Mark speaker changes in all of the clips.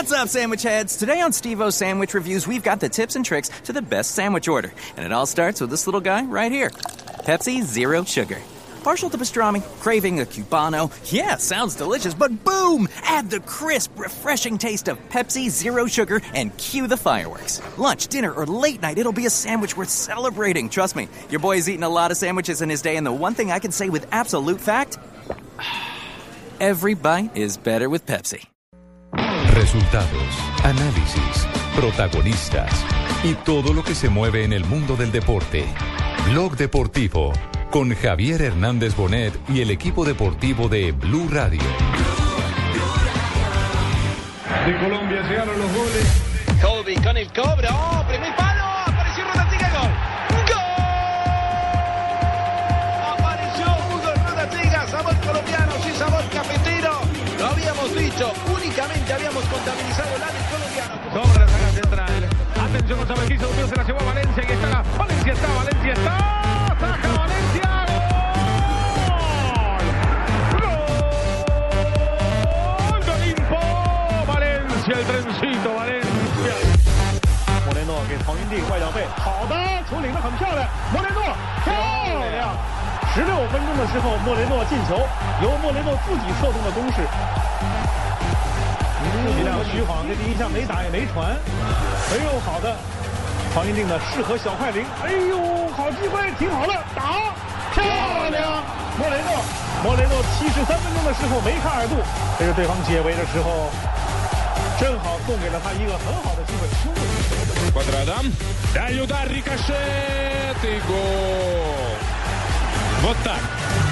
Speaker 1: What's up, sandwich heads? Today on Steve O Sandwich Reviews, we've got the tips and tricks to the best sandwich order. And it all starts with this little guy right here Pepsi Zero Sugar. Partial to pastrami, craving a cubano. Yeah, sounds delicious, but boom! Add the crisp, refreshing taste of Pepsi Zero Sugar and cue the fireworks. Lunch, dinner, or late night, it'll be a sandwich worth celebrating. Trust me, your boy's eaten a lot of sandwiches in his day, and the one thing I can say with absolute fact every bite is better with Pepsi.
Speaker 2: Resultados, análisis, protagonistas y todo lo que se mueve en el mundo del deporte. Blog Deportivo con Javier Hernández Bonet y el equipo deportivo de Blue Radio.
Speaker 3: De Colombia llegaron los goles.
Speaker 4: Colby con el cobro. ¡Oh, primer palo! Apareció Rodatiga, gol. ¡Gol! Apareció Hugo Rodatiga, sabor colombiano, sí, sabor cafetero. Lo habíamos dicho,
Speaker 5: 好的，球领得很漂亮，莫雷诺漂亮。十六分钟的时候，莫雷诺进球，由莫雷诺自己策动的攻势。徐亮和徐晃这第一下没打也没传，哎呦，好的，黄御定的适合小快灵，哎呦，好机会，挺好了，打，漂亮，莫雷诺，莫雷诺七十三分钟的时候梅开二度，这是对方解围的时候，正好送给了他一个很好的机会。
Speaker 3: 巴扎德，来，有打，里卡塞，进球，伟大。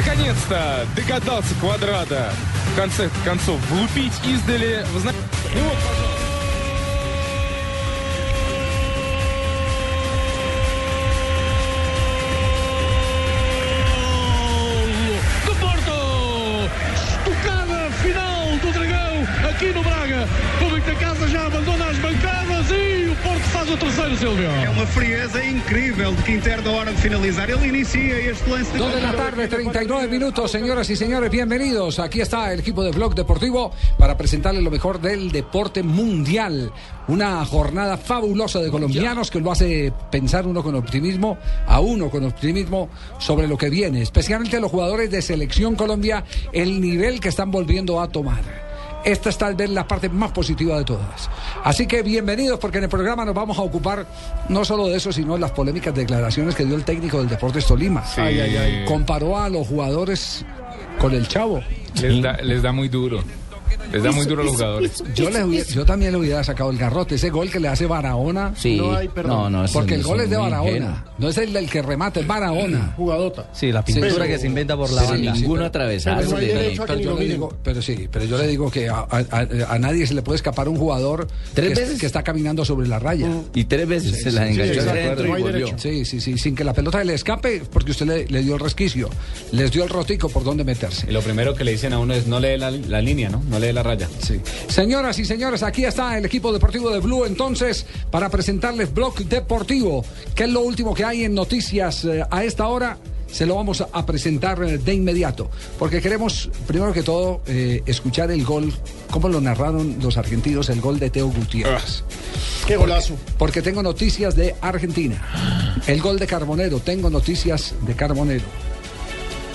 Speaker 3: Наконец-то догадался Квадрата в конце концов влупить издали. Вы зна- Ну вот,
Speaker 6: faz o terceiro, Silvio.
Speaker 7: É uma frieza incrível de Quintero da hora de finalizar. Ele inicia este lance de
Speaker 8: Dos de la tarde, 39 minutos, señoras y señores, bienvenidos. Aquí está el equipo de Blog Deportivo para presentarles lo mejor del deporte mundial. Una jornada fabulosa de colombianos que lo hace pensar uno con optimismo, a uno con optimismo sobre lo que viene, especialmente los jugadores de Selección Colombia, el nivel que están volviendo a tomar. Esta es tal vez la parte más positiva de todas. Así que bienvenidos porque en el programa nos vamos a ocupar no solo de eso, sino de las polémicas declaraciones que dio el técnico del Deportes Tolima.
Speaker 9: Ay, ay, ay.
Speaker 8: Comparó a los jugadores con el chavo.
Speaker 9: Les da, les da muy duro. Les da muy duro a los jugadores.
Speaker 8: Yo, le hubiera- yo también le hubiera sacado el garrote. Ese gol que le hace Barahona.
Speaker 10: Sí. No hay perdón. No,
Speaker 8: Porque el gol es de Barahona.
Speaker 10: ingenuo.
Speaker 8: No es el del que remata, es Barahona.
Speaker 5: Jugadota.
Speaker 10: Sí, la pintura
Speaker 8: pero-
Speaker 10: que se inventa por la
Speaker 8: Sí,
Speaker 10: banda.
Speaker 8: sí,
Speaker 10: Ninguno
Speaker 8: pero-
Speaker 10: atravesado.
Speaker 8: yo le digo, sí, pero yo le digo que a, a- a- a nadie se le puede escapar un jugador
Speaker 10: ¿Tres
Speaker 8: que,
Speaker 10: veces?
Speaker 8: que está caminando sobre la raya.
Speaker 10: Y tres veces se las
Speaker 8: sí,
Speaker 10: enganchó.
Speaker 8: Sí, sí, sí, sin que la pelota le escape, porque usted le, le dio el resquicio, les dio el rotico por dónde meterse.
Speaker 9: Y lo primero que le dicen a uno es no lee la, la línea, ¿no? No lee la raya.
Speaker 8: Sí. Señoras y señores, aquí está el equipo deportivo de Blue entonces para presentarles Blog Deportivo. ¿Qué es lo último que hay en noticias eh, a esta hora? Se lo vamos a, presentar eh, de inmediato, porque queremos, primero que todo, eh, escuchar el gol, cómo lo narraron los argentinos, el gol de Teo Gutiérrez.
Speaker 5: Qué golazo.
Speaker 8: Porque tengo noticias de Argentina. El gol de Carbonero, tengo noticias de Carbonero.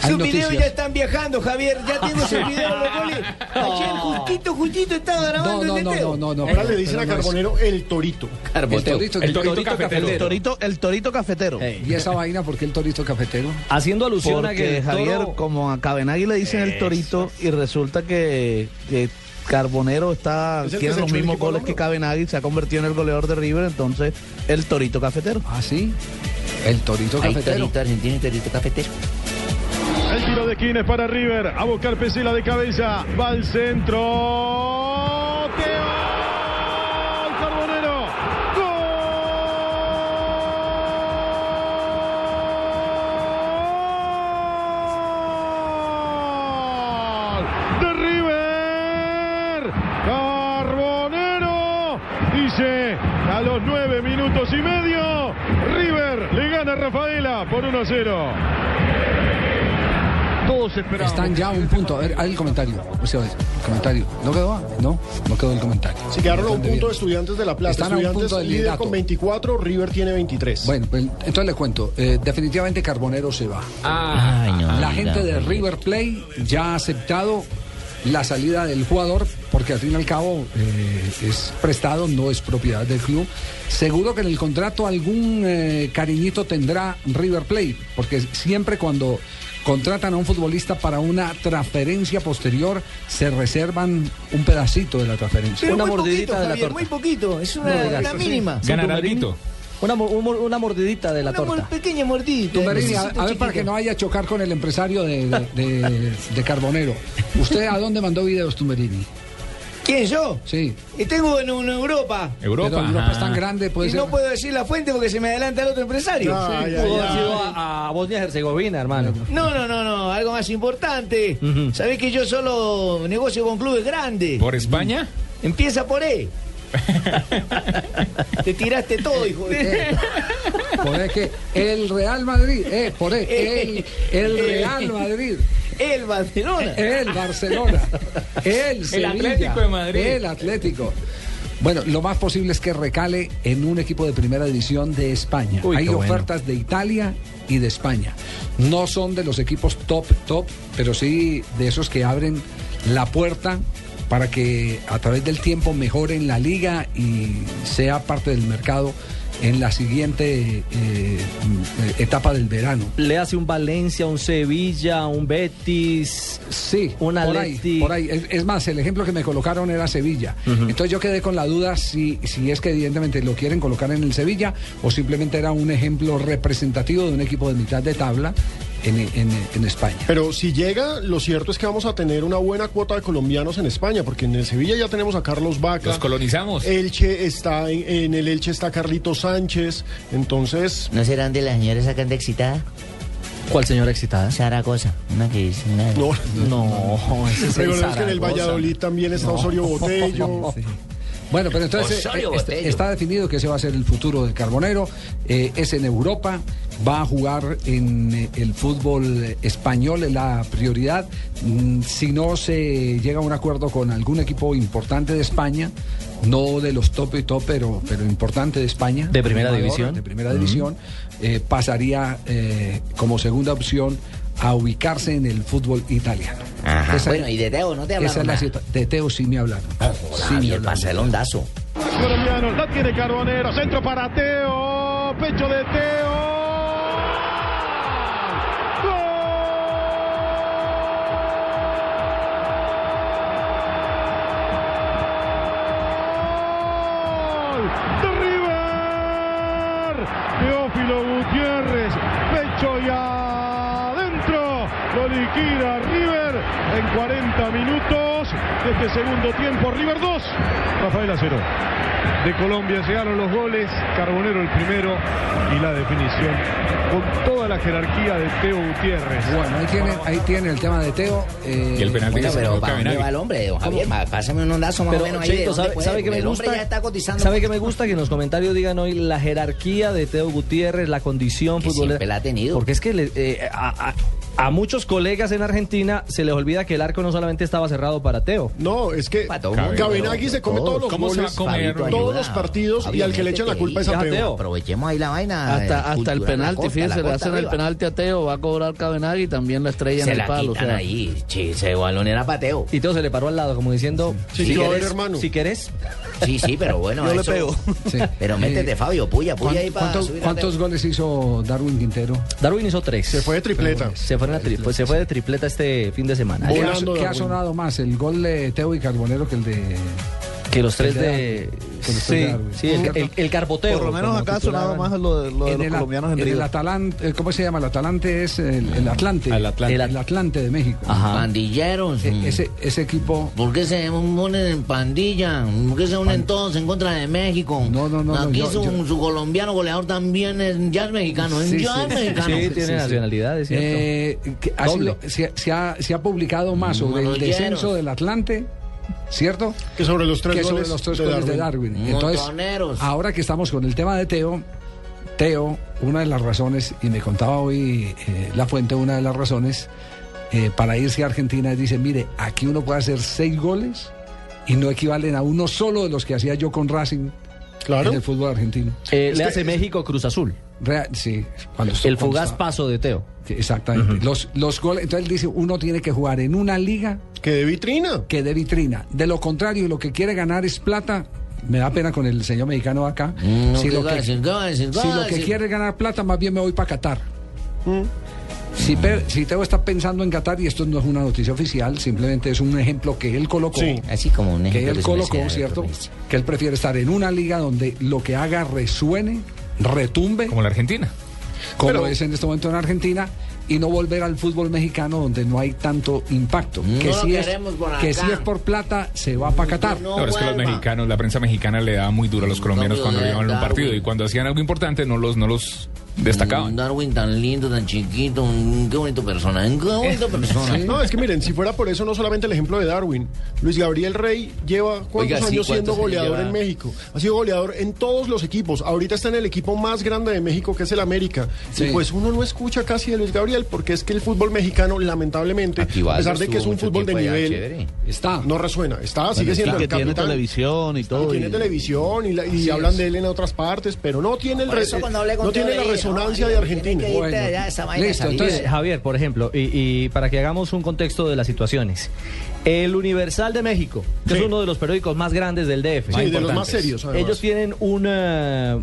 Speaker 4: Sus videos
Speaker 8: noticias.
Speaker 4: ya están viajando, Javier. Ya tienes el video de los goles. Ayer justito, justito estaba
Speaker 8: No,
Speaker 4: grabando
Speaker 8: no,
Speaker 4: el
Speaker 8: no, no, no, no.
Speaker 5: Ahora le dicen a
Speaker 8: no
Speaker 5: Carbonero el torito.
Speaker 8: El torito,
Speaker 9: El torito cafetero.
Speaker 10: El
Speaker 11: torito, el torito cafetero.
Speaker 8: ¿Y esa vaina por qué el torito cafetero?
Speaker 10: Haciendo alusión a
Speaker 11: Porque
Speaker 10: que el
Speaker 11: Javier,
Speaker 10: toro-
Speaker 11: como a Cabenagui le dicen el torito y resulta que, que Carbonero está
Speaker 5: Es que
Speaker 11: tiene los mismos goles que. Cabenagui, se ha convertido en el goleador de River, entonces el torito cafetero.
Speaker 8: ¿Ah, sí? El torito cafetero.
Speaker 10: argentino y torito cafetero.
Speaker 3: El tiro de esquina es para River. A buscar Pesela de cabeza. Va al centro. ¡Gol! De River. Carbonero. Dice a los nueve minutos y medio. River le gana a Rafaela por 1 a 0.
Speaker 11: Todo
Speaker 3: todos esperábamos.
Speaker 8: Están ya a un punto. A ver, ahí el comentario. O sea, el comentario. ¿No quedó? No, no quedó el comentario.
Speaker 12: Se quedaron a un
Speaker 8: ¿Dónde
Speaker 12: punto de estudiantes de La Plata.
Speaker 8: Están a un
Speaker 12: estudiantes
Speaker 8: punto del
Speaker 12: líder
Speaker 8: liderato.
Speaker 12: con 24, River tiene 23.
Speaker 8: Bueno, pues, entonces le cuento. Eh, definitivamente Carbonero se va.
Speaker 4: Ay, no,
Speaker 8: La gente de. River Plate ya ha aceptado la salida del jugador porque al fin y al cabo eh, es prestado, no es propiedad del club. Seguro que en el contrato algún eh, cariñito tendrá River Plate, porque siempre cuando contratan a un futbolista para una transferencia posterior se reservan un pedacito de la transferencia.
Speaker 10: Pero muy poquito, Javier, Muy poquito, es una,
Speaker 8: No
Speaker 10: una mínima.
Speaker 9: Ganar alguito.
Speaker 10: Una, una mordidita de la
Speaker 13: Una
Speaker 10: torta.
Speaker 13: mor- pequeña.
Speaker 8: Tumberini, a, ver para que no vaya a chocar con el empresario de, de- de- de Carbonero. ¿Usted a dónde mandó videos, Tumberini?
Speaker 13: ¿Quién yo?
Speaker 8: Sí.
Speaker 13: Y tengo en, en Europa.
Speaker 9: Europa.
Speaker 8: Pero Europa es tan grande, puede
Speaker 13: y
Speaker 8: ser.
Speaker 13: no puedo decir la fuente porque se me adelanta el otro empresario. Sí.
Speaker 10: Pudo
Speaker 12: ay.
Speaker 10: haber sido a, a Bosnia y Herzegovina, hermano.
Speaker 13: No, no, no, no, algo más importante.
Speaker 10: Ujú.
Speaker 13: Sabés que yo solo negocio con clubes grandes.
Speaker 9: ¿Por España?
Speaker 13: Empieza por E. Te tiraste todo, hijo de...
Speaker 8: Por es que el Real Madrid, eh, por es, el, el Real Madrid,
Speaker 13: El Barcelona.
Speaker 8: el Barcelona, el Sevilla,
Speaker 9: Atlético de Madrid.
Speaker 8: el Atlético. Bueno, lo más posible es que recale en un equipo de primera división de España.
Speaker 10: Uy,
Speaker 8: Hay
Speaker 10: bueno.
Speaker 8: ofertas de Italia y de España. No son de los equipos top, top, pero sí de esos que abren la puerta para que a través del tiempo mejoren la liga y sea parte del mercado en la siguiente eh, etapa del verano.
Speaker 10: Le hace un Valencia, un Sevilla, un Betis.
Speaker 8: Sí,
Speaker 10: Un
Speaker 8: por ahí,
Speaker 10: Atleti.
Speaker 8: por ahí. Es, es más, el ejemplo que me colocaron era Sevilla. Entonces yo quedé con la duda si, si es que evidentemente lo quieren colocar en el Sevilla o simplemente era un ejemplo representativo de un equipo de mitad de tabla en, en- en España.
Speaker 12: Pero si llega, lo cierto es que vamos a tener una buena cuota de colombianos en España, porque en el Sevilla ya tenemos a Carlos Vaca.
Speaker 9: Los colonizamos.
Speaker 12: Elche está en, en el Elche está Carlitos Sánchez, entonces
Speaker 4: ¿No serán de las señoras acá de excitada?
Speaker 10: ¿Cuál señora excitada?
Speaker 4: Zaragoza, una que dice una...
Speaker 12: no.
Speaker 10: No, ese es el
Speaker 12: Recordemos que en el. Valladolid también está Osorio Botello.
Speaker 8: Sí. Bueno, pero entonces
Speaker 4: Osorio
Speaker 8: eh, est-
Speaker 4: Botello.
Speaker 8: está definido que ese va a ser el futuro de Carbonero. eh, es en Europa, va a jugar en eh, el fútbol español, es la prioridad. Mm, si no se llega a un acuerdo con algún equipo importante de España, no de los top y top, pero, pero importante de España.
Speaker 10: De primera división.
Speaker 8: De primera división, eh, pasaría eh, como segunda opción a ubicarse en el fútbol italiano.
Speaker 4: Ajá.
Speaker 8: Esa-
Speaker 4: Bueno, y de Teo, ¿no te
Speaker 8: esa
Speaker 4: hablaron
Speaker 8: es la situa- De Teo sí me hablaron.
Speaker 4: Joda,
Speaker 8: Sí me
Speaker 4: bien,
Speaker 8: hablaron.
Speaker 4: pasa el ondazo.
Speaker 3: Colombiano, la tiene Carbonero, centro para Teo, pecho de Teo. Lo liquida River en 40 minutos de este segundo tiempo. River 2, Rafael Acero. De Colombia llegaron los goles, Carbonero el primero y la definición con toda la jerarquía de Teo Gutiérrez.
Speaker 8: Bueno, ahí tiene, ahí tiene el tema de Teo. eh,
Speaker 9: Y el penalti
Speaker 4: Bueno, pero ¿para dónde va el hombre, don Javier? Pásame un ondazo más
Speaker 10: Pero,
Speaker 4: o menos ahí de
Speaker 10: Cheito,
Speaker 4: dónde
Speaker 10: ¿sabe,
Speaker 4: puede,
Speaker 10: sabe que me
Speaker 4: el
Speaker 10: gusta?
Speaker 4: hombre ya está cotizando.
Speaker 10: ¿Sabe que me gusta? Que en los comentarios digan hoy la jerarquía de Teo Gutiérrez, la condición futbolera.
Speaker 4: siempre la ha tenido.
Speaker 10: Porque es que le- eh, a, a- a muchos colegas en Argentina se les olvida que el arco no solamente estaba cerrado para Teo.
Speaker 12: No, es que
Speaker 4: Para el
Speaker 12: Gabenagui se come
Speaker 4: todos.
Speaker 12: todos los
Speaker 9: ¿Cómo se va a
Speaker 12: goles,
Speaker 9: comer?
Speaker 12: Todos
Speaker 4: ayuda.
Speaker 12: los partidos y al que le echan la culpa es a Teo.
Speaker 10: Teo.
Speaker 4: Aprovechemos ahí la vaina.
Speaker 13: Hasta,
Speaker 4: eh,
Speaker 13: hasta el penalti,
Speaker 4: costa,
Speaker 13: fíjense, le hacen el penalti a Teo, va a cobrar Cabenagui y también la estrella en
Speaker 4: Se
Speaker 13: el
Speaker 4: la
Speaker 13: palo. o sea.
Speaker 4: ahí. Sí, ese balón era pateo.
Speaker 10: Y Teo se le paró al lado, como diciendo,
Speaker 12: Sí,
Speaker 10: si,
Speaker 12: yo,
Speaker 10: querés,
Speaker 12: hermano.
Speaker 10: si querés,
Speaker 4: Sí, sí, pero bueno.
Speaker 13: Yo le pego.
Speaker 8: Sí.
Speaker 4: Pero métete,
Speaker 8: Eh,
Speaker 4: Fabio, puya, puya ahí para
Speaker 8: ¿Cuántos, cuántos goles hizo Darwin Quintero?
Speaker 10: Darwin hizo tres.
Speaker 12: Se fue de tripleta.
Speaker 10: Se fue, en la tri- pues se fue de tripleta este fin de semana.
Speaker 8: ¿Qué ha, qué sonado más? ¿El gol de Teo y Carbonero que el de.?
Speaker 10: Que los tres
Speaker 8: de
Speaker 10: Sí, sí, el, el, el carboteo.
Speaker 13: Por lo menos acá ha sonado
Speaker 10: titulaban.
Speaker 13: más lo de, lo de
Speaker 8: En
Speaker 13: los
Speaker 8: el,
Speaker 13: colombianos en
Speaker 8: en el. Atalante, ¿cómo se llama? El Atalante es el, el Atlante.
Speaker 9: Atlante.
Speaker 8: El, Atlante de México.
Speaker 10: Ajá.
Speaker 4: Pandilleros.
Speaker 8: E-
Speaker 4: mm.
Speaker 8: ese, ese equipo.
Speaker 4: ¿Por qué se unen en pandilla? ¿Por qué se unen todos en contra de México?
Speaker 8: No, no, no, no,
Speaker 4: Aquí
Speaker 8: yo-
Speaker 4: su,
Speaker 8: yo-
Speaker 4: su colombiano goleador también es, ya es mexicano, es
Speaker 8: Sí,
Speaker 4: ya
Speaker 8: sí,
Speaker 4: es
Speaker 8: sí,
Speaker 4: mexicano.
Speaker 10: Sí, tiene nacionalidad, es cierto.
Speaker 8: eh, que ha sido- se, se ha, se ha publicado más sobre el descenso del Atlante, ¿cierto?
Speaker 12: Que sobre los tres
Speaker 8: que sobre
Speaker 12: goles
Speaker 8: los tres
Speaker 12: de
Speaker 8: goles de
Speaker 12: Darwin.
Speaker 8: Darwin. Entonces,
Speaker 4: Montoneros.
Speaker 8: ahora que estamos con el tema de Teo, Teo, una de las razones, y me contaba hoy eh, la fuente, una de las razones eh, para irse a Argentina dice, mire, aquí uno puede hacer seis goles y no equivalen a uno solo de los que hacía yo con Racing
Speaker 12: Claro.
Speaker 8: en el fútbol argentino.
Speaker 10: Eh,
Speaker 12: Es
Speaker 10: le
Speaker 12: que
Speaker 10: hace México Cruz Azul.
Speaker 8: Real- sí, cuando
Speaker 10: El fugaz paso de Teo.
Speaker 8: Sí, Exactamente. los, los goles, entonces él dice, uno tiene que jugar en una liga
Speaker 12: Que de vitrina.
Speaker 8: que de vitrina. De lo contrario, lo que quiere ganar es plata. Me da pena con el señor mexicano acá.
Speaker 4: no,
Speaker 8: si
Speaker 4: ¿qué
Speaker 8: lo que,
Speaker 4: decir? ¿Qué va a decir? ¿Qué
Speaker 8: si lo que
Speaker 4: decir?
Speaker 8: quiere es ganar plata, más bien me voy para Qatar. Si, Pe- si Teo está pensando en Qatar, y esto no es una noticia oficial, simplemente es un ejemplo que él colocó.
Speaker 12: Sí.
Speaker 4: Así como un ejemplo
Speaker 8: él
Speaker 4: que me
Speaker 8: colocó, ¿cierto? Que él prefiere estar en una liga donde lo que haga resuene, retumbe,
Speaker 9: Como la Argentina.
Speaker 8: como
Speaker 12: Pero-
Speaker 8: es en este momento en Argentina, y no volver al fútbol mexicano donde no hay tanto impacto.
Speaker 4: No
Speaker 8: que si es, que si es por plata, se va para Qatar.
Speaker 4: No
Speaker 9: No, pero es que los mexicanos, la prensa mexicana le daba muy duro a los colombianos
Speaker 4: No,
Speaker 9: cuando iban a un partido y cuando hacían algo importante no los, no los destacaban.
Speaker 4: Darwin tan lindo, tan chiquito, un- qué bonito persona, qué bonito persona.
Speaker 12: No, es que miren, si fuera por eso, no solamente el ejemplo de Darwin. Luis Gabriel Rey lleva cuántos
Speaker 4: Oiga, sí,
Speaker 12: años siendo
Speaker 4: ¿cuántos años
Speaker 12: goleador
Speaker 4: lleva?
Speaker 12: en México. Ha sido goleador en todos los equipos. Ahorita está en el equipo más grande de México, que es el América.
Speaker 8: Sí.
Speaker 12: Y pues uno no escucha casi de Luis Gabriel, porque es que el fútbol mexicano, lamentablemente, a pesar de que es un fútbol de
Speaker 4: allá,
Speaker 12: nivel.
Speaker 8: Está.
Speaker 12: no resuena. Está, sigue siendo
Speaker 13: que
Speaker 12: el
Speaker 13: tiene
Speaker 12: capitán.
Speaker 13: televisión y todo.
Speaker 12: Tiene
Speaker 13: y-
Speaker 12: televisión y, la- y
Speaker 8: Así
Speaker 12: hablan
Speaker 8: es.
Speaker 12: de él en otras partes, pero no tiene, el
Speaker 4: Por
Speaker 12: re-
Speaker 4: eso cuando hablé con
Speaker 12: no tiene la resonancia
Speaker 4: no,
Speaker 12: de Argentina.
Speaker 4: que irte
Speaker 8: Bueno.
Speaker 4: allá, esa vaina
Speaker 8: Listo, entonces,
Speaker 10: Javier, por ejemplo, y, y para que hagamos un contexto de las situaciones. El Universal de México, que
Speaker 12: Sí.
Speaker 10: es uno de los periódicos más grandes del DF.
Speaker 12: Sí, de los más serios. además.
Speaker 10: Ellos tienen una,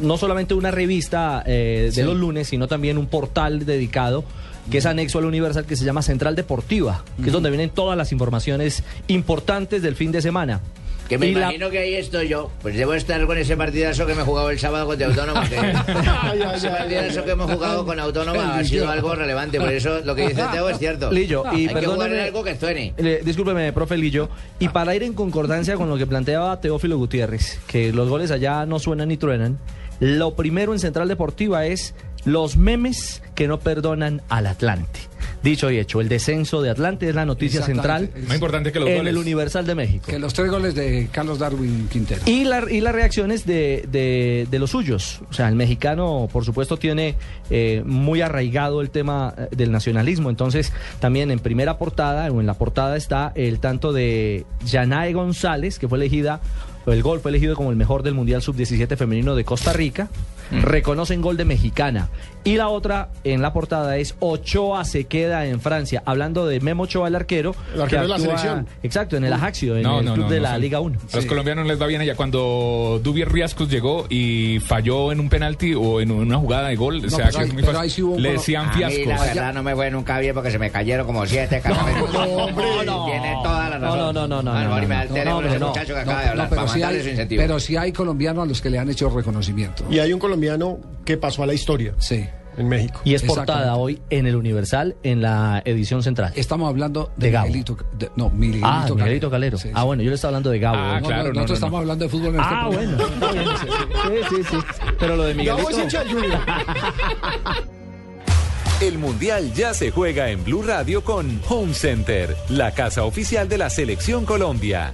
Speaker 10: no solamente una revista eh, de
Speaker 8: Sí.
Speaker 10: los lunes, sino también un portal dedicado que es anexo al Universal que se llama Central Deportiva, que es donde vienen todas las informaciones importantes del fin de semana.
Speaker 4: Que me
Speaker 10: Y la-
Speaker 4: imagino que ahí estoy yo. Pues debo estar con ese partidazo que me he jugado el sábado contra Autónoma. que- ese partidazo que hemos jugado con Autónoma ha sido algo relevante. Por eso lo que dice Teo es cierto.
Speaker 10: Lillo, y
Speaker 4: Hay que jugar en algo que suene.
Speaker 10: Le- discúlpeme, profe Lillo. Y para ir en concordancia con lo que planteaba Teófilo Gutiérrez, que los goles allá no suenan ni truenan, lo primero en Central Deportiva es los memes que no perdonan al Atlante. Dicho y hecho, el descenso de Atlante es la noticia central.
Speaker 9: Más importante que los
Speaker 10: en
Speaker 9: goles.
Speaker 10: el Universal de México.
Speaker 8: Que los tres goles de Carlos Darwin Quintero.
Speaker 10: Y, la- y las reacciones de, de- de los suyos. O sea, el mexicano, por supuesto, tiene eh, muy arraigado el tema eh, del nacionalismo. Entonces, también en primera portada, o en la portada, está el tanto de Yanae González, que fue elegida, el gol fue elegido como el mejor del Mundial Sub-17 femenino de Costa Rica. Reconocen gol de mexicana. Y la otra en la portada es Ochoa se queda en Francia. Hablando de Memo Ochoa, el arquero.
Speaker 12: El arquero de la
Speaker 10: actúa-
Speaker 12: selección.
Speaker 10: Exacto, en el Ajaxio, en
Speaker 9: No,
Speaker 10: el
Speaker 9: no,
Speaker 10: club
Speaker 9: no,
Speaker 10: de
Speaker 9: no,
Speaker 10: la
Speaker 9: sí.
Speaker 10: Liga 1.
Speaker 9: A los colombianos les va bien allá. Cuando Dubier Riascos llegó y falló en un penalti o en una jugada de gol, o sea,
Speaker 8: pero
Speaker 9: que
Speaker 8: ahí-
Speaker 9: es muy fácil.
Speaker 8: sí
Speaker 9: le decían
Speaker 4: A mí la
Speaker 9: fiascos.
Speaker 4: verdad no me fue nunca bien porque se me cayeron como siete caramelos.
Speaker 10: No, no.
Speaker 4: Tiene toda la razón.
Speaker 10: No, no, no, no,
Speaker 4: Bueno,
Speaker 10: no,
Speaker 4: ahora me da el
Speaker 10: no,
Speaker 4: teléfono
Speaker 10: no,
Speaker 4: ese
Speaker 10: no,
Speaker 4: muchacho que
Speaker 8: No,
Speaker 4: acaba de
Speaker 8: no,
Speaker 4: hablar
Speaker 8: pero,
Speaker 4: para
Speaker 8: sí
Speaker 4: mandarle
Speaker 8: hay,
Speaker 4: su incentivo.
Speaker 8: pero sí hay colombianos a los que le han hecho reconocimiento.
Speaker 12: Y hay un colombiano que pasó a la historia
Speaker 8: Sí.
Speaker 12: En México.
Speaker 10: Y es portada hoy en el Universal en la edición central.
Speaker 8: Estamos hablando de,
Speaker 10: De Gabo.
Speaker 8: Miguelito. de- no, Miguelito,
Speaker 10: Ah, Miguelito Calero.
Speaker 8: Sí,
Speaker 10: Ah, bueno, yo le estaba hablando de Gabo.
Speaker 9: Ah,
Speaker 8: No,
Speaker 9: claro,
Speaker 8: no,
Speaker 9: no,
Speaker 8: nosotros
Speaker 9: no,
Speaker 8: estamos
Speaker 9: no.
Speaker 8: hablando de fútbol en este
Speaker 10: Ah,
Speaker 8: programa.
Speaker 10: bueno. sí, sí, sí. Pero lo de
Speaker 12: Gabo
Speaker 10: Miguelito.
Speaker 12: es hincha del Junior.
Speaker 2: El Mundial ya se juega en Blue Radio con Home Center, la casa oficial de la Selección Colombia.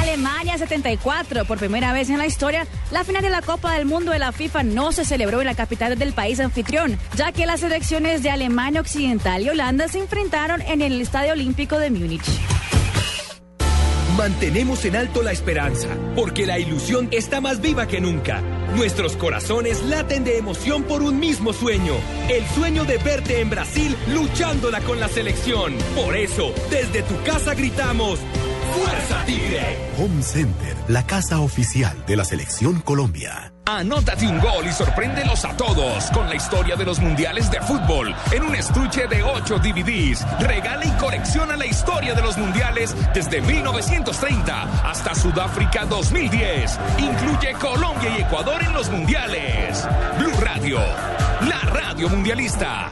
Speaker 14: Alemania 74. Por primera vez en la historia, la final de la Copa del Mundo de la FIFA no se celebró en la capital del país anfitrión, ya que las selecciones de Alemania Occidental y Holanda se enfrentaron en el Estadio Olímpico de Múnich.
Speaker 15: Mantenemos en alto la esperanza, porque la ilusión está más viva que nunca. Nuestros corazones laten de emoción por un mismo sueño, el sueño de verte en Brasil luchándola con la selección. Por eso, desde tu casa gritamos, ¡Fuerza Tigre!
Speaker 16: Home Center, la casa oficial de la Selección Colombia.
Speaker 15: Anótate un gol y sorpréndelos a todos con la historia de los mundiales de fútbol en un estuche de 8 DVDs. Regala y colecciona la historia de los mundiales desde 1930 hasta Sudáfrica 2010. Incluye Colombia y Ecuador en los mundiales. Blue Radio, la radio mundialista.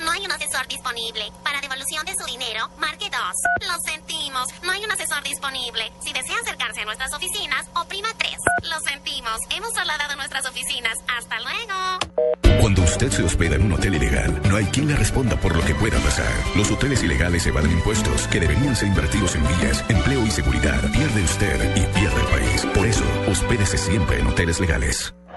Speaker 17: No hay un asesor disponible. Para devolución de su dinero, marque 2. Lo sentimos, no hay un asesor disponible. Si desea acercarse a nuestras oficinas, oprima 3. Lo sentimos, hemos trasladado nuestras oficinas. Hasta luego.
Speaker 16: Cuando
Speaker 18: usted se hospeda en un hotel ilegal, no hay quien le responda por lo que pueda pasar. Los hoteles ilegales evaden impuestos que deberían ser invertidos en vías, empleo y seguridad. Pierde usted y pierde el país. Por eso, hospédese siempre en hoteles legales.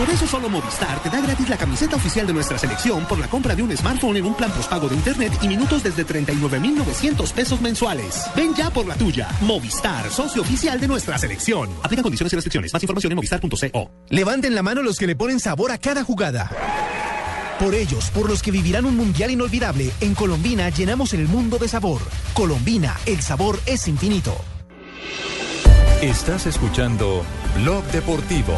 Speaker 19: Por eso solo Movistar te da gratis la camiseta oficial de nuestra selección por la compra de un smartphone en un plan postpago de internet y minutos desde 39.900 pesos mensuales. Ven ya por la tuya. Movistar, socio oficial de nuestra selección. Aplica condiciones y restricciones. Más información en movistar.co.
Speaker 20: Levanten la mano los que le ponen sabor a cada jugada. Por ellos, por los que vivirán un mundial inolvidable, en Colombina llenamos el mundo de sabor. Colombina, el sabor es infinito.
Speaker 2: Estás escuchando Blog Deportivo.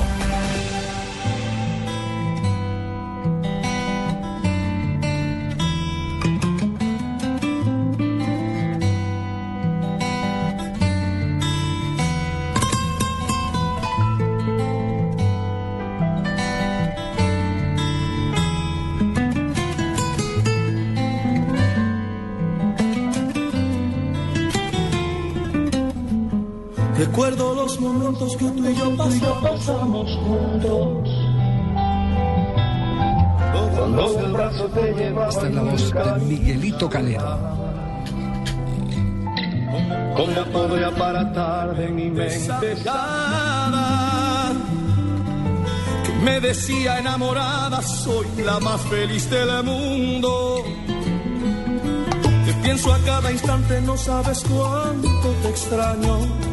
Speaker 21: Juntos. Cuando del brazo te llevaba
Speaker 8: Esta es la voz de Miguelito Calero.
Speaker 21: ¿Cómo podré aparatar de mi mente nada? Que me decía enamorada, soy la más feliz del mundo. Te pienso a cada instante, no sabes cuánto te extraño.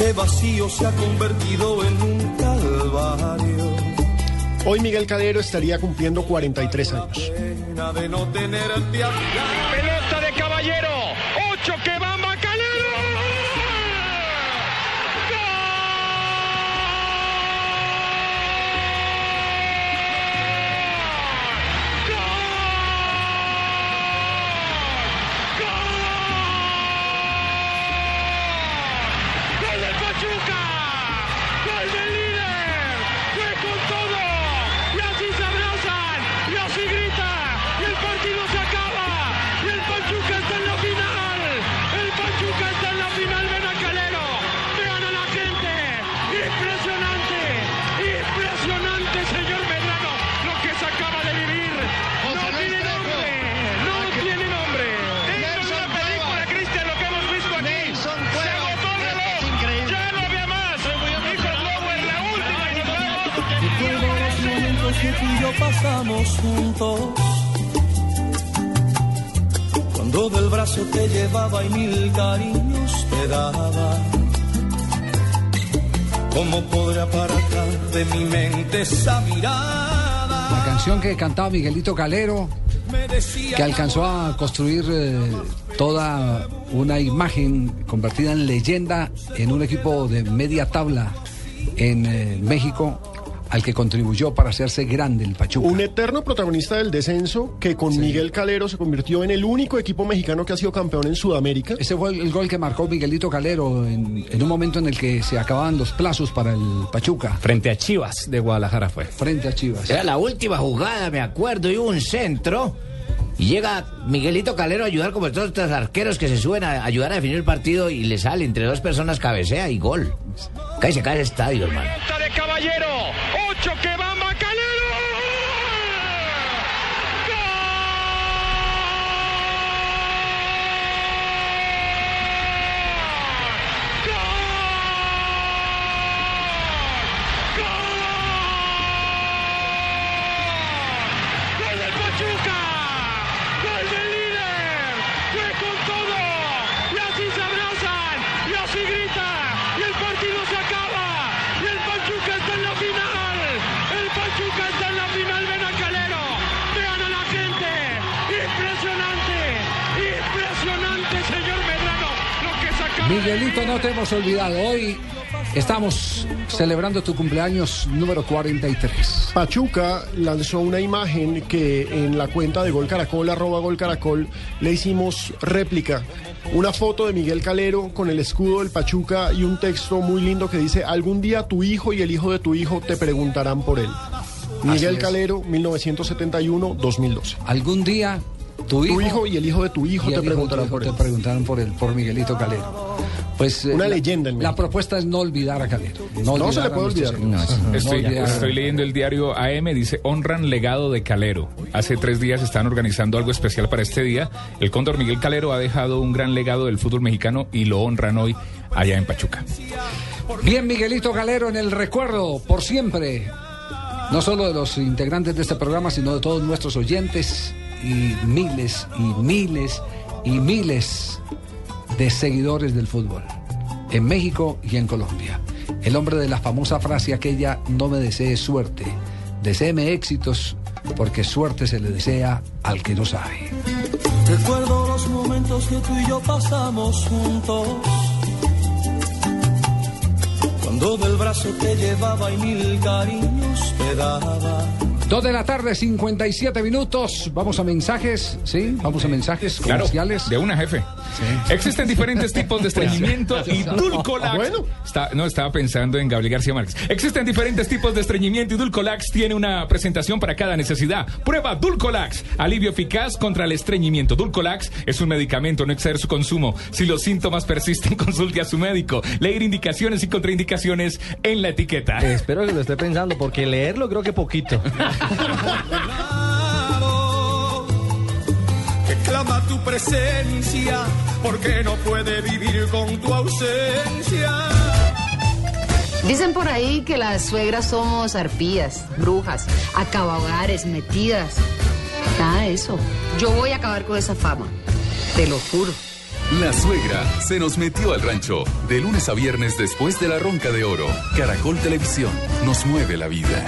Speaker 21: Este vacío se ha convertido en un calvario.
Speaker 12: Hoy Miguel Calero estaría cumpliendo 43 años.
Speaker 21: Pena de no tenerte a
Speaker 22: Pelota de caballero. Ocho que va
Speaker 21: pasamos juntos. Cuando del brazo te llevaba y mil cariños te daba. ¿Cómo podré apartar de mi mente esa mirada?
Speaker 8: La canción que cantaba Miguelito Calero, que alcanzó a construir eh, toda una imagen convertida en leyenda en un equipo de media tabla en eh, México, al que contribuyó para hacerse grande el Pachuca.
Speaker 12: Un eterno protagonista del descenso que con Miguel Calero se convirtió en el único equipo mexicano que ha sido campeón en Sudamérica.
Speaker 8: Ese fue el, el gol que marcó Miguelito Calero en, en un momento en el que se acababan los plazos para el Pachuca.
Speaker 9: Frente a Chivas de Guadalajara fue.
Speaker 8: Frente a Chivas.
Speaker 4: Era la última jugada, me acuerdo, y hubo un centro. Y llega Miguelito Calero a ayudar como todos estos arqueros que se suben a ayudar a definir el partido y le sale entre dos personas cabecea y gol. Cae se cae el estadio, hermano.
Speaker 22: De caballero. Ocho
Speaker 8: Miguelito, no te hemos olvidado. Hoy Estamos celebrando tu cumpleaños número 43.
Speaker 12: Pachuca lanzó una imagen que en la cuenta de Gol Caracol, arroba Gol Caracol, le hicimos réplica. Una foto de Miguel Calero con el escudo del Pachuca y un texto muy lindo que dice, algún día tu hijo y el hijo de tu hijo te preguntarán por él. Miguel. Calero, 1971-2012.
Speaker 8: Algún día tu hijo,
Speaker 12: Tu hijo y el hijo de tu hijo te
Speaker 8: hijo tu
Speaker 12: por
Speaker 8: te preguntaron por él, por Miguelito Calero. Pues eh,
Speaker 12: Una
Speaker 8: la-
Speaker 12: leyenda en
Speaker 8: La propuesta es no olvidar a Calero.
Speaker 12: No se le puede olvidar. No
Speaker 9: estoy leyendo el diario AM, dice honran legado de Calero. Hace tres días están organizando algo especial para este día. El cóndor Miguel Calero ha dejado un gran legado del fútbol mexicano y lo honran hoy allá en Pachuca.
Speaker 8: Bien, Miguelito Calero en el recuerdo, por siempre. No solo de los integrantes de este programa, sino de todos nuestros oyentes y miles y miles y miles de seguidores del fútbol. En México y en Colombia. El hombre de la famosa frase aquella, no me desee suerte, deséeme éxitos, porque suerte se le desea al que no sabe.
Speaker 21: Recuerdo los momentos que tú y yo pasamos juntos. Cuando del brazo te llevaba y mil cariños te daba.
Speaker 8: Dos de la tarde, 57 minutos. Vamos a mensajes, ¿sí? Vamos a mensajes
Speaker 9: Claro,
Speaker 8: comerciales.
Speaker 9: de una jefe. Existen diferentes tipos de estreñimiento y Dulcolax.
Speaker 12: Ah, bueno.
Speaker 9: Está- no, estaba pensando en Gabriel García Márquez. Existen diferentes tipos de estreñimiento y Dulcolax tiene una presentación para cada necesidad. Prueba Dulcolax, alivio eficaz contra el estreñimiento. Dulcolax es un medicamento, no exceder su consumo. Si los síntomas persisten, consulte a su médico. Leer indicaciones y contraindicaciones en la etiqueta.
Speaker 10: Espero que lo esté pensando, porque leerlo creo que poquito.
Speaker 21: Que clama tu presencia porque no puede vivir con tu ausencia.
Speaker 23: Dicen por ahí que las suegras somos arpías, brujas, acabahogares, metidas. Nada de eso. Yo voy a acabar con esa fama. Te lo juro.
Speaker 2: La suegra se nos metió al rancho. De lunes a viernes después de la ronca de oro. Caracol Televisión nos mueve la vida.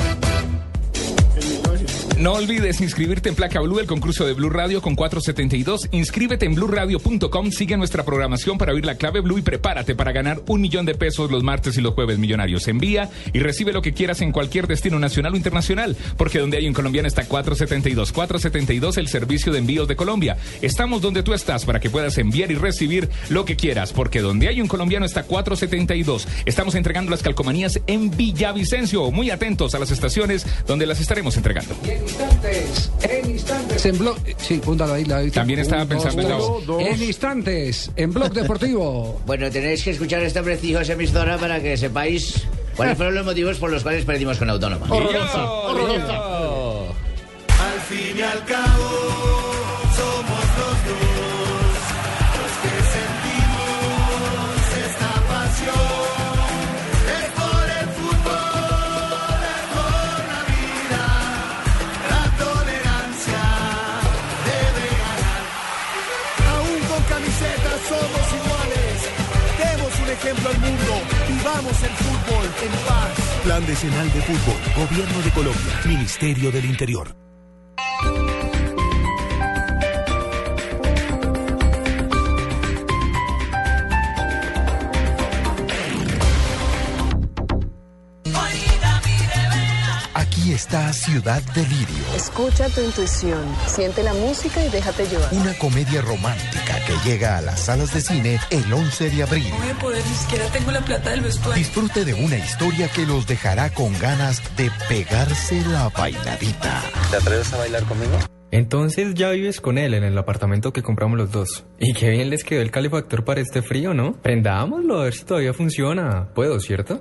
Speaker 9: No olvides inscribirte en Placa Blue, el concurso de Blue Radio con 472. Inscríbete en blueradio.com, sigue nuestra programación para oír la clave Blue y prepárate para ganar un millón de pesos los martes y los jueves millonarios. Envía y recibe lo que quieras en cualquier destino nacional o internacional, porque donde hay un colombiano está 472. 472, el servicio de envíos de Colombia. Estamos donde tú estás para que puedas enviar y recibir lo que quieras, porque donde hay un colombiano está 472. Estamos entregando las calcomanías en Villavicencio. Muy atentos a las estaciones donde las estaremos entregando.
Speaker 8: En instantes, en instantes, en blog. Sí, púntalo ahí, David.
Speaker 9: También estaba pensando en la
Speaker 8: tres.
Speaker 9: voz.
Speaker 8: En instantes, en Blog Deportivo.
Speaker 4: Bueno, tenéis que escuchar esta preciosa emisora para que sepáis cuáles fueron los motivos por los cuales perdimos con Autónoma.
Speaker 21: Horrorosa, horrorosa. Al fin y al cabo, somos iguales. Demos un ejemplo al mundo. Vivamos el fútbol en paz.
Speaker 16: Plan Decenal de Fútbol, Gobierno de Colombia, Ministerio del Interior. Aquí está Ciudad Delirio,
Speaker 24: Escucha tu intuición, siente la música y déjate llevar.
Speaker 16: una comedia romántica que llega a las salas de cine el 11 de abril.
Speaker 24: voy a poder, ni siquiera tengo la plata del vestuario.
Speaker 16: Disfrute de una historia que los dejará con ganas de pegarse la bailadita.
Speaker 25: ¿Te atreves a bailar conmigo? Entonces ya vives con él en el apartamento que compramos los dos. Y qué bien les quedó el calefactor para este frío, ¿no? Prendámoslo a ver si todavía funciona. Puedo, ¿cierto?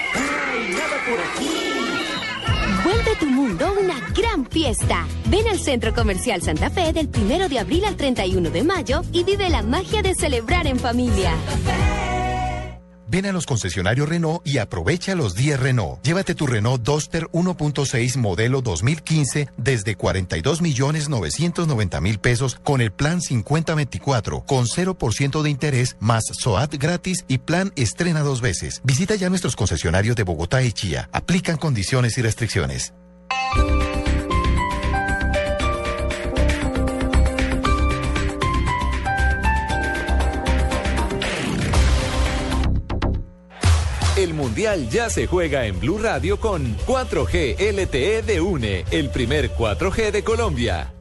Speaker 26: Vuelve tu mundo una gran fiesta. Ven al Centro Comercial Santa Fe del 1 de abril al 31 de mayo y vive la magia de celebrar en familia.
Speaker 16: Ven a los concesionarios Renault y aprovecha los días Renault. Llévate tu Renault Duster 1.6 modelo 2015 desde 42 millones 990 mil pesos con el plan 5024 con 0% de interés más SOAT gratis y plan estrena dos veces. Visita ya nuestros concesionarios de Bogotá y Chía. Aplican condiciones y restricciones.
Speaker 2: Mundial ya se juega en Blue Radio con 4G LTE de UNE, el primer 4G de Colombia.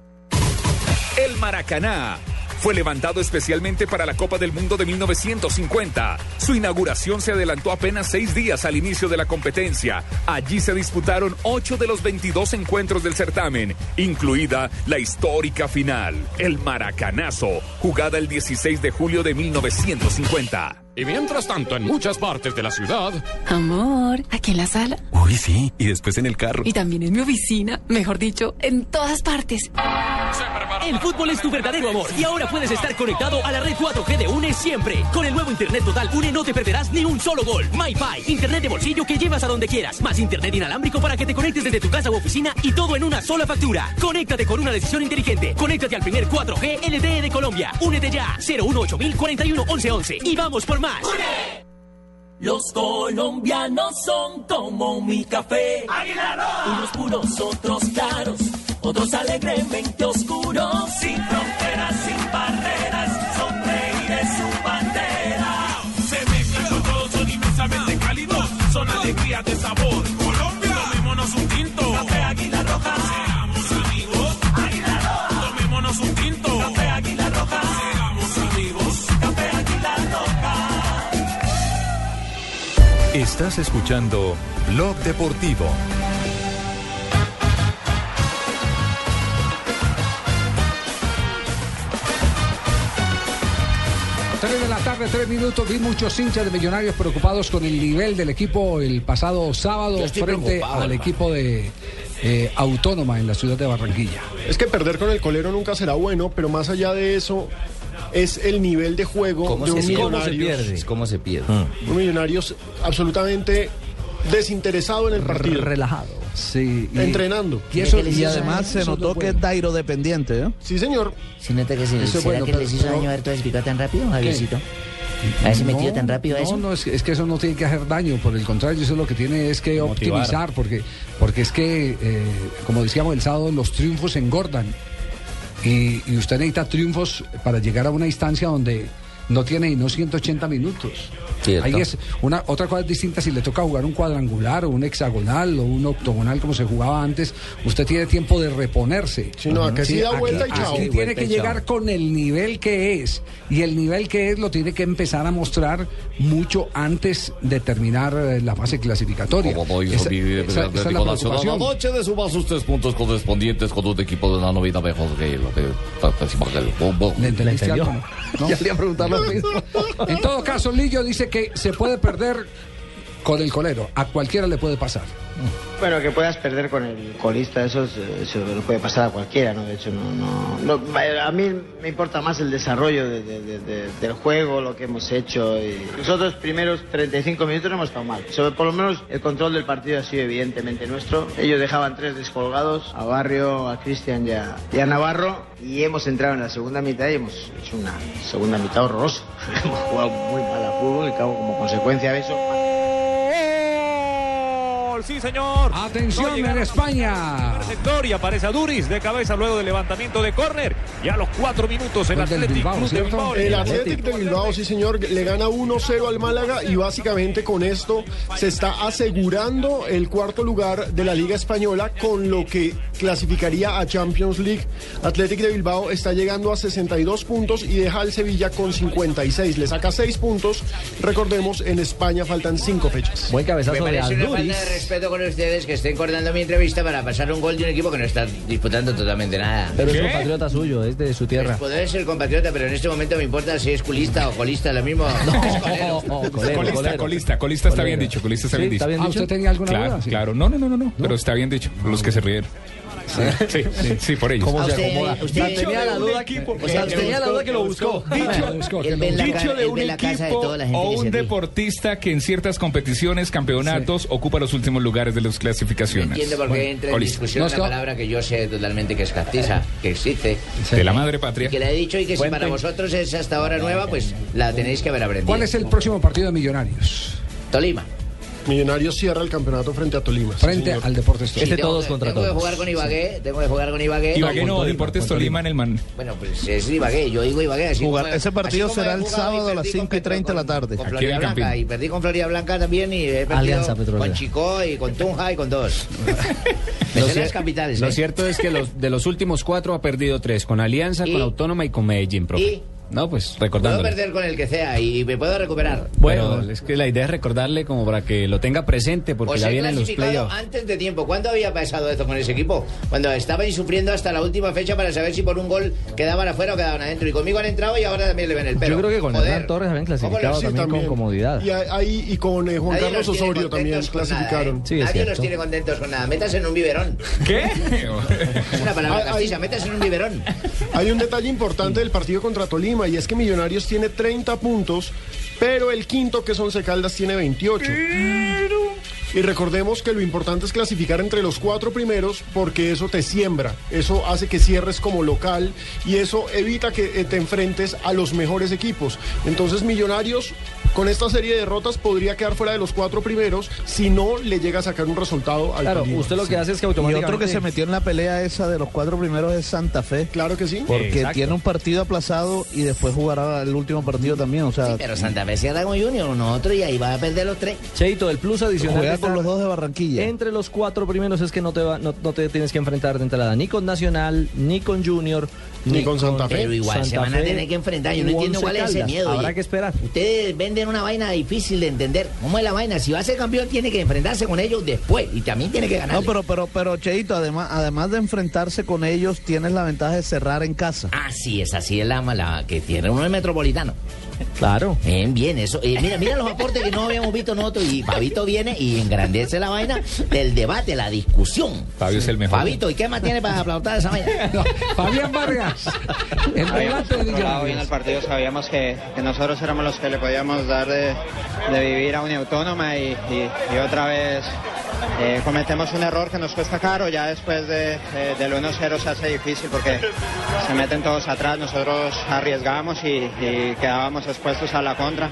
Speaker 9: El Maracaná fue levantado especialmente para la Copa del Mundo de 1950. Su inauguración se adelantó apenas seis días al inicio de la competencia. Allí se disputaron ocho de los 22 encuentros del certamen, incluida la histórica final, el Maracanazo, jugada el 16 de julio de 1950.
Speaker 27: Y mientras tanto, en muchas partes de la ciudad,
Speaker 24: Amor, aquí en la sala.
Speaker 27: Uy, sí, y después en el carro.
Speaker 24: Y también en mi oficina. Mejor dicho, en todas partes.
Speaker 28: El fútbol es tu verdadero amor y ahora puedes estar conectado a la red 4G de UNE siempre. Con el nuevo Internet Total UNE no te perderás ni un solo gol. MyPi, Internet de bolsillo que llevas a donde quieras. Más Internet inalámbrico para que te conectes desde tu casa u oficina y todo en una sola factura. Conéctate con una decisión inteligente. Conéctate al primer 4G LTE de Colombia. Únete ya. 018 41 1111 y vamos por más.
Speaker 29: Los colombianos son como mi café. Unos puros, otros claros, otros alegremente oscuros. Sin fronteras, sin barreras, sonreír es su bandera.
Speaker 30: Se mezclan con todos, son inmensamente cálidos, son alegrías de sabor. Colombia, tomémonos un tinto.
Speaker 29: Café Águila Roja.
Speaker 30: Seamos amigos.
Speaker 29: Águila Roja.
Speaker 30: Tomémonos un tinto.
Speaker 29: Café Águila Roja.
Speaker 30: Seamos amigos.
Speaker 29: Café Águila Roja.
Speaker 2: Estás escuchando Blog Deportivo.
Speaker 8: Tres de la tarde, tres minutos. Vi muchos hinchas de millonarios preocupados con el nivel del equipo el pasado sábado frente al
Speaker 12: hermano.
Speaker 8: equipo de eh, Autónoma en la ciudad de Barranquilla.
Speaker 12: Es que perder con el colero nunca será bueno, pero más allá de eso es el nivel de juego
Speaker 4: ¿Cómo
Speaker 12: de
Speaker 4: se,
Speaker 12: un
Speaker 4: pierde?
Speaker 12: Millonarios.
Speaker 4: ¿Cómo se pierde?
Speaker 12: Un Millonarios absolutamente desinteresado en el partido.
Speaker 10: Relajado.
Speaker 8: Sí.
Speaker 12: Entrenando.
Speaker 8: Y eso-
Speaker 11: y además se notó que es Dairo dependiente, ¿eh?
Speaker 12: Sí, señor.
Speaker 4: ¿Se nota que se,
Speaker 8: Eso es
Speaker 4: será
Speaker 8: bueno,
Speaker 4: que
Speaker 8: pero-
Speaker 4: les hizo
Speaker 8: pero-
Speaker 4: daño haber todo explicado tan rápido, Javiercito? ¿Haberse metido
Speaker 8: No,
Speaker 4: tan rápido a
Speaker 8: no,
Speaker 4: eso?
Speaker 8: No, es, que- es que eso no tiene que hacer daño, por el contrario, eso lo que tiene es que
Speaker 4: Motivar.
Speaker 8: optimizar, porque, porque es que, eh, como decíamos el sábado, los triunfos engordan. Y, y usted necesita triunfos para llegar a una instancia donde no tiene no 180 minutos.
Speaker 4: Cierto.
Speaker 8: Ahí es una otra cosa distinta si le toca jugar un cuadrangular o un hexagonal o un octogonal como se jugaba antes, usted tiene tiempo de reponerse.
Speaker 12: Sí, no, acá sí da vuelta y
Speaker 8: aquí
Speaker 12: chao.
Speaker 8: tiene
Speaker 12: Vuelta
Speaker 8: que llegar con el nivel que es y el nivel que es lo tiene que empezar a mostrar mucho antes de terminar eh, la fase clasificatoria.
Speaker 31: Como
Speaker 8: Esa-
Speaker 31: mi
Speaker 8: esa- esa es la preocupación.
Speaker 31: anoche de sumar sus tres puntos correspondientes con un equipo de una novena mejor que lo que.
Speaker 8: ¿Le entendiste algo? ¿No?
Speaker 11: Ya le iba a preguntar lo mismo.
Speaker 8: En todo caso, Lillo dice que se puede perder con el colero. A cualquiera le puede pasar.
Speaker 32: Bueno, que puedas perder con el colista, eso, es- eso le puede pasar a cualquiera, ¿no? De hecho, no, no, no- a mí me importa más el desarrollo de- de- de- de- del juego, lo que hemos hecho. Y nosotros primeros 35 minutos no hemos estado mal. Sobre, por lo menos el control del partido ha sido evidentemente nuestro. Ellos dejaban tres descolgados, a Barrio, a Cristian y y a Navarro, y hemos entrado en la segunda mitad y hemos hecho una segunda mitad horrorosa. hemos jugado muy mal a fútbol y como consecuencia de eso...
Speaker 22: Gol, sí señor.
Speaker 8: Atención
Speaker 22: No
Speaker 8: en España.
Speaker 22: sector y aparece a Duris de cabeza luego del levantamiento de córner. Y a los cuatro minutos el Athletic
Speaker 8: Bilbao,
Speaker 22: Club de. Bilbao.
Speaker 12: El Athletic de Bilbao, sí señor, le gana 1-0 al Málaga y básicamente con esto se está asegurando el cuarto lugar de la Liga Española con lo que clasificaría a Champions League. Athletic de Bilbao está llegando a 62 puntos y deja al Sevilla con 56. Le saca 6 puntos. Recordemos, en España faltan 5 fechas.
Speaker 10: Buen cabezazo de Alduris.
Speaker 4: Respeto con ustedes que estén coordinando mi entrevista para pasar un gol de un equipo que no está disputando totalmente nada.
Speaker 10: Pero es compatriota suyo, es de su tierra.
Speaker 4: Puede ser compatriota, pero en este momento me importa si es culista o colista, lo mismo. Es colero.
Speaker 9: colista, colista, colista está bien dicho, colista está
Speaker 4: Sí,
Speaker 9: bien dicho.
Speaker 4: ¿está bien
Speaker 8: Ah,
Speaker 4: dicho?
Speaker 8: ¿usted tenía alguna
Speaker 9: claro,
Speaker 8: duda? Sí.
Speaker 9: Claro, no, no, no, no, no, pero está bien dicho, los que se rieron. Sí, sí, sí, por ellos.
Speaker 4: ¿Cómo se Usted- acomoda? usted-
Speaker 10: tenía la duda que, o sea, tenía la duda que lo buscó.
Speaker 9: Dicho,
Speaker 4: la
Speaker 9: de un
Speaker 4: ve la casa de
Speaker 9: equipo
Speaker 4: toda la gente
Speaker 9: o un deportista que en ciertas competiciones, campeonatos, ocupa los últimos lugares de las clasificaciones.
Speaker 4: Entiendo por qué entra en discusión una palabra que yo sé totalmente que es castiza, que existe.
Speaker 9: De la madre patria.
Speaker 4: Y que le he dicho y que si para vosotros es hasta ahora nueva, pues la tenéis que haber aprendido.
Speaker 8: ¿Cuál es el próximo partido de Millonarios?
Speaker 4: Tolima.
Speaker 12: Millonarios cierra el campeonato frente a Tolima.
Speaker 8: Frente
Speaker 12: señor.
Speaker 8: al Deportes
Speaker 4: Sí, tengo, que- tengo que jugar con Ibagué, tengo que jugar con Ibagué.
Speaker 9: Ibagué no, Deportes Tolima en el man.
Speaker 4: Bueno, pues es Ibagué, yo digo Ibagué. Así
Speaker 11: Jugar-
Speaker 4: como-
Speaker 11: ese partido será el sábado a las
Speaker 4: perdí con
Speaker 11: 5 y 30 de la tarde.
Speaker 4: Con
Speaker 11: Aquí
Speaker 4: Blanca
Speaker 11: Campín.
Speaker 4: y perdí con Florida Blanca también y he perdido
Speaker 11: Alianza Petrolera.
Speaker 4: con Chico y con Tunja y con dos. Me
Speaker 33: Lo
Speaker 4: las capitales.
Speaker 33: Lo
Speaker 4: ¿eh?
Speaker 33: cierto es que los, de los últimos cuatro ha perdido tres, con Alianza,
Speaker 4: ¿Y?
Speaker 33: con Autónoma y con Medellín, profe.
Speaker 4: ¿Y?
Speaker 33: No, pues
Speaker 4: Puedo
Speaker 33: recordándole.
Speaker 4: perder con el que sea y me puedo recuperar.
Speaker 33: Bueno, es que la idea es recordarle como para que lo tenga presente, porque ya vienen los playoffs.
Speaker 4: antes de tiempo. ¿Cuándo había pasado esto con ese equipo? Cuando estaban sufriendo hasta la última fecha para saber si por un gol quedaban afuera o quedaban adentro. Y conmigo han entrado y ahora también le ven el pelo.
Speaker 10: Yo creo que con
Speaker 4: Joder.
Speaker 10: Hernán Torres habían
Speaker 4: ¿Cómo
Speaker 10: clasificado
Speaker 4: sí,
Speaker 10: también, con comodidad.
Speaker 12: Y ahí y con eh, Juan
Speaker 4: Nadie
Speaker 12: Carlos Osorio también
Speaker 4: con nada,
Speaker 12: clasificaron.
Speaker 4: ¿eh?
Speaker 10: Sí, es
Speaker 4: Nadie
Speaker 10: cierto.
Speaker 4: los tiene contentos con nada. Métase en un biberón.
Speaker 9: ¿Qué?
Speaker 4: Es una palabra castiza. Métase en un biberón.
Speaker 12: Hay un detalle importante del partido contra Tolima y es que Millonarios tiene 30 puntos, pero el quinto que es Once Caldas tiene 28. Y recordemos que lo importante es clasificar entre los cuatro primeros porque eso te siembra, eso hace que cierres como local y eso evita que eh, te enfrentes a los mejores equipos. Entonces Millonarios con esta serie de derrotas podría quedar fuera de los cuatro primeros si no le llega a sacar un resultado al
Speaker 10: Claro,
Speaker 12: Tolima.
Speaker 10: usted lo que hace es que
Speaker 11: Y
Speaker 10: automáticamente...
Speaker 11: otro que se metió en la pelea esa de los cuatro primeros es Santa Fe.
Speaker 12: Claro que sí.
Speaker 11: Porque
Speaker 10: Exacto.
Speaker 11: tiene un partido aplazado y después jugará el último partido también. O sea,
Speaker 4: Pero Santa Fe cierra con Junior, nosotros y ahí va a perder los tres.
Speaker 10: Cheito, el plus adicional
Speaker 11: juega con los dos de Barranquilla.
Speaker 10: Entre los cuatro primeros es que no te, va, no, no te tienes que enfrentar de entrada ni con Nacional, ni con Junior,
Speaker 12: Ni con Santa Fe.
Speaker 4: Pero igual se van a tener que enfrentar. Yo no entiendo cuál es ese miedo.
Speaker 10: Habrá
Speaker 4: oye.
Speaker 10: que esperar.
Speaker 4: Ustedes venden una vaina difícil de entender. ¿Cómo es la vaina? Si va a ser campeón, tiene que enfrentarse con ellos después. Y también tiene que ganar.
Speaker 11: No, pero, pero, pero, Cheito, además, además de enfrentarse con ellos, tienes la ventaja de cerrar en casa.
Speaker 4: Así es, así es la mala que tiene uno el metropolitano.
Speaker 10: Claro.
Speaker 4: Bien, bien, eso. Eh, mira, mira los aportes que no habíamos visto nosotros. Y Fabito viene y engrandece la vaina del debate, la discusión.
Speaker 9: Fabio es el mejor.
Speaker 4: Fabito, ¿y qué más tiene para aplaudir esa vaina?
Speaker 8: No, Fabián Vargas, el
Speaker 34: Habíamos controlado bien el partido, sabíamos que, que nosotros éramos los que le podíamos dar de, de vivir a Unión Autónoma y, y- y otra vez eh, cometemos un error que nos cuesta caro, ya después de, de- del 1-0 se hace difícil porque se meten todos atrás, nosotros arriesgábamos y, y quedábamos expuestos a la contra.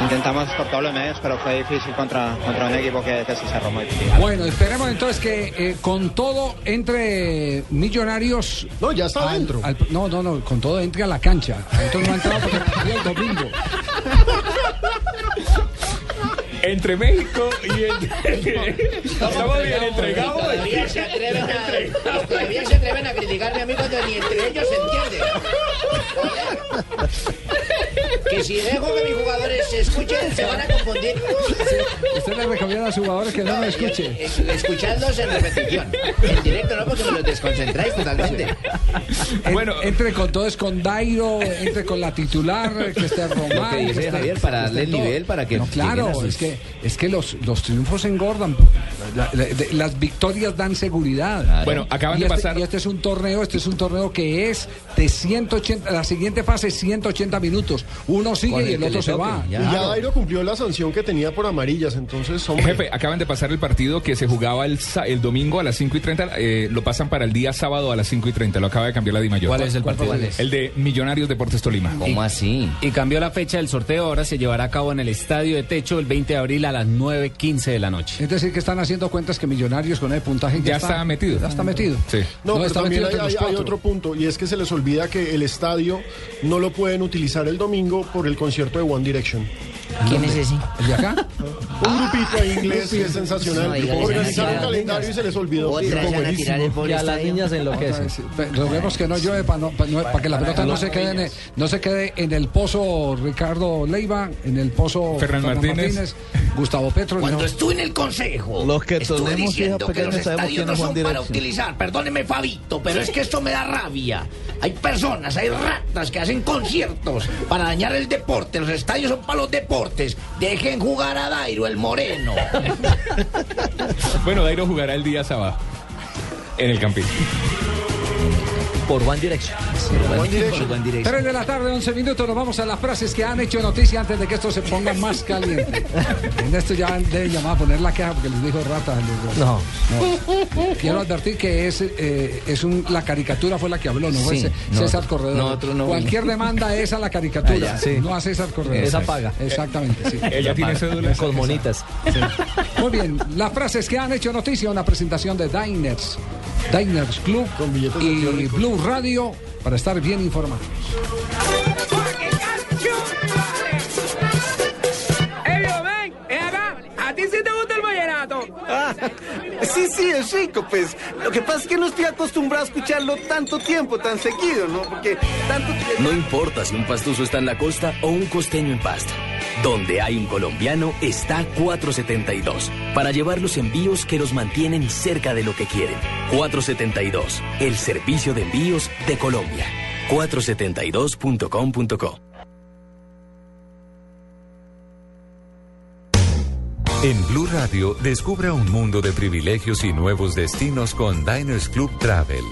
Speaker 34: Intentamos por todos los medios, pero fue difícil contra, contra un equipo que, que se cerró muy bien.
Speaker 8: Bueno, esperemos entonces que eh, con todo entre Millonarios.
Speaker 12: No, ya está
Speaker 8: al-
Speaker 12: adentro.
Speaker 8: al- no, no, no, con todo entre a la cancha. Entonces no ha entrado porque perdió el domingo.
Speaker 9: Entre México y entre... Estamos bien entregados.
Speaker 4: Todavía se atreven a, todavía se atreven a criticarme a mí cuando ni entre ellos se entiende. Que si dejo que mis jugadores se escuchen, se van a confundir.
Speaker 8: Usted le recomienda a sus jugadores que no lo escuchen.
Speaker 4: Es- Escuchándolos en repetición. En directo no, porque me los desconcentráis totalmente.
Speaker 8: bueno, entre con todo es con Dairo, entre con la titular, que esté Román.
Speaker 4: Que dice
Speaker 8: esté-
Speaker 4: Javier, para
Speaker 8: que
Speaker 4: darle el nivel, para que
Speaker 8: No, claro,
Speaker 4: sus-
Speaker 8: es que, es que los, los triunfos engordan. La- la- de- las victorias dan seguridad.
Speaker 9: Bueno, acaban
Speaker 8: y
Speaker 9: de
Speaker 8: este-
Speaker 9: pasar-
Speaker 8: Y este es un torneo, este es un torneo que es de 180, la siguiente fase 180 minutos. Uno sigue y
Speaker 4: el
Speaker 8: otro se va.
Speaker 12: Y ya Dairo cumplió la sanción que tenía por amarillas, entonces, hombre.
Speaker 9: Jefe, acaban de pasar el partido que se jugaba el, el domingo a las 5 y 30, eh, lo pasan para el día sábado a las 5 y 30, lo acaba de cambiar la Dimayor.
Speaker 33: ¿Cuál es el partido?
Speaker 9: ¿Cuál es? El de Millonarios Deportes Tolima.
Speaker 4: ¿Cómo así?
Speaker 33: Y cambió la fecha del sorteo, ahora se llevará a cabo en el Estadio de Techo el 20 de abril a las 9.15 de la noche.
Speaker 8: Es decir, que están haciendo cuentas que Millonarios con el puntaje
Speaker 9: Ya está metido.
Speaker 8: Ya está metido.
Speaker 9: Sí.
Speaker 12: No, pero
Speaker 8: está
Speaker 12: también
Speaker 8: metido
Speaker 12: hay, otro punto y es que se les olvida que el estadio no lo pueden utilizar el domingo por el concierto de One Direction.
Speaker 4: ¿Quién es ese?
Speaker 8: ¿El de acá?
Speaker 12: Un grupito ahí inglés que es sensacional.
Speaker 4: No, diga,
Speaker 12: Organizaron
Speaker 4: ya,
Speaker 12: un calendario y se les olvidó.
Speaker 4: Otra van a tirar el pobre
Speaker 10: Y a las
Speaker 4: estadio.
Speaker 10: niñas enloquecen.
Speaker 8: Logremos que no llueve para que la pelota no se quede en el, no se quede en el pozo Ricardo Leiva, en el pozo
Speaker 9: Ferran Martínez.
Speaker 8: Gustavo Petro.
Speaker 4: Cuando
Speaker 8: no.
Speaker 4: estuve en el consejo,
Speaker 11: Los que
Speaker 4: estuve
Speaker 11: tenemos hijas
Speaker 4: diciendo que los
Speaker 11: pequeñas sabemos
Speaker 4: estadios no son para
Speaker 11: Dirección.
Speaker 4: utilizar. Perdóneme, Fabito, pero es que esto me da rabia. Hay personas, hay ratas que hacen conciertos para dañar el deporte. Los estadios son para los Dejen jugar a Dairo, el moreno.
Speaker 9: Bueno, Dairo jugará el día sábado en el Campín.
Speaker 10: Por One Direction.
Speaker 8: Tres de la tarde, 11 minutos. Nos vamos a las frases que han hecho noticia antes de que esto se ponga más caliente. En esto ya deben llamar a poner la queja porque les dijo rata. les-
Speaker 10: No.
Speaker 8: No. Quiero advertir que es, eh, es un, la caricatura fue la que habló, no fue
Speaker 4: Sí, no,
Speaker 8: César Corredor.
Speaker 4: nosotros no
Speaker 8: Cualquier demanda es a la caricatura,
Speaker 10: Ah, sí.
Speaker 8: no a César Corredor.
Speaker 10: Esa paga.
Speaker 8: Exactamente, sí.
Speaker 9: Ella tiene cédula.
Speaker 10: Con monitas.
Speaker 8: Muy bien, las frases que han hecho noticia, una presentación de Diners, Diners Club y Blue Radio para estar bien informados.
Speaker 35: ¿A ti sí te gusta el vallenato?
Speaker 36: Ah, sí, sí, es rico, pues. Lo que pasa es que no estoy acostumbrado a escucharlo tanto tiempo, tan seguido, ¿no? Porque tanto tiempo...
Speaker 28: No importa si un pastuso está en la costa o un costeño en pasta. Donde hay un colombiano está 472 para llevar los envíos que los mantienen cerca de lo que quieren. 472, el servicio de envíos de Colombia. 472.com.co
Speaker 2: En Blue Radio, descubra un mundo de privilegios y nuevos destinos con Diners Club Travel.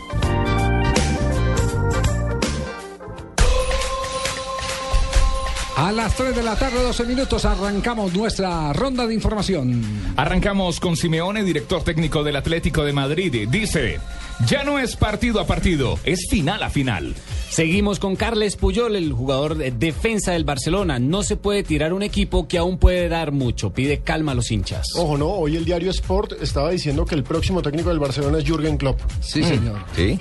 Speaker 8: A las 3 de la tarde, 12 minutos, arrancamos nuestra ronda de información.
Speaker 9: Arrancamos con Simeone, director técnico del Atlético de Madrid. Dice, ya no es partido a partido, es final a final.
Speaker 33: Seguimos con Carles Puyol, el jugador de defensa del Barcelona. No se puede tirar un equipo que aún puede dar mucho. Pide calma a los hinchas.
Speaker 12: Ojo, no, hoy el diario Sport estaba diciendo que el próximo técnico del Barcelona es Jürgen Klopp.
Speaker 8: Sí, señor.
Speaker 4: ¿Sí?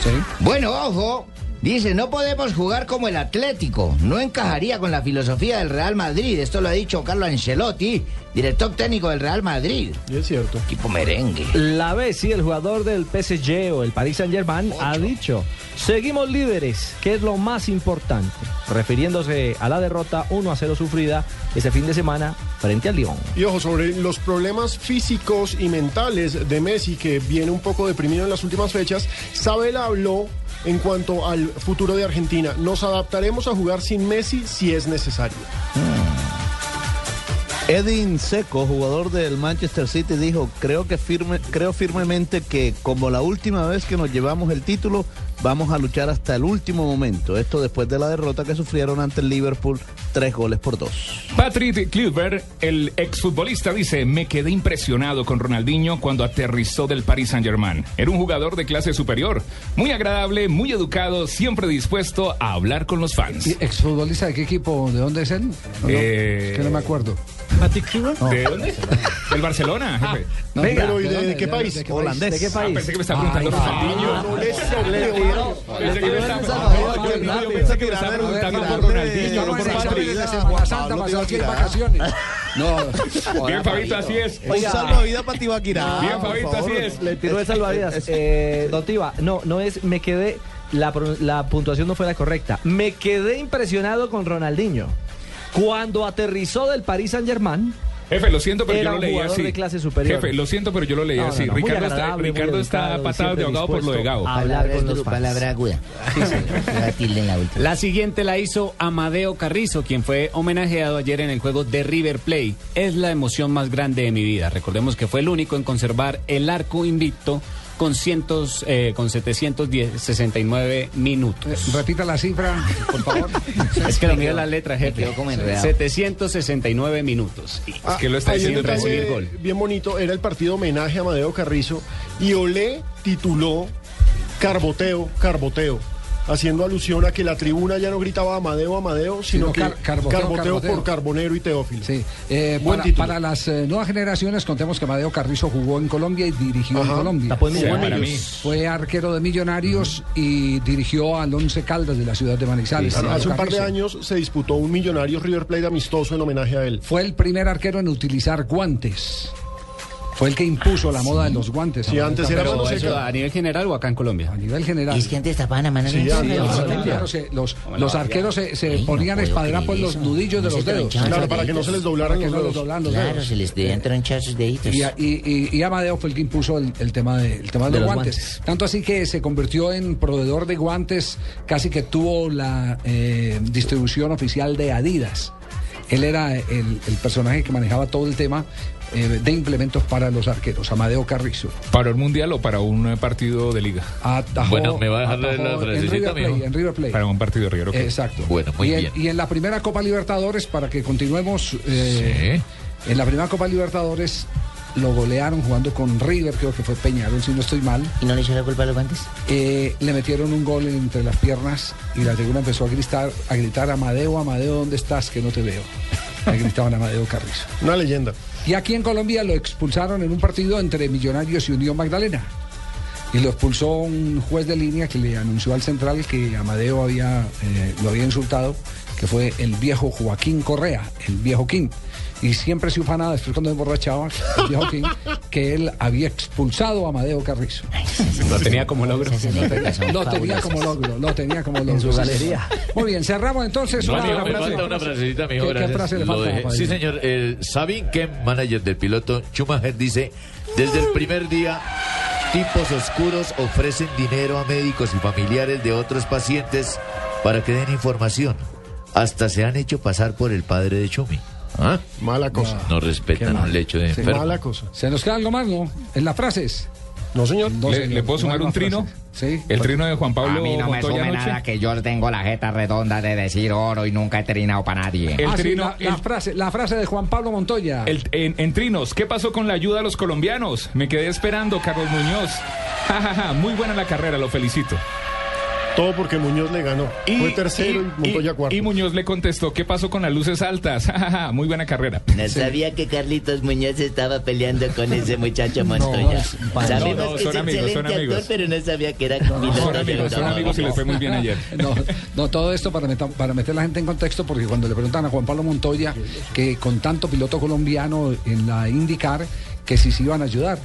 Speaker 8: Sí.
Speaker 4: Bueno, ojo. Dice, no podemos jugar como el Atlético. No encajaría con la filosofía del Real Madrid. Esto lo ha dicho Carlo Ancelotti, director técnico del Real Madrid.
Speaker 12: Y es cierto.
Speaker 4: Equipo merengue.
Speaker 10: La Bessi, el jugador del PSG o el Paris Saint Germain, ha dicho, seguimos líderes, que es lo más importante, refiriéndose a la derrota 1 a 0 sufrida ese fin de semana frente al Lyon.
Speaker 12: Y ojo, sobre los problemas físicos y mentales de Messi, que viene un poco deprimido en las últimas fechas, Sabel habló en cuanto al futuro de Argentina. Nos adaptaremos a jugar sin Messi si es necesario.
Speaker 11: Edin Seco, jugador del Manchester City, dijo, creo que firme, creo firmemente que como la última vez que nos llevamos el título, vamos a luchar hasta el último momento. Esto después de la derrota que sufrieron ante el Liverpool, tres goles por dos.
Speaker 9: Patrick Kluivert, el exfutbolista, dice, me quedé impresionado con Ronaldinho cuando aterrizó del Paris Saint-Germain. Era un jugador de clase superior, muy agradable, muy educado, siempre dispuesto a hablar con los fans.
Speaker 8: ¿Y ¿Exfutbolista de qué equipo? ¿De dónde es él? No, no,
Speaker 9: Eh,
Speaker 8: es que no me acuerdo.
Speaker 9: ¿De dónde? Del Barcelona, jefe.
Speaker 8: No,
Speaker 12: Venga,
Speaker 8: ¿de
Speaker 12: pero ¿y de, de qué
Speaker 8: ¿De
Speaker 12: país?
Speaker 8: ¿De qué
Speaker 11: Holandés.
Speaker 10: ¿De qué
Speaker 9: Ah,
Speaker 10: país?
Speaker 9: pensé que me estaba preguntando Ronaldinho.
Speaker 12: No
Speaker 9: Pensé que me estaba- preguntando por Ronaldinho, no por Patrick.
Speaker 8: de Semana Santa, pasó aquí en vacaciones. No,
Speaker 9: Bien, Fabito, así es.
Speaker 11: Un salvavidas para Tibaquirá.
Speaker 9: Bien, Fabito, así es.
Speaker 10: Le tiró el salvavidas. Eh, don Tiva, no, no es, me quedé, la, la puntuación no fue la correcta. Me quedé impresionado con Ronaldinho. Cuando aterrizó del Paris Saint Germain,
Speaker 9: Jefe, lo siento, pero
Speaker 10: Era
Speaker 9: yo lo
Speaker 10: un
Speaker 9: leí
Speaker 10: jugador
Speaker 9: así.
Speaker 10: de clase superior.
Speaker 9: Jefe, lo siento, pero yo lo leí
Speaker 10: No,
Speaker 9: así.
Speaker 10: no,
Speaker 9: Ricardo está, Ricardo está patado de ahogado por lo de Gabo.
Speaker 10: hablar con los
Speaker 4: palabra aguda. La tilde en la última.
Speaker 33: La siguiente la hizo Amadeo Carrizo, quien fue homenajeado ayer en el juego de River Play. Es la emoción más grande de mi vida. Recordemos que fue el único en conservar el arco invicto con, cientos, eh, con 769 minutos.
Speaker 8: repita la cifra, por favor.
Speaker 33: Es que lo mío es la letra, jefe.
Speaker 4: quedó como enredado.
Speaker 33: 769 minutos. Y-
Speaker 12: Ah,
Speaker 9: que lo está diciendo
Speaker 33: recibir gol.
Speaker 12: Bien bonito, era el partido homenaje a Amadeo Carrizo y Olé tituló Carboteo, Carboteo. Haciendo alusión a que la tribuna ya no gritaba Amadeo, Amadeo, sino,
Speaker 8: Sino
Speaker 12: que
Speaker 8: car- carboteo,
Speaker 12: carboteo,
Speaker 8: carboteo.
Speaker 12: por Carbonero y Teófilo.
Speaker 8: Sí. Eh,
Speaker 12: Buen
Speaker 8: para, las eh, nuevas generaciones, contemos que Amadeo Carrizo jugó en Colombia y dirigió en
Speaker 12: Ajá.
Speaker 8: Colombia.
Speaker 12: En Millonarios.
Speaker 8: Fue arquero de Millonarios y dirigió al Once Caldas de la ciudad de Manizales.
Speaker 12: Claro, hace un par de años se disputó un millonario River Plate amistoso en homenaje a él.
Speaker 8: Fue el primer arquero en utilizar guantes. Fue el que impuso la moda de los guantes.
Speaker 12: Sí, antes era
Speaker 33: Pero eso. ¿A nivel general o acá en Colombia?
Speaker 8: A nivel general.
Speaker 4: Es que antes tapaban a mano
Speaker 12: Sí,
Speaker 8: Claro, se- los, los arqueros se, se ponían
Speaker 4: no
Speaker 8: espadrapos en los nudillos de
Speaker 4: No
Speaker 8: los dedos.
Speaker 12: Claro, para que no se les doblaran los
Speaker 8: no
Speaker 12: dedos.
Speaker 4: Claro, se les debían tronchar sus deditos.
Speaker 8: Y, y- y- y Amadeo fue el que impuso el, el tema, de, el tema de,
Speaker 10: De
Speaker 8: los, guantes. Tanto así que se convirtió en proveedor de guantes, casi que tuvo la eh, distribución oficial de Adidas. Él era el, el personaje que manejaba todo el tema eh, de implementos para los arqueros, Amadeo Carrizo.
Speaker 9: ¿Para el mundial o para un eh, partido de liga?
Speaker 8: Atajó-
Speaker 31: Bueno, ¿me va a dejar la
Speaker 8: en River
Speaker 31: mijo?
Speaker 8: en River Plate.
Speaker 9: Para un partido de River. ok.
Speaker 8: Exacto.
Speaker 31: Bueno, muy
Speaker 8: y, en,
Speaker 31: bien.
Speaker 8: y en la primera Copa Libertadores, para que continuemos, eh, en la primera Copa Libertadores lo golearon jugando con River, creo que fue Peñarol, si no estoy mal.
Speaker 4: ¿Y no le echó la culpa a los guantes?
Speaker 8: Eh, le metieron un gol entre las piernas y la tribuna empezó a gritar, a gritar Amadeo, Amadeo, ¿dónde estás? Que no te veo. Le gritaban a Amadeo Carrizo.
Speaker 12: Una leyenda.
Speaker 8: Y aquí en Colombia lo expulsaron en un partido entre Millonarios y Unión Magdalena. Y lo expulsó un juez de línea que le anunció al central que Amadeo había, eh, lo había insultado, que fue el viejo Joaquín Correa, el viejo King. Y siempre se ufanaba después cuando emborrachaba, viejo King, que él había expulsado a Amadeo Carrizo.
Speaker 33: Lo tenía como logro.
Speaker 8: Lo tenía como logro, lo tenía como logro.
Speaker 10: En su galería.
Speaker 8: Muy bien, cerramos entonces.
Speaker 31: No,
Speaker 8: una-
Speaker 31: amigo, me
Speaker 8: frase-
Speaker 31: falta una frasecita, mijo,
Speaker 8: ¿Qué- ¿Qué,
Speaker 31: gracias.
Speaker 8: frase le
Speaker 31: Lo
Speaker 8: falta?
Speaker 31: dejé.
Speaker 8: Rafael?
Speaker 31: Sí, señor. El Sabin Kem, manager del piloto Schumacher, dice: Desde el primer día, tipos oscuros ofrecen dinero a médicos y familiares de otros pacientes para que den información. Hasta se han hecho pasar por el padre de Chumi. ¿Ah?
Speaker 12: Mala cosa.
Speaker 31: No respetan un lecho de enfermo.
Speaker 12: Mala cosa.
Speaker 8: ¿Se nos queda algo más, no? En las frases.
Speaker 12: No, señor.
Speaker 8: No,
Speaker 9: ¿Le,
Speaker 8: señor.
Speaker 9: le puedo sumar un trino?
Speaker 8: frases. Sí.
Speaker 9: El trino de Juan Pablo
Speaker 37: A mí no me
Speaker 9: Montoya
Speaker 37: sume
Speaker 9: anoche.
Speaker 37: nada que yo tengo la jeta redonda de decir oro y nunca he trinado para nadie.
Speaker 9: El
Speaker 8: Ah, sí,
Speaker 9: trino-
Speaker 8: la, la
Speaker 9: el-
Speaker 8: frase, la frase de Juan Pablo Montoya.
Speaker 9: El- en, en trinos, ¿qué pasó con la ayuda a los colombianos? Me quedé esperando, Carlos Muñoz. Ja, ja, ja, muy buena la carrera, lo felicito.
Speaker 12: Todo porque Muñoz le ganó. Fue tercero y, Montoya cuarto.
Speaker 9: y Muñoz le contestó, ¿qué pasó con las luces altas? Muy buena carrera.
Speaker 4: No sabía que Carlitos Muñoz estaba peleando con ese muchacho Montoya.
Speaker 8: pan-
Speaker 4: Sabemos
Speaker 9: No, no,
Speaker 4: que
Speaker 9: son
Speaker 4: es
Speaker 9: amigos, son
Speaker 4: excelente
Speaker 9: amigos.
Speaker 4: actor, pero no sabía que era
Speaker 9: Son amigos, son amigos y les fue muy bien ayer.
Speaker 8: No, no, todo esto para, meta- para meter la gente en contexto, porque cuando le preguntan a Juan Pablo Montoya que con tanto piloto colombiano en la IndyCar, que si se iban a ayudar.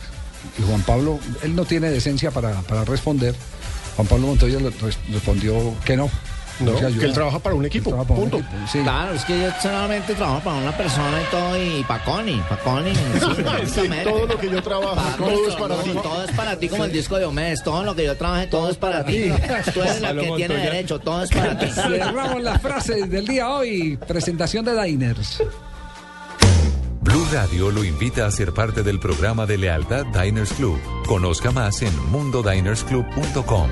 Speaker 8: Y Juan Pablo, él no tiene decencia para, para responder. Juan Pablo Montoya respondió que no.
Speaker 12: Que él trabaja para un equipo.
Speaker 8: un
Speaker 12: Punto.
Speaker 8: equipo, sí.
Speaker 37: Claro, es que yo solamente trabajo para una persona y todo, y para Connie, para Connie. sí,
Speaker 12: Sí, todo lo que yo trabajo,
Speaker 37: Para
Speaker 12: todo
Speaker 37: nuestro-
Speaker 12: es para
Speaker 37: no,
Speaker 12: ti.
Speaker 37: Todo es para ti, como el disco de Omedes. Todo lo que yo trabaje, todo es para ti. Tú eres la
Speaker 9: Pablo
Speaker 37: que tiene derecho, todo es para ti.
Speaker 8: Cerramos las frases del día hoy. Presentación de Diners.
Speaker 2: Blue Radio lo invita a ser parte del programa de lealtad Diners Club. Conozca más en mundodinersclub.com.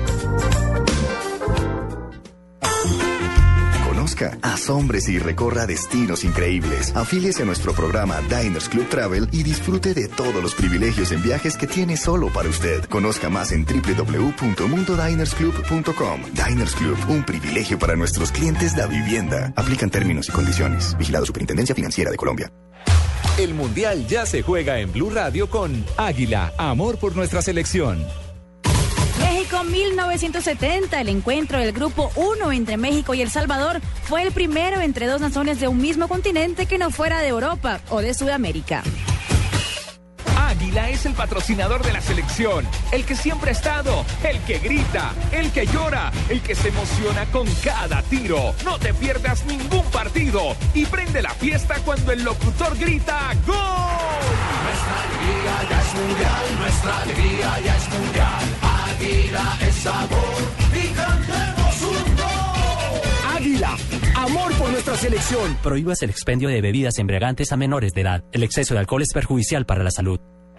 Speaker 38: Conozca, asómbrese y recorra destinos increíbles. Afíliese a nuestro programa Diners Club Travel y disfrute de todos los privilegios en viajes que tiene solo para usted. Conozca más en www.mundodinersclub.com. Diners Club, un privilegio para nuestros clientes de vivienda. Aplican términos y condiciones. Vigilado Superintendencia Financiera de Colombia.
Speaker 39: El Mundial ya se juega en Blue Radio con Águila, amor por nuestra selección.
Speaker 40: México 1970, el encuentro del Grupo 1 entre México y El Salvador fue el primero entre dos naciones de un mismo continente que no fuera de Europa o de Sudamérica.
Speaker 9: Águila es el patrocinador de la selección, el que siempre ha estado, el que grita, el que llora, el que se emociona con cada tiro. No te pierdas ningún partido y prende la fiesta cuando el locutor grita ¡Gol!
Speaker 30: Nuestra alegría ya es mundial, nuestra alegría ya es mundial. Águila es sabor y cantemos un gol.
Speaker 28: Águila, amor por nuestra selección.
Speaker 41: Prohíbas el expendio de bebidas embriagantes a menores de edad. El exceso de alcohol es perjudicial para la salud.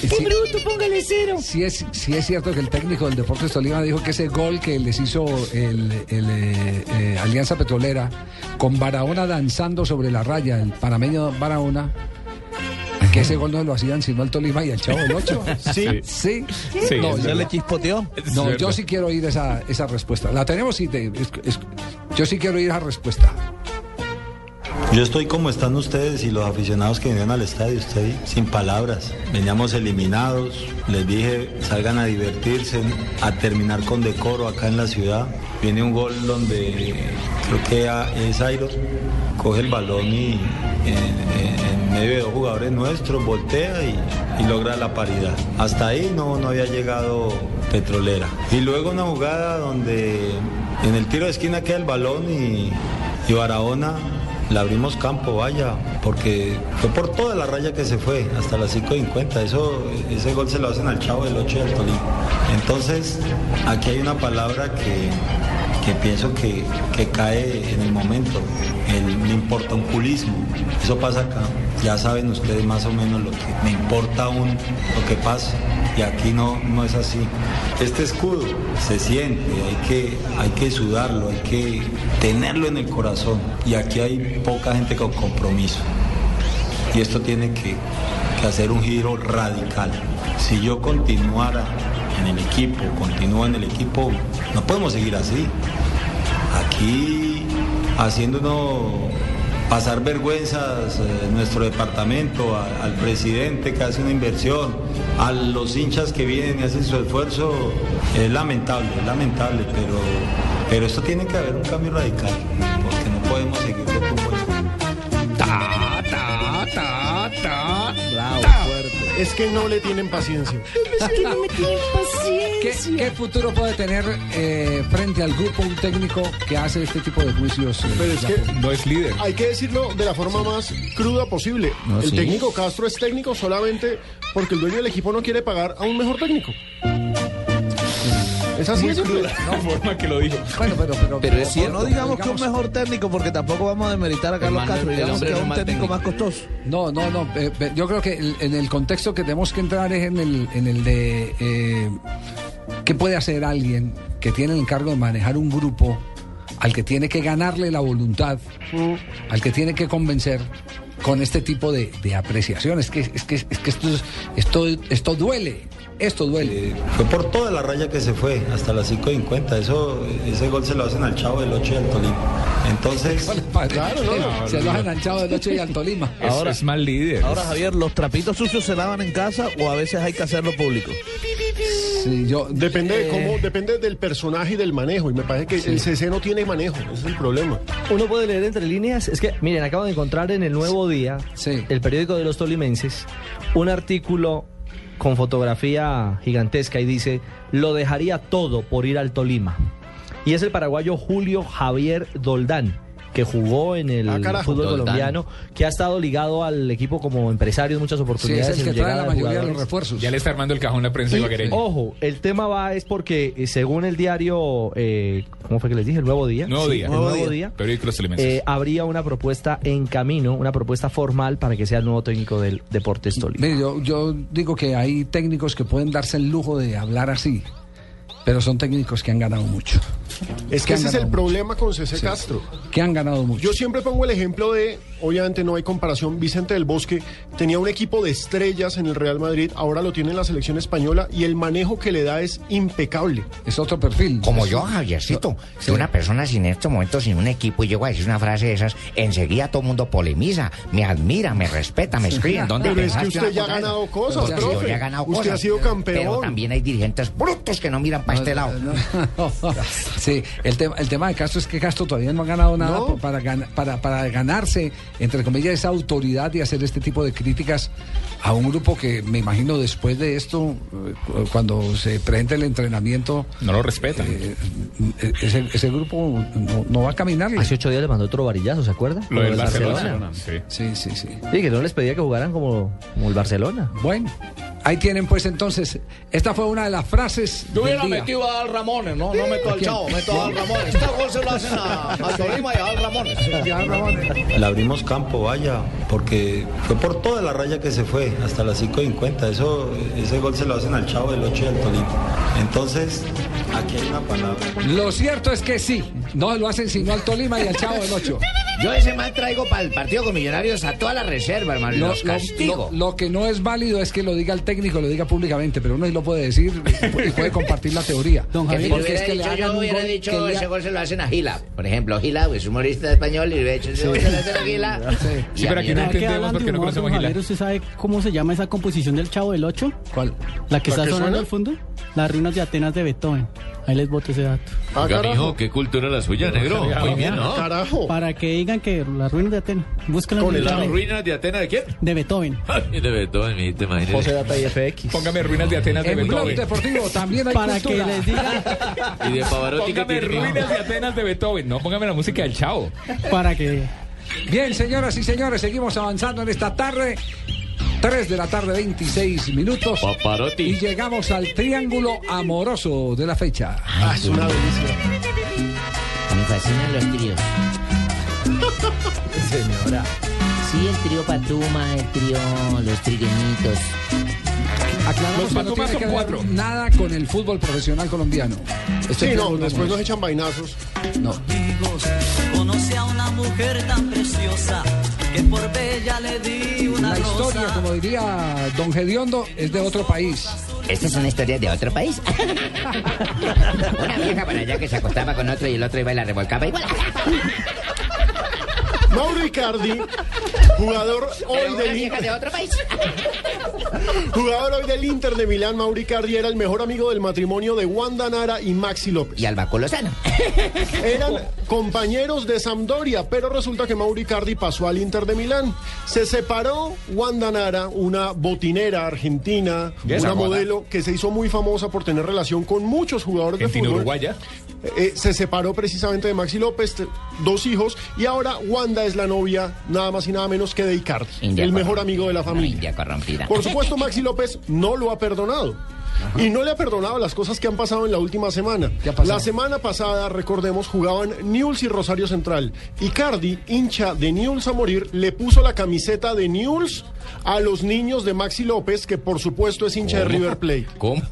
Speaker 37: ¡Qué bruto! Póngale cero.
Speaker 8: Sí es, sí es cierto que el técnico del Deportes Tolima dijo que ese gol que les hizo el, el, eh, eh, Alianza Petrolera con Barahona danzando sobre la raya, el panameño Barahona, que ese gol no lo hacían sino el Tolima y el Chavo del 8.
Speaker 11: Sí.
Speaker 8: Sí.
Speaker 11: Sí,
Speaker 8: No,
Speaker 11: ¿se
Speaker 8: yo-
Speaker 11: le chispoteó?
Speaker 8: No, yo sí quiero oír esa, esa respuesta. La tenemos y te- es- es- yo sí quiero oír esa respuesta.
Speaker 42: Yo estoy como están ustedes y los aficionados que vinieron al estadio, estoy sin palabras. Veníamos eliminados, les dije salgan a divertirse, a terminar con decoro acá en la ciudad. Viene un gol donde creo que es Airo, coge el balón y en, en- en medio de dos jugadores nuestros voltea y, logra la paridad. Hasta ahí no, no había llegado Petrolera. Y luego una jugada donde en el tiro de esquina queda el balón y Barahona le abrimos campo, vaya, porque fue por toda la raya que se fue, hasta las 5.50. Eso, ese gol se lo hacen al chavo del 8 del Tolima. Entonces, aquí hay una palabra que, que pienso que, que cae en el momento, el me importa un culismo. Eso pasa acá. Ya saben ustedes más o menos lo que me importa un, lo que pasa. Y aquí no, no es así. Este escudo se siente, hay que, hay que sudarlo, hay que tenerlo en el corazón. Y aquí hay poca gente con compromiso. Y esto tiene que, que hacer un giro radical. Si yo continuara en el equipo, continúo en el equipo, no podemos seguir así. Aquí haciéndonos pasar vergüenzas eh, nuestro departamento, al presidente que hace una inversión, a los hinchas que vienen y hacen su esfuerzo, es lamentable, es lamentable, pero, pero esto tiene que haber un cambio radical, porque no podemos seguir
Speaker 12: Es que no le tienen paciencia.
Speaker 37: Es que no me tienen
Speaker 8: ¿Qué, qué futuro puede tener eh, frente al grupo un técnico que hace este tipo de juicios? eh,
Speaker 12: Pero es que
Speaker 9: no es líder.
Speaker 12: Hay que decirlo de la forma más cruda posible.
Speaker 8: No,
Speaker 12: el
Speaker 8: sí.
Speaker 12: técnico Castro es técnico solamente porque el dueño del equipo no quiere pagar a un mejor técnico. Es
Speaker 9: Muy
Speaker 12: de simple.
Speaker 9: cruda la forma que lo dijo.
Speaker 8: Bueno, pero, pero,
Speaker 11: Pero es cierto. No digamos que un mejor técnico, porque tampoco vamos a demeritar a Carlos Castro.
Speaker 8: el
Speaker 11: Digamos
Speaker 8: hombre
Speaker 11: que
Speaker 8: no
Speaker 11: es un
Speaker 8: es
Speaker 11: técnico más costoso.
Speaker 8: No, no, no. eh, yo creo que el- en el contexto que tenemos que entrar es en el, en el de eh, qué puede hacer alguien que tiene el encargo de manejar un grupo al que tiene que ganarle la voluntad, al que tiene que convencer con este tipo de, de apreciaciones. Es que, es que, es que esto, es- esto, esto duele, esto duele.
Speaker 42: Fue por toda la raya que se fue, hasta las 5.50. Eso, ese gol se lo hacen al chavo del 8 del Tolima. Entonces,
Speaker 8: Claro, no, se lo han enganchado del 8 y al Tolima.
Speaker 11: Ahora-
Speaker 9: es mal líder.
Speaker 11: Ahora, Javier, ¿los trapitos sucios se lavan en casa o a veces hay que hacerlo público?
Speaker 12: Depende, de
Speaker 11: Eh.
Speaker 12: cómo, depende del personaje y del manejo. Y me parece que el CC no tiene manejo. Ese es el problema.
Speaker 10: Uno puede leer entre líneas. Es que, miren, acabo de encontrar en el Nuevo Día, el periódico de los tolimenses, un artículo con fotografía gigantesca y dice: Lo dejaría todo por ir al Tolima. Y es el paraguayo Julio Javier Doldán que jugó en el
Speaker 8: Ah, carajo.
Speaker 10: fútbol colombiano, que ha estado ligado al equipo como empresario en muchas
Speaker 8: Sí,
Speaker 10: oportunidades.
Speaker 8: es el
Speaker 10: en
Speaker 8: que trae
Speaker 10: llegada
Speaker 8: la mayoría de los refuerzos.
Speaker 9: Ya le está armando el cajón la prensa ibaguereña.
Speaker 10: Ojo, el tema va es porque eh, según el diario, eh, ¿cómo fue que les dije? El Nuevo Día.
Speaker 9: Nuevo
Speaker 10: Sí,
Speaker 9: día.
Speaker 10: el Nuevo, Día.
Speaker 9: Los Tolimenses.
Speaker 10: eh, habría una propuesta en camino, una propuesta formal para que sea el nuevo técnico del Deportes Tolima.
Speaker 8: Mire, yo, yo digo que hay técnicos que pueden darse el lujo de hablar así, pero son técnicos que han ganado mucho.
Speaker 12: Es que ese es el problema con CC
Speaker 8: Sí.
Speaker 12: Castro.
Speaker 8: Que han ganado mucho.
Speaker 12: Yo siempre pongo el ejemplo de, obviamente no hay comparación, Vicente del Bosque tenía un equipo de estrellas en el Real Madrid, ahora lo tiene en la selección española y el manejo que le da es impecable.
Speaker 8: Es otro perfil.
Speaker 4: Como yo, Javiercito. Si una persona sin estos momentos, sin un equipo, y llego a decir una frase de esas, enseguida todo el mundo polemiza, me admira, me respeta, me escribe. ¿Dónde
Speaker 12: Pero es que usted ya ha ganado
Speaker 4: eso?
Speaker 12: cosas,
Speaker 4: yo
Speaker 12: profe.
Speaker 4: ya he ganado
Speaker 12: Usted
Speaker 4: cosas.
Speaker 12: ha sido campeón.
Speaker 4: Pero también hay dirigentes brutos que no miran para este lado.
Speaker 8: Sí, el tema, el tema de Castro es que Castro todavía no ha ganado nada
Speaker 12: No.
Speaker 8: para, para, para ganarse, entre comillas, esa autoridad de hacer este tipo de críticas a un grupo que me imagino después de esto, eh, cu- cuando se presente el entrenamiento,
Speaker 9: No lo respetan.
Speaker 8: eh, ese, ese grupo no, no va a caminar.
Speaker 10: Hace ocho días le mandó otro varillazo, ¿se acuerda?
Speaker 9: Lo del Barcelona. Sí.
Speaker 8: Sí, sí, sí.
Speaker 10: Sí, que no les pedía que jugaran como, como el Barcelona.
Speaker 8: Bueno, ahí tienen pues entonces, esta fue una de las frases.
Speaker 37: Yo hubiera
Speaker 8: día.
Speaker 37: metido a Al Ramones, no, no meto al. Chavo, meto a Al Ramones. Este gol se lo hacen a, a Tolima y a Al Ramones.
Speaker 42: Le abrimos campo, vaya, porque fue por toda la raya que se fue, hasta las 5.50. Eso, ese gol se lo hacen al Chavo del 8 y al Tolima. Entonces, aquí hay una palabra.
Speaker 8: Lo cierto es que sí, no lo hacen sino al Tolima y al Chavo del 8.
Speaker 4: Yo ese mal traigo para el partido con Millonarios a toda la reserva, hermano.
Speaker 8: Lo,
Speaker 4: los
Speaker 8: lo-
Speaker 4: castigo.
Speaker 8: lo- lo que no es válido es que lo diga el técnico, lo diga públicamente, pero uno sí lo puede decir y puede compartir la teoría.
Speaker 4: Que si
Speaker 8: Porque
Speaker 4: le
Speaker 8: es que le
Speaker 4: dicho,
Speaker 8: hagan
Speaker 4: yo hubiera
Speaker 8: que
Speaker 4: dicho,
Speaker 8: le
Speaker 4: ese gol se lo hacen a Gila. Por ejemplo, Gila es humorista español y le hubiera hecho ese gol se lo hacen a Gila.
Speaker 9: Sí, pero aquí no
Speaker 43: que
Speaker 9: entendemos
Speaker 43: hablan
Speaker 9: por
Speaker 43: de
Speaker 9: qué no conocemos
Speaker 43: don
Speaker 9: Gila.
Speaker 43: Javier, ¿Usted sabe cómo se llama esa composición del Chavo del 8?
Speaker 8: ¿Cuál?
Speaker 43: La que
Speaker 12: ¿La
Speaker 43: está
Speaker 12: que
Speaker 43: sonando
Speaker 12: suena?
Speaker 43: al fondo. Las ruinas de Atenas de Beethoven. Ahí les boto ese dato.
Speaker 12: Ah,
Speaker 31: Oiga,
Speaker 12: carajo.
Speaker 31: mijo, qué cultura la suya, negro. Muy bien, ¿no?
Speaker 12: Carajo.
Speaker 43: Para que digan que las ruinas de Atenas. Búsquenlo
Speaker 12: Con
Speaker 31: ¿Las ruinas de Atenas de quién?
Speaker 43: De Beethoven.
Speaker 31: Ay, de Beethoven, mi te imaginas.
Speaker 10: José Data y FX.
Speaker 9: Póngame ruinas de Atenas de
Speaker 8: En Blog
Speaker 9: Beethoven.
Speaker 8: Deportivo también hay
Speaker 43: Para que les digan.
Speaker 31: Y de Pavarotti
Speaker 9: Póngame
Speaker 31: tiene
Speaker 9: ruinas de Atenas de Beethoven. No, póngame la música del Chavo.
Speaker 43: Para que.
Speaker 8: Bien, señoras y señores, seguimos avanzando en esta tarde. 3 de la tarde, 26 minutos.
Speaker 31: Paparotti.
Speaker 8: Y llegamos al triángulo amoroso de la fecha.
Speaker 12: Ah, es una delicia.
Speaker 4: Me fascinan los tríos.
Speaker 10: Señora.
Speaker 4: Sí, el trío Patuma, el trío Los Trigueñitos.
Speaker 8: Aclaramos
Speaker 9: Los
Speaker 8: que no tiene
Speaker 9: son
Speaker 8: que ver
Speaker 9: cuatro.
Speaker 8: nada con el fútbol profesional colombiano. Este
Speaker 12: Sí, no, después nos echan vainazos.
Speaker 8: No.
Speaker 44: Conocí a una mujer tan preciosa que por bella le di una
Speaker 8: La historia,
Speaker 44: rosa.
Speaker 8: como diría don Gediondo, es de otro país.
Speaker 4: Esta es una historia de otro país. una vieja para allá que se acostaba con otro y el otro iba y la revolcaba igual.
Speaker 12: Mauro Icardi, jugador hoy del
Speaker 4: de
Speaker 12: Inter,
Speaker 4: otro país.
Speaker 12: jugador hoy del Inter de Milán, Mauro Icardi era el mejor amigo del matrimonio de Wanda Nara y Maxi López.
Speaker 4: Y Albaco Lozano.
Speaker 12: Eran compañeros de Sampdoria, pero resulta que Mauro Icardi pasó al Inter de Milán. Se separó Wanda Nara, una botinera argentina,
Speaker 9: ¿Y esa
Speaker 12: una modelo que se hizo muy famosa por tener relación con muchos jugadores de fútbol.
Speaker 9: Uruguaya.
Speaker 12: Eh, se separó precisamente de Maxi López, dos hijos, y ahora Wanda es la novia, nada más y nada menos que de Icardi,
Speaker 4: India
Speaker 12: el mejor amigo de la familia.
Speaker 4: India.
Speaker 12: Por supuesto, Maxi López no lo ha perdonado. Y no le ha perdonado las cosas que han pasado en la última semana.
Speaker 8: ¿Qué ha pasado?
Speaker 12: La semana pasada, recordemos, jugaban Newell's y Rosario Central. Icardi, hincha de Newell's a morir, le puso la camiseta de Newell's a los niños de Maxi López, que por supuesto es hincha de River Plate.
Speaker 31: ¿Cómo?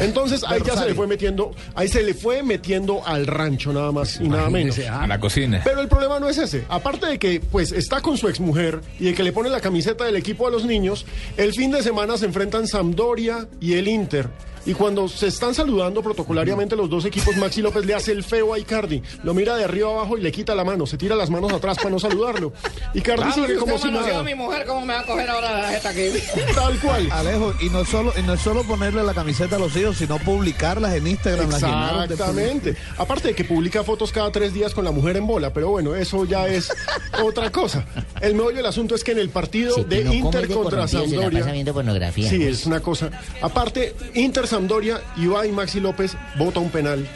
Speaker 12: Entonces ahí ya se le fue metiendo, ahí se le fue metiendo al rancho nada más y nada menos.
Speaker 8: Ah.
Speaker 9: A la cocina.
Speaker 12: Pero el problema no es ese. Aparte de que pues está con su exmujer y de que le pone la camiseta del equipo a los niños, el fin de semana se enfrentan Sampdoria y el Inter. Y cuando se están saludando protocolariamente los dos equipos, Maxi López le hace el feo a Icardi. Lo mira de arriba abajo y le quita la mano. Se tira las manos atrás para no saludarlo. Icardi sigue como si nada.
Speaker 37: mi mujer, ¿cómo me va a coger ahora la jeta aquí?
Speaker 12: Tal cual.
Speaker 11: Alejo, y no solo y no es solo ponerle la camiseta a los hijos, sino publicarlas en Instagram. las llenaron de
Speaker 12: Exactamente. Aparte de que publica fotos cada tres días con la mujer en bola, pero bueno, eso ya es otra cosa. El meollo del asunto es que en el partido
Speaker 4: Sí,
Speaker 12: de
Speaker 4: no
Speaker 12: Inter contra
Speaker 4: corrompido, se la pasa
Speaker 12: Sampdoria.
Speaker 4: viendo pornografía.
Speaker 12: Sí, es una cosa. Aparte, Inter Sampdoria, Iba y Maxi López bota un penal.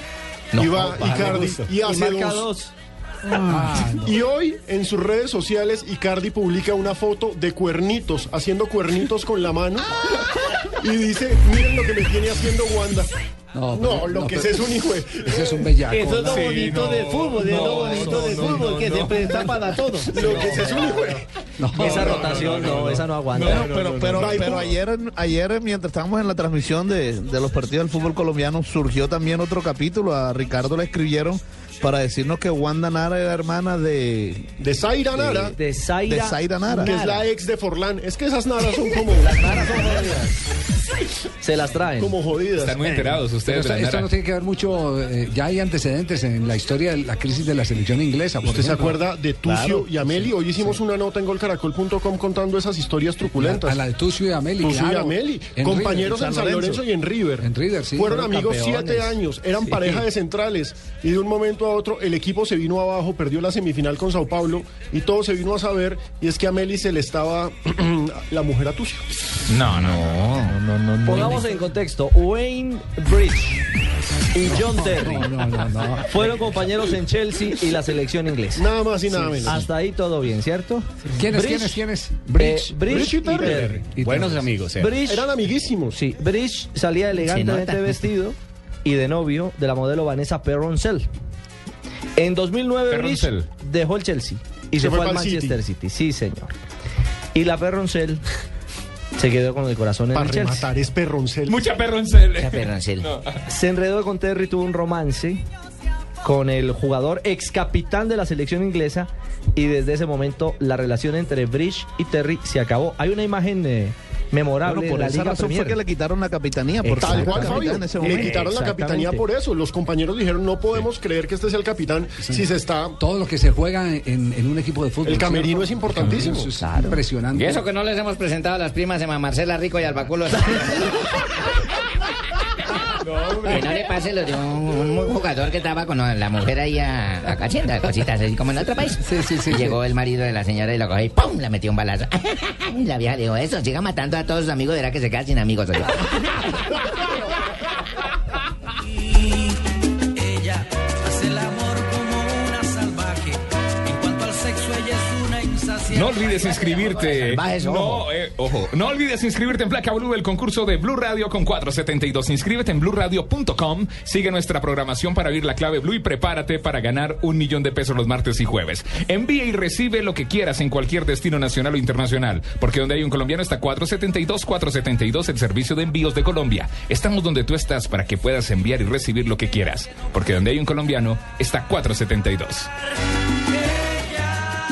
Speaker 9: No,
Speaker 12: Iba
Speaker 9: para
Speaker 12: Icardi
Speaker 9: gusto.
Speaker 12: y hace
Speaker 9: Y marca
Speaker 12: dos. Y hoy en sus redes sociales Icardi publica una foto de cuernitos, haciendo cuernitos con la mano. Y dice, miren lo que me tiene haciendo Wanda. No, lo que ese es un hijo de...
Speaker 8: Ese es un bellaco.
Speaker 37: Eso es lo
Speaker 12: Sí,
Speaker 37: bonito
Speaker 12: no,
Speaker 37: del fútbol, es lo bonito
Speaker 12: no,
Speaker 37: del fútbol,
Speaker 12: no,
Speaker 37: que
Speaker 12: no.
Speaker 37: se presta para todo.
Speaker 12: Lo que es un hijo de...
Speaker 10: esa rotación no, esa no aguanta.
Speaker 11: Pero, pero, pero ayer, ayer, mientras estábamos en la transmisión de, de los partidos del fútbol colombiano, surgió también otro capítulo. A Ricardo le escribieron para decirnos que Wanda Nara era hermana de...
Speaker 12: De Zaira Nara.
Speaker 10: De Zaira,
Speaker 11: De Zaira Nara.
Speaker 12: Que es la ex de Forlán. Es que esas naras son como...
Speaker 11: Las naras son jodidas.
Speaker 10: Se las traen.
Speaker 12: Como jodidas.
Speaker 9: Están muy enterados ustedes.
Speaker 8: esto,
Speaker 9: de la
Speaker 8: esto
Speaker 9: Nara.
Speaker 8: no tiene que ver mucho, eh, ya hay antecedentes en la historia de la crisis de la selección inglesa. por
Speaker 12: ¿Usted se acuerda de Tucio
Speaker 8: Claro.
Speaker 12: y Ameli? Hoy hicimos una nota en golcaracol.com contando esas historias truculentas.
Speaker 8: A la de Tucio y Ameli,
Speaker 12: Tucio
Speaker 8: claro.
Speaker 12: y Ameli,
Speaker 8: En
Speaker 12: compañeros
Speaker 8: River,
Speaker 12: en San Lorenzo y en River.
Speaker 8: En River, sí.
Speaker 12: Fueron
Speaker 8: Fueron
Speaker 12: amigos
Speaker 8: campeones.
Speaker 12: siete años, eran
Speaker 8: Sí.
Speaker 12: pareja de centrales y de un momento a otro el equipo se vino abajo, perdió la semifinal con Sao Paulo y todo se vino a saber y es que a Ameli se le estaba la mujer a Tucio.
Speaker 9: No, no.
Speaker 11: No, no, no.
Speaker 10: Pongamos en contexto, Wayne Bridge y John Terry fueron compañeros en Chelsea y la selección inglesa.
Speaker 12: Nada más y nada menos.
Speaker 10: Hasta ahí todo bien, ¿cierto?
Speaker 8: ¿Quiénes,
Speaker 10: Bridge,
Speaker 8: quiénes, quiénes?
Speaker 10: eh,
Speaker 8: Bridge,
Speaker 10: Bridge y
Speaker 12: Terry.
Speaker 10: Terry.
Speaker 8: Y
Speaker 43: Buenos amigos, eh.
Speaker 10: Bridge,
Speaker 12: Eran amiguísimos.
Speaker 10: sí, Bridge salía elegantemente vestido y de novio de la modelo Vanessa Perroncel. En 2009
Speaker 9: Perroncel.
Speaker 10: Bridge dejó el Chelsea y
Speaker 12: Se
Speaker 10: se,
Speaker 12: fue
Speaker 10: fue al Manchester City. Sí, señor. Y la Perroncel se quedó con el corazón en
Speaker 12: Para
Speaker 10: el Chelsea.
Speaker 12: rematar es perroncel.
Speaker 9: Mucha perroncel.
Speaker 4: Esa perroncel.
Speaker 9: No.
Speaker 10: Se enredó con Terry, tuvo un romance con el jugador ex capitán de la selección inglesa y desde ese momento la relación entre Bridge y Terry se acabó. Hay una imagen eh, memorable
Speaker 11: Bueno, por
Speaker 10: la
Speaker 11: esa
Speaker 10: Liga
Speaker 11: razón
Speaker 10: Premier.
Speaker 11: fue que le quitaron la capitanía. Porque
Speaker 12: Tal cual, Fabio.
Speaker 11: en ese
Speaker 12: Le quitaron la capitanía por eso. Los compañeros dijeron, no podemos creer que este sea el capitán si se está...
Speaker 8: Todo lo que se juega en, en un equipo de fútbol.
Speaker 12: El camerino es importantísimo.
Speaker 8: Eso es
Speaker 10: Claro.
Speaker 8: impresionante.
Speaker 4: Y eso que no les hemos presentado a las primas de Marcela Rico y Albaculo. Que no le pase lo de un, un jugador que estaba con la mujer ahí a, a- haciendo cositas así como en otro país.
Speaker 8: Sí, sí, sí,
Speaker 4: Y
Speaker 8: sí.
Speaker 4: llegó el marido de la señora y lo cogió y ¡pum! Le metió un balazo. Y la vieja dijo, eso, siga matando a todos sus amigos, verá que se queda sin amigos.
Speaker 9: No olvides inscribirte. No, eh, ojo. No olvides inscribirte en Placa Blue, el concurso de Blue Radio con 472. Inscríbete en blueradio.com. Sigue nuestra programación para oír la clave Blue y prepárate para ganar un millón de pesos los martes y jueves. Envía y recibe lo que quieras en cualquier destino nacional o internacional. Porque donde hay un colombiano está 472, 472, el servicio de envíos de Colombia. Estamos donde tú estás para que puedas enviar y recibir lo que quieras. Porque donde hay un colombiano está 472.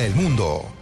Speaker 45: el mundo.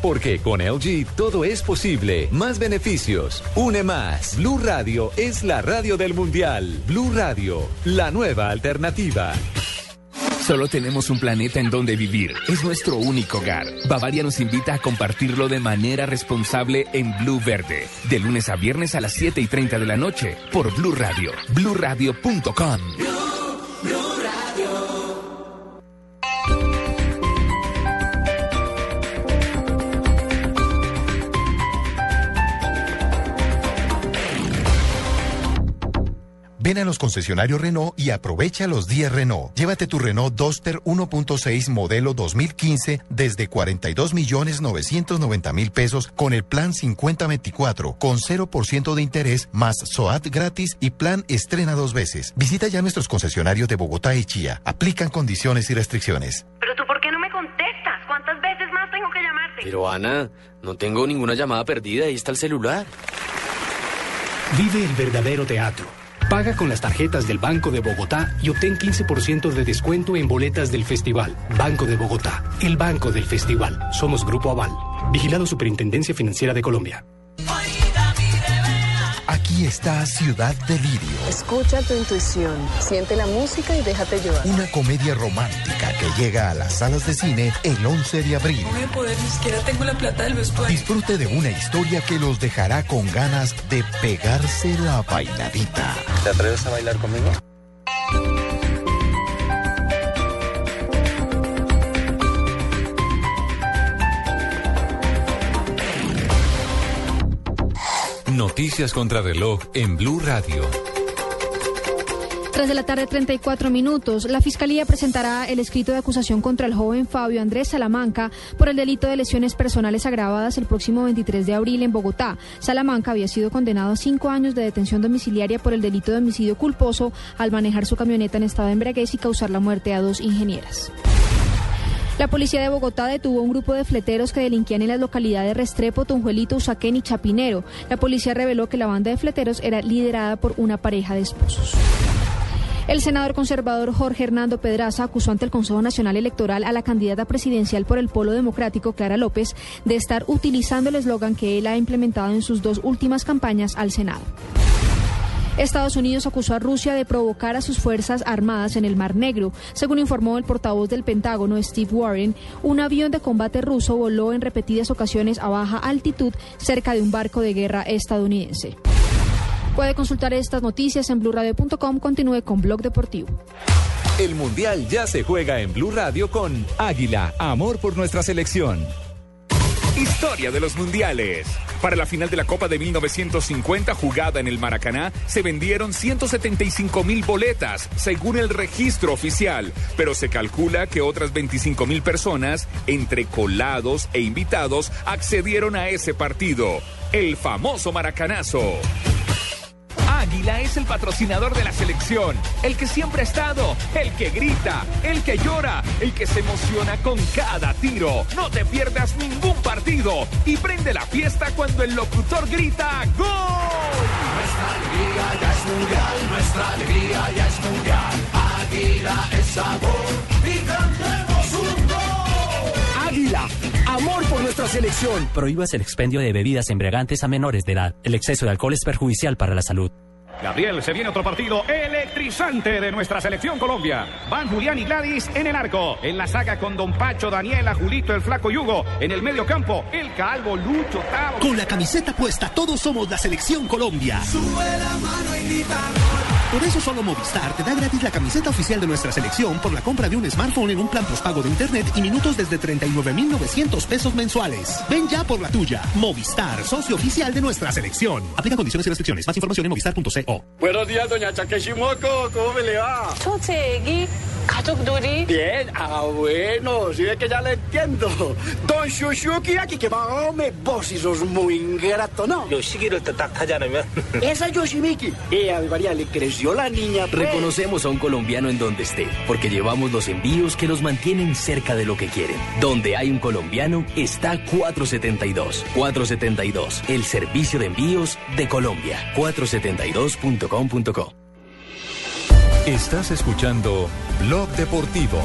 Speaker 2: porque con LG todo es posible. Más beneficios, une más. Blue Radio es la radio del mundial. Blue Radio, la nueva alternativa.
Speaker 28: Solo tenemos un planeta en donde vivir. Es nuestro único hogar. Bavaria nos invita a compartirlo de manera responsable en Blue Verde. De lunes a viernes a las 7 y 30 de la noche por Blue Radio. BlueRadio.com.
Speaker 45: Ven a los concesionarios Renault y aprovecha los días Renault. Llévate tu Renault Duster 1.6 modelo 2015 desde 42 millones 990 mil pesos con el plan 5024 con 0% de interés más SOAT gratis y plan estrena dos veces. Visita ya nuestros concesionarios de Bogotá y Chía. Aplican condiciones y restricciones.
Speaker 46: Pero tú, ¿por qué no me contestas? ¿Cuántas veces más tengo que llamarte?
Speaker 47: Pero Ana, no tengo ninguna llamada perdida, ahí está el celular.
Speaker 28: Vive el verdadero teatro. Paga con las tarjetas del Banco de Bogotá y obtén 15% de descuento en boletas del festival. Banco de Bogotá, el banco del festival. Somos Grupo Aval. Vigilado Superintendencia Financiera de Colombia.
Speaker 45: Aquí está Ciudad Delirio.
Speaker 48: Escucha tu intuición, siente la música y déjate llevar.
Speaker 45: Una comedia romántica que llega a las salas de cine el 11 de abril.
Speaker 48: No voy a poder, ni siquiera tengo la plata del vestuario.
Speaker 45: Disfrute de una historia que los dejará con ganas de pegarse la bailadita.
Speaker 2: ¿Te atreves a bailar conmigo?
Speaker 9: Noticias contra reloj en Blue Radio.
Speaker 49: 3 de la tarde, 34 minutos. La Fiscalía presentará el escrito de acusación contra el joven Fabio Andrés Salamanca por el delito de lesiones personales agravadas el próximo 23 de abril en Bogotá. Salamanca había sido condenado a cinco años de detención domiciliaria por el delito de homicidio culposo al manejar su camioneta en estado de embriaguez y causar la muerte a dos ingenieras. La policía de Bogotá detuvo un grupo de fleteros que delinquían en las localidades Restrepo, Tunjuelito, Usaquén y Chapinero. La policía reveló que la banda de fleteros era liderada por una pareja de esposos. El senador conservador Jorge Hernando Pedraza acusó ante el Consejo Nacional Electoral a la candidata presidencial por el Polo Democrático, Clara López, de estar utilizando el eslogan que él ha implementado en sus dos últimas campañas al Senado. Estados Unidos acusó a Rusia de provocar a sus fuerzas armadas en el Mar Negro. Según informó el portavoz del Pentágono, Steve Warren, un avión de combate ruso voló en repetidas ocasiones a baja altitud cerca de un barco de guerra estadounidense. Puede consultar estas noticias en blurradio.com. Continúe con Blog Deportivo.
Speaker 9: El Mundial ya se juega en Blue Radio con Águila, amor por nuestra selección. Historia de los mundiales. Para la final de la Copa de 1950 jugada en el Maracaná, se vendieron 175 mil boletas, según el registro oficial, pero se calcula que otras 25 mil personas, entre colados e invitados, accedieron a ese partido, el famoso Maracanazo. Águila es el patrocinador de la selección, el que siempre ha estado, el que grita, el que llora, el que se emociona con cada tiro. No te pierdas ningún partido y prende la fiesta cuando el locutor grita ¡Gol!
Speaker 50: Nuestra alegría ya es mundial, nuestra alegría ya es mundial. Águila es sabor y cantemos un gol.
Speaker 28: Águila, amor nuestra selección.
Speaker 41: Prohíbas el expendio de bebidas embriagantes a menores de edad. El exceso de alcohol es perjudicial para la salud.
Speaker 51: Gabriel, se viene otro partido electrizante de nuestra selección Colombia. Van Julián y Gladys en el arco. En la saga con Don Pacho, Daniela, Julito, el Flaco Yugo. En el medio campo, el Calvo, Lucho, Tavo.
Speaker 52: Con la camiseta puesta, todos somos la selección Colombia.
Speaker 50: Sube la mano y grita
Speaker 52: por eso solo Movistar te da gratis la camiseta oficial de nuestra selección por la compra de un smartphone en un plan postpago de internet y minutos desde 39.900 pesos mensuales. Ven ya por la tuya. Movistar, socio oficial de nuestra selección. Aplica condiciones y restricciones. Más información en movistar.co.
Speaker 22: Buenos días, doña Chakeshimoco. ¿Cómo me le va? Bien, ah bueno, sí ve que ya le entiendo. Don Shushuki aquí que va, hombre, vos y sos muy ingrato, ¿no?
Speaker 2: Yoshimiki.
Speaker 22: Esa Yoshimiki. Eh, a mi María le creció la niña. pues.
Speaker 28: Reconocemos a un colombiano en donde esté, porque llevamos los envíos que los mantienen cerca de lo que quieren. Donde hay un colombiano está 472. 472, el servicio de envíos de Colombia. 472.com.co.
Speaker 9: Estás escuchando Blog Deportivo.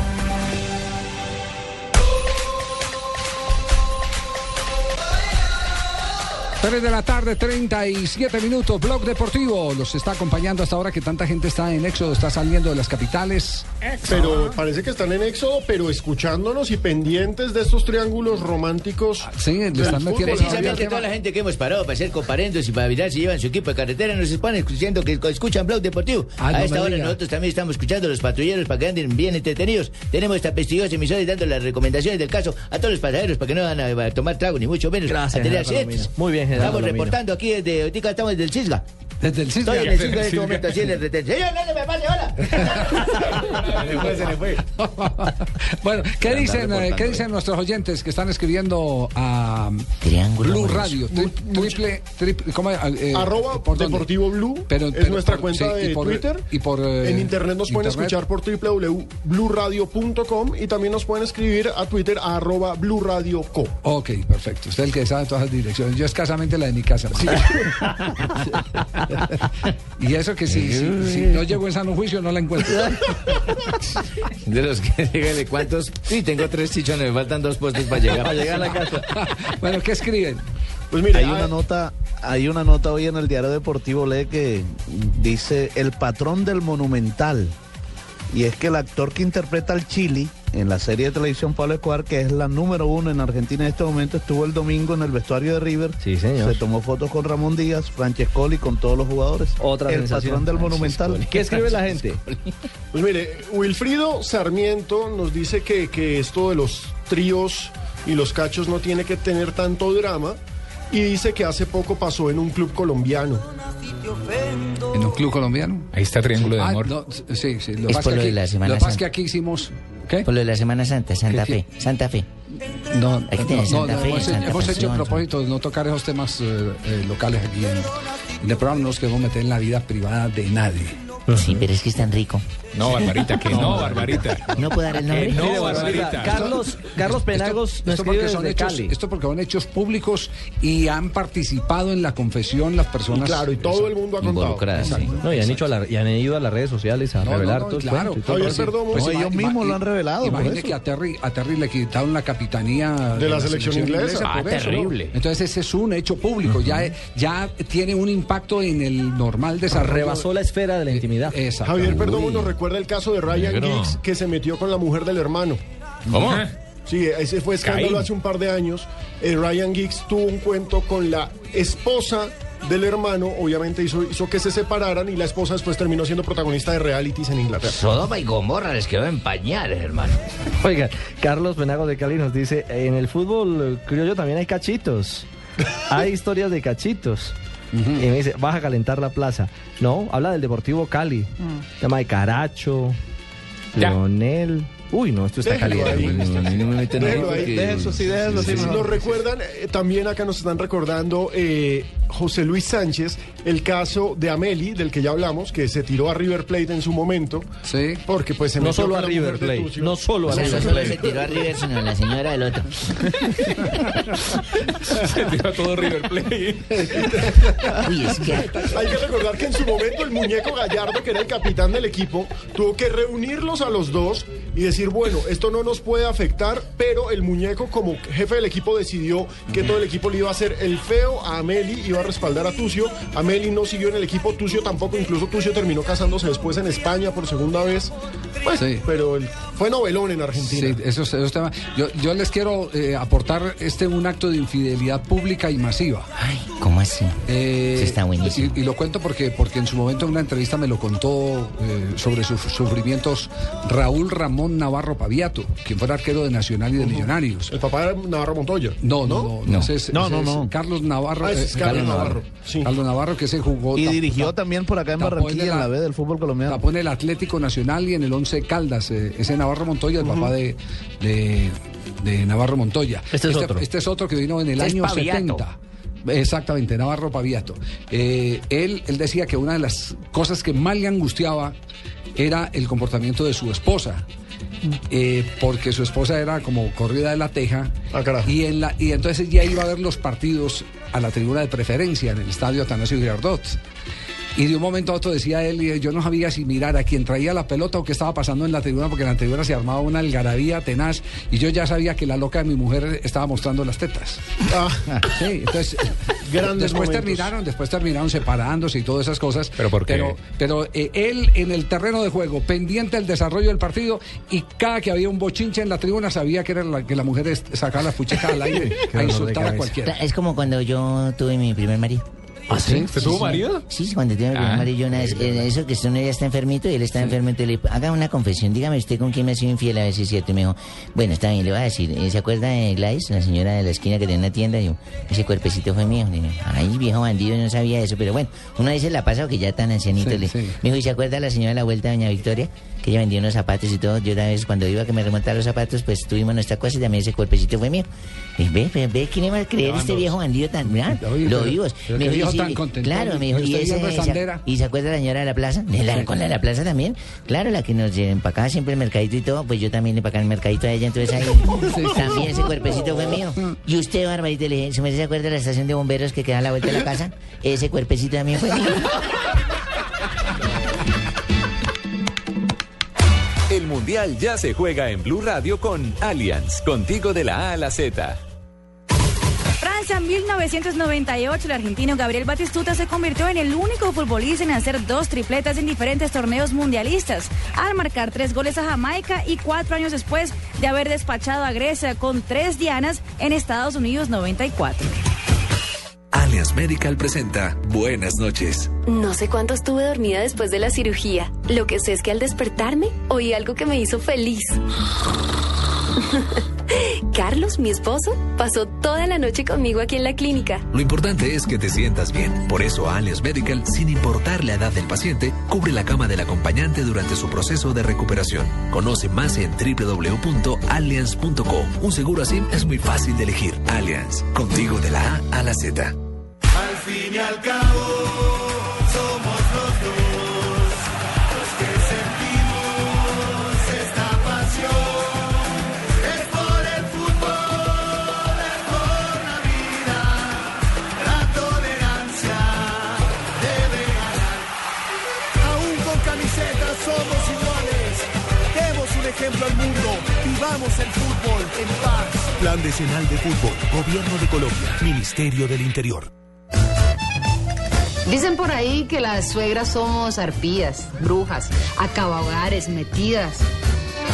Speaker 8: 3 de la tarde, 37 minutos, Blog Deportivo. Los está acompañando hasta ahora que tanta gente está en éxodo, está saliendo de las capitales.
Speaker 12: Pero parece que están en éxodo, pero escuchándonos y pendientes de estos triángulos románticos.
Speaker 8: Sí, le
Speaker 12: están metiendo
Speaker 4: Precisamente toda la gente que hemos parado para hacer comparendos y para mirar si llevan su equipo de carretera nos están escuchando que escuchan Blog Deportivo.
Speaker 8: Ah, no
Speaker 4: a esta hora
Speaker 8: diga.
Speaker 4: nosotros también estamos escuchando a los patrulleros para que anden bien entretenidos. Tenemos esta prestigiosa emisora y dando las recomendaciones del caso a todos los pasajeros para que no van a, a tomar trago ni mucho menos
Speaker 10: Gracias,
Speaker 4: a tener.
Speaker 10: Muy bien,
Speaker 4: Estamos reportando aquí desde estamos desde el Cisga.
Speaker 8: Desde el Cisga.
Speaker 4: Estoy en el Cisga en este momento así en el retén. Señor, no se me pase, hola.
Speaker 8: bueno, ¿qué dicen, eh, ¿qué dicen nuestros oyentes que están escribiendo a
Speaker 4: Triángulo
Speaker 8: Blue. Radio? Tri- triple, triple, ¿cómo, eh,
Speaker 12: Arroba
Speaker 8: ¿por?
Speaker 12: Deportivo Blue
Speaker 8: Pero-
Speaker 12: es
Speaker 8: pero
Speaker 12: nuestra
Speaker 8: por-
Speaker 12: cuenta
Speaker 8: sí, y
Speaker 12: de
Speaker 8: por-
Speaker 12: Twitter.
Speaker 8: y por, eh,
Speaker 12: en internet nos pueden
Speaker 8: internet.
Speaker 12: escuchar por www.bluradio.com y también nos pueden escribir a Twitter a arroba Blue Radio Co.
Speaker 8: Ok, perfecto. Usted es el que sabe todas las direcciones. Yo escasamente la de mi casa. Sí. y eso que si, si, si no llego en sano juicio no la encuentro.
Speaker 4: De los que dígale cuántos. Sí, tengo tres chichones, me faltan dos puestos para llegar.
Speaker 10: Para llegar a la casa.
Speaker 8: bueno, ¿qué escriben?
Speaker 12: Pues mira,
Speaker 11: Hay una nota, hay una nota hoy en el diario deportivo, lee que dice el patrón del monumental. Y es que el actor que interpreta al Chili en la serie de televisión Pablo Escobar, que es la número uno en Argentina en este momento, estuvo el domingo en el vestuario de River.
Speaker 10: Sí, señor.
Speaker 11: Se tomó fotos con Ramón Díaz, Francescoli, con todos los jugadores.
Speaker 10: Otra
Speaker 11: El
Speaker 10: sensación.
Speaker 11: patrón del monumental.
Speaker 10: ¿Qué escribe la gente?
Speaker 12: Pues mire, Wilfrido Sarmiento nos dice que, que esto de los tríos y los cachos no tiene que tener tanto drama y dice que hace poco pasó en un club colombiano.
Speaker 8: ¿En un club colombiano?
Speaker 9: Ahí está Triángulo de
Speaker 8: Ah,
Speaker 9: Amor.
Speaker 8: no, sí, sí. Lo
Speaker 4: Es por lo de la
Speaker 8: lo que pasa aquí hicimos... ¿Qué?
Speaker 4: Por lo de la Semana Santa, Santa
Speaker 8: ¿Qué-
Speaker 4: Fe, Santa Fe.
Speaker 8: No, no, no,
Speaker 4: Santa
Speaker 8: no,
Speaker 4: Fe,
Speaker 8: hemos, hemos hecho propósito de no tocar esos temas eh, eh, locales aquí en, en el programa, no nos queremos meter en la vida privada de nadie.
Speaker 4: Sí, pero es que es tan rico.
Speaker 9: No, Barbarita, que no, Barbarita.
Speaker 4: ¿No puedo dar el nombre?
Speaker 9: Que no, Barbarita.
Speaker 10: Carlos, Carlos Penagos
Speaker 8: Esto, esto
Speaker 10: escribe
Speaker 8: porque son
Speaker 10: desde
Speaker 8: hechos,
Speaker 10: Cali.
Speaker 8: esto porque son hechos públicos y han participado en la confesión las personas.
Speaker 12: Claro, y todo el mundo ha contado.
Speaker 4: Sí.
Speaker 10: No, y han, hecho a la- y han ido a las redes sociales a
Speaker 8: No,
Speaker 10: revelar
Speaker 8: no, no, claro.
Speaker 10: y todo.
Speaker 12: Javier. Perdomo,
Speaker 8: Pues
Speaker 11: ellos mismos lo han revelado, eso.
Speaker 8: que a Terry, a Terry le quitaron la capitanía
Speaker 12: De la selección inglesa.
Speaker 9: Ah,
Speaker 8: por eso, ¿no?
Speaker 9: terrible.
Speaker 8: Entonces ese es un hecho público, ya, ya tiene un impacto en el normal desarrollo.
Speaker 10: Rebasó la esfera de la intimidad.
Speaker 8: Exacto.
Speaker 12: Javier Perdomo nos recuerda el caso de Ryan
Speaker 9: Negro.
Speaker 12: Giggs que se metió con la mujer del hermano.
Speaker 9: ¿Cómo?
Speaker 12: Sí, ese fue escándalo
Speaker 9: Caín.
Speaker 12: hace un par de años. Eh, Ryan Giggs tuvo un cuento con la esposa del hermano, obviamente hizo, hizo que se separaran y la esposa después terminó siendo protagonista de realities en Inglaterra.
Speaker 4: Sodoma y Gomorra les quedó en pañales, hermano.
Speaker 10: Oiga, Carlos Penagos de Cali nos dice, en el fútbol criollo también hay cachitos. Hay historias de cachitos. Y me dice, vas a calentar la plaza. No, habla del Deportivo Cali. Tema de Caracho,
Speaker 9: Ya.
Speaker 10: Leonel. Uy, no, esto está
Speaker 12: Déjelo
Speaker 10: caliente.
Speaker 12: ahí.
Speaker 10: No, no, no me meten ahí
Speaker 12: Déjelo ahí,
Speaker 10: porque-
Speaker 11: Deja eso, sí, deja eso, sí,
Speaker 12: Sí,
Speaker 11: mejor.
Speaker 12: nos recuerdan, eh, también acá nos están recordando eh, José Luis Sánchez, el caso de Ameli, del que ya hablamos, que se tiró a River Plate en su momento,
Speaker 8: Sí.
Speaker 12: porque pues se
Speaker 10: No
Speaker 12: metió
Speaker 10: solo a River Plate, no solo a
Speaker 4: sea, no
Speaker 10: River
Speaker 4: solo
Speaker 10: Plate.
Speaker 4: se tiró a River, sino la señora del otro.
Speaker 9: Se tiró todo River Plate.
Speaker 4: Uy, es que...
Speaker 12: Hay que recordar que en su momento el muñeco Gallardo, que era el capitán del equipo, tuvo que reunirlos a los dos y decir, bueno, esto no nos puede afectar, pero el muñeco como jefe del equipo decidió que todo el equipo le iba a hacer el feo a Ameli, iba a respaldar a Tucio. Ameli no siguió en el equipo, Tucio tampoco, incluso Tucio terminó casándose después en España por segunda vez. Bueno,
Speaker 8: Sí.
Speaker 12: pero el- fue novelón en Argentina.
Speaker 8: Sí, esos, esos temas. Yo, yo les quiero eh, aportar este un acto de infidelidad pública y masiva.
Speaker 4: Ay, ¿cómo así?
Speaker 8: Eh,
Speaker 4: Eso está buenísimo.
Speaker 8: Y, y lo cuento porque, porque en su momento en una entrevista me lo contó eh, sobre sus sufrimientos Raúl Ramón Navarro Paviato, quien fuera arquero de Nacional y de Millonarios.
Speaker 12: El papá era Navarro Montoya.
Speaker 8: No, no, no.
Speaker 11: No.
Speaker 8: ese es-
Speaker 11: No,
Speaker 8: ese
Speaker 11: no,
Speaker 8: es. Carlos Navarro.
Speaker 12: Ah, ese es
Speaker 8: eh,
Speaker 12: Carlos Navarro, sí.
Speaker 8: Carlos Navarro que se jugó.
Speaker 11: Y
Speaker 8: tap-
Speaker 11: dirigió
Speaker 8: tap-
Speaker 11: también por acá en Barranquilla,
Speaker 8: en
Speaker 11: en
Speaker 8: la-
Speaker 11: la B del fútbol colombiano.
Speaker 8: Tapó en el Atlético Nacional y en el Once Caldas. eh, ese Navarro Montoya, el papá de, de, de Navarro Montoya.
Speaker 10: Este es otro.
Speaker 8: Este es otro que vino en el
Speaker 4: Este es
Speaker 8: año
Speaker 4: Paviato.
Speaker 8: 70. Exactamente, Navarro Paviato. Eh, él, él decía que una de las cosas que más le angustiaba era el comportamiento de su esposa. Eh, porque su esposa era como corrida de la teja
Speaker 12: Ah,
Speaker 8: y, en la, y entonces ya iba a ver los partidos a la tribuna de preferencia en el estadio Atanasio Girardot. Y de un momento a otro decía él, y yo no sabía si mirar a quien traía la pelota o qué estaba pasando en la tribuna, porque en la tribuna se armaba una algarabía tenaz, y yo ya sabía que la loca de mi mujer estaba mostrando las tetas.
Speaker 12: Ah,
Speaker 8: Sí, entonces
Speaker 12: Grandes
Speaker 8: después
Speaker 12: momentos.
Speaker 8: terminaron, después terminaron separándose y todas esas cosas.
Speaker 9: ¿Pero por qué?
Speaker 8: Pero, pero, eh, él en el terreno de juego, pendiente del desarrollo del partido, y cada que había un bochinche en la tribuna sabía que era la, que la mujer sacaba las puchecas al aire a insultar a cualquiera.
Speaker 4: Es como cuando yo tuve mi primer marido.
Speaker 8: ¿Ah, sí?
Speaker 9: ¿Usted tuvo marido?
Speaker 4: Sí, cuando tuve mi primer
Speaker 9: Ah.
Speaker 4: marido, yo una vez, eh, eso que uno ya está enfermito y él está enfermo, entonces le haga una confesión, dígame usted con quién me ha sido infiel, a ver si es cierto. Y me dijo, bueno, está bien, le voy a decir, eh, ¿se acuerda de Gladys, la señora de la esquina que tiene una tienda? Y yo, ese cuerpecito fue mío. Digo, Ay, viejo bandido, no sabía eso, pero bueno, uno dice la pasa que ya tan ancianito.
Speaker 8: Sí,
Speaker 4: le...
Speaker 8: sí.
Speaker 4: Me dijo, ¿y se acuerda la señora de la vuelta, doña Victoria? Que ella vendía unos zapatos y todo. Yo una vez cuando iba a que me remontara los zapatos, pues tuvimos nuestra cosa y también ese cuerpecito fue mío. Y ve, ve, ve, ¿quién iba a creer este viejo bandido tan...
Speaker 8: Oye,
Speaker 4: lo
Speaker 8: pero-
Speaker 4: vivos.
Speaker 8: pero
Speaker 4: Me dijo, "Sí,
Speaker 8: tan contentón".
Speaker 4: Claro, me dijo,
Speaker 8: ¿Y
Speaker 4: ¿y, esa-
Speaker 8: rezandera?
Speaker 4: ¿y se acuerda la señora de la plaza? ¿De la- ¿Con la de la plaza también? Claro, la que nos empacaba siempre el mercadito y todo, pues yo también le empacaba el mercadito a ella, entonces ahí también ese cuerpecito fue mío. Y usted, Barbarito, le dije, ¿se me se acuerda de la estación de bomberos que queda a la vuelta de la casa? Ese cuerpecito también fue mío.
Speaker 2: Ya se juega en Blue Radio con Allianz, contigo de la A a la Z.
Speaker 46: Francia
Speaker 53: 1998, el argentino Gabriel Batistuta se convirtió en el único futbolista en hacer dos tripletas en diferentes torneos mundialistas, al marcar tres goles a Jamaica y cuatro años después de haber despachado a Grecia con tres dianas en Estados Unidos 94.
Speaker 54: Allianz Medical presenta Buenas noches.
Speaker 48: No sé cuánto estuve dormida después de la cirugía. Lo que sé es que al despertarme oí algo que me hizo feliz. Carlos, mi esposo, pasó toda la noche conmigo aquí en la clínica.
Speaker 54: Lo importante es que te sientas bien. Por eso Allianz Medical, sin importar la edad del paciente, cubre la cama del acompañante durante su proceso de recuperación. Conoce más en www.allianz.co. Un seguro así es muy fácil de elegir. Allianz, contigo de la A a la Z.
Speaker 30: Al fin y al cabo,
Speaker 52: ejemplo al mundo. Vivamos el fútbol en paz.
Speaker 55: Plan Decenal de Fútbol, Gobierno de Colombia, Ministerio del Interior.
Speaker 56: Dicen por ahí que las suegras somos arpías, brujas, acabahogares, metidas.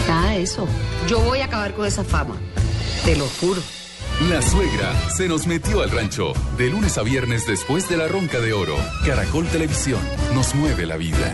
Speaker 56: Nada de eso. Yo voy a acabar con esa fama. Te lo juro.
Speaker 2: La suegra se nos metió al rancho. De lunes a viernes después de la ronca de oro. Caracol Televisión nos mueve la vida.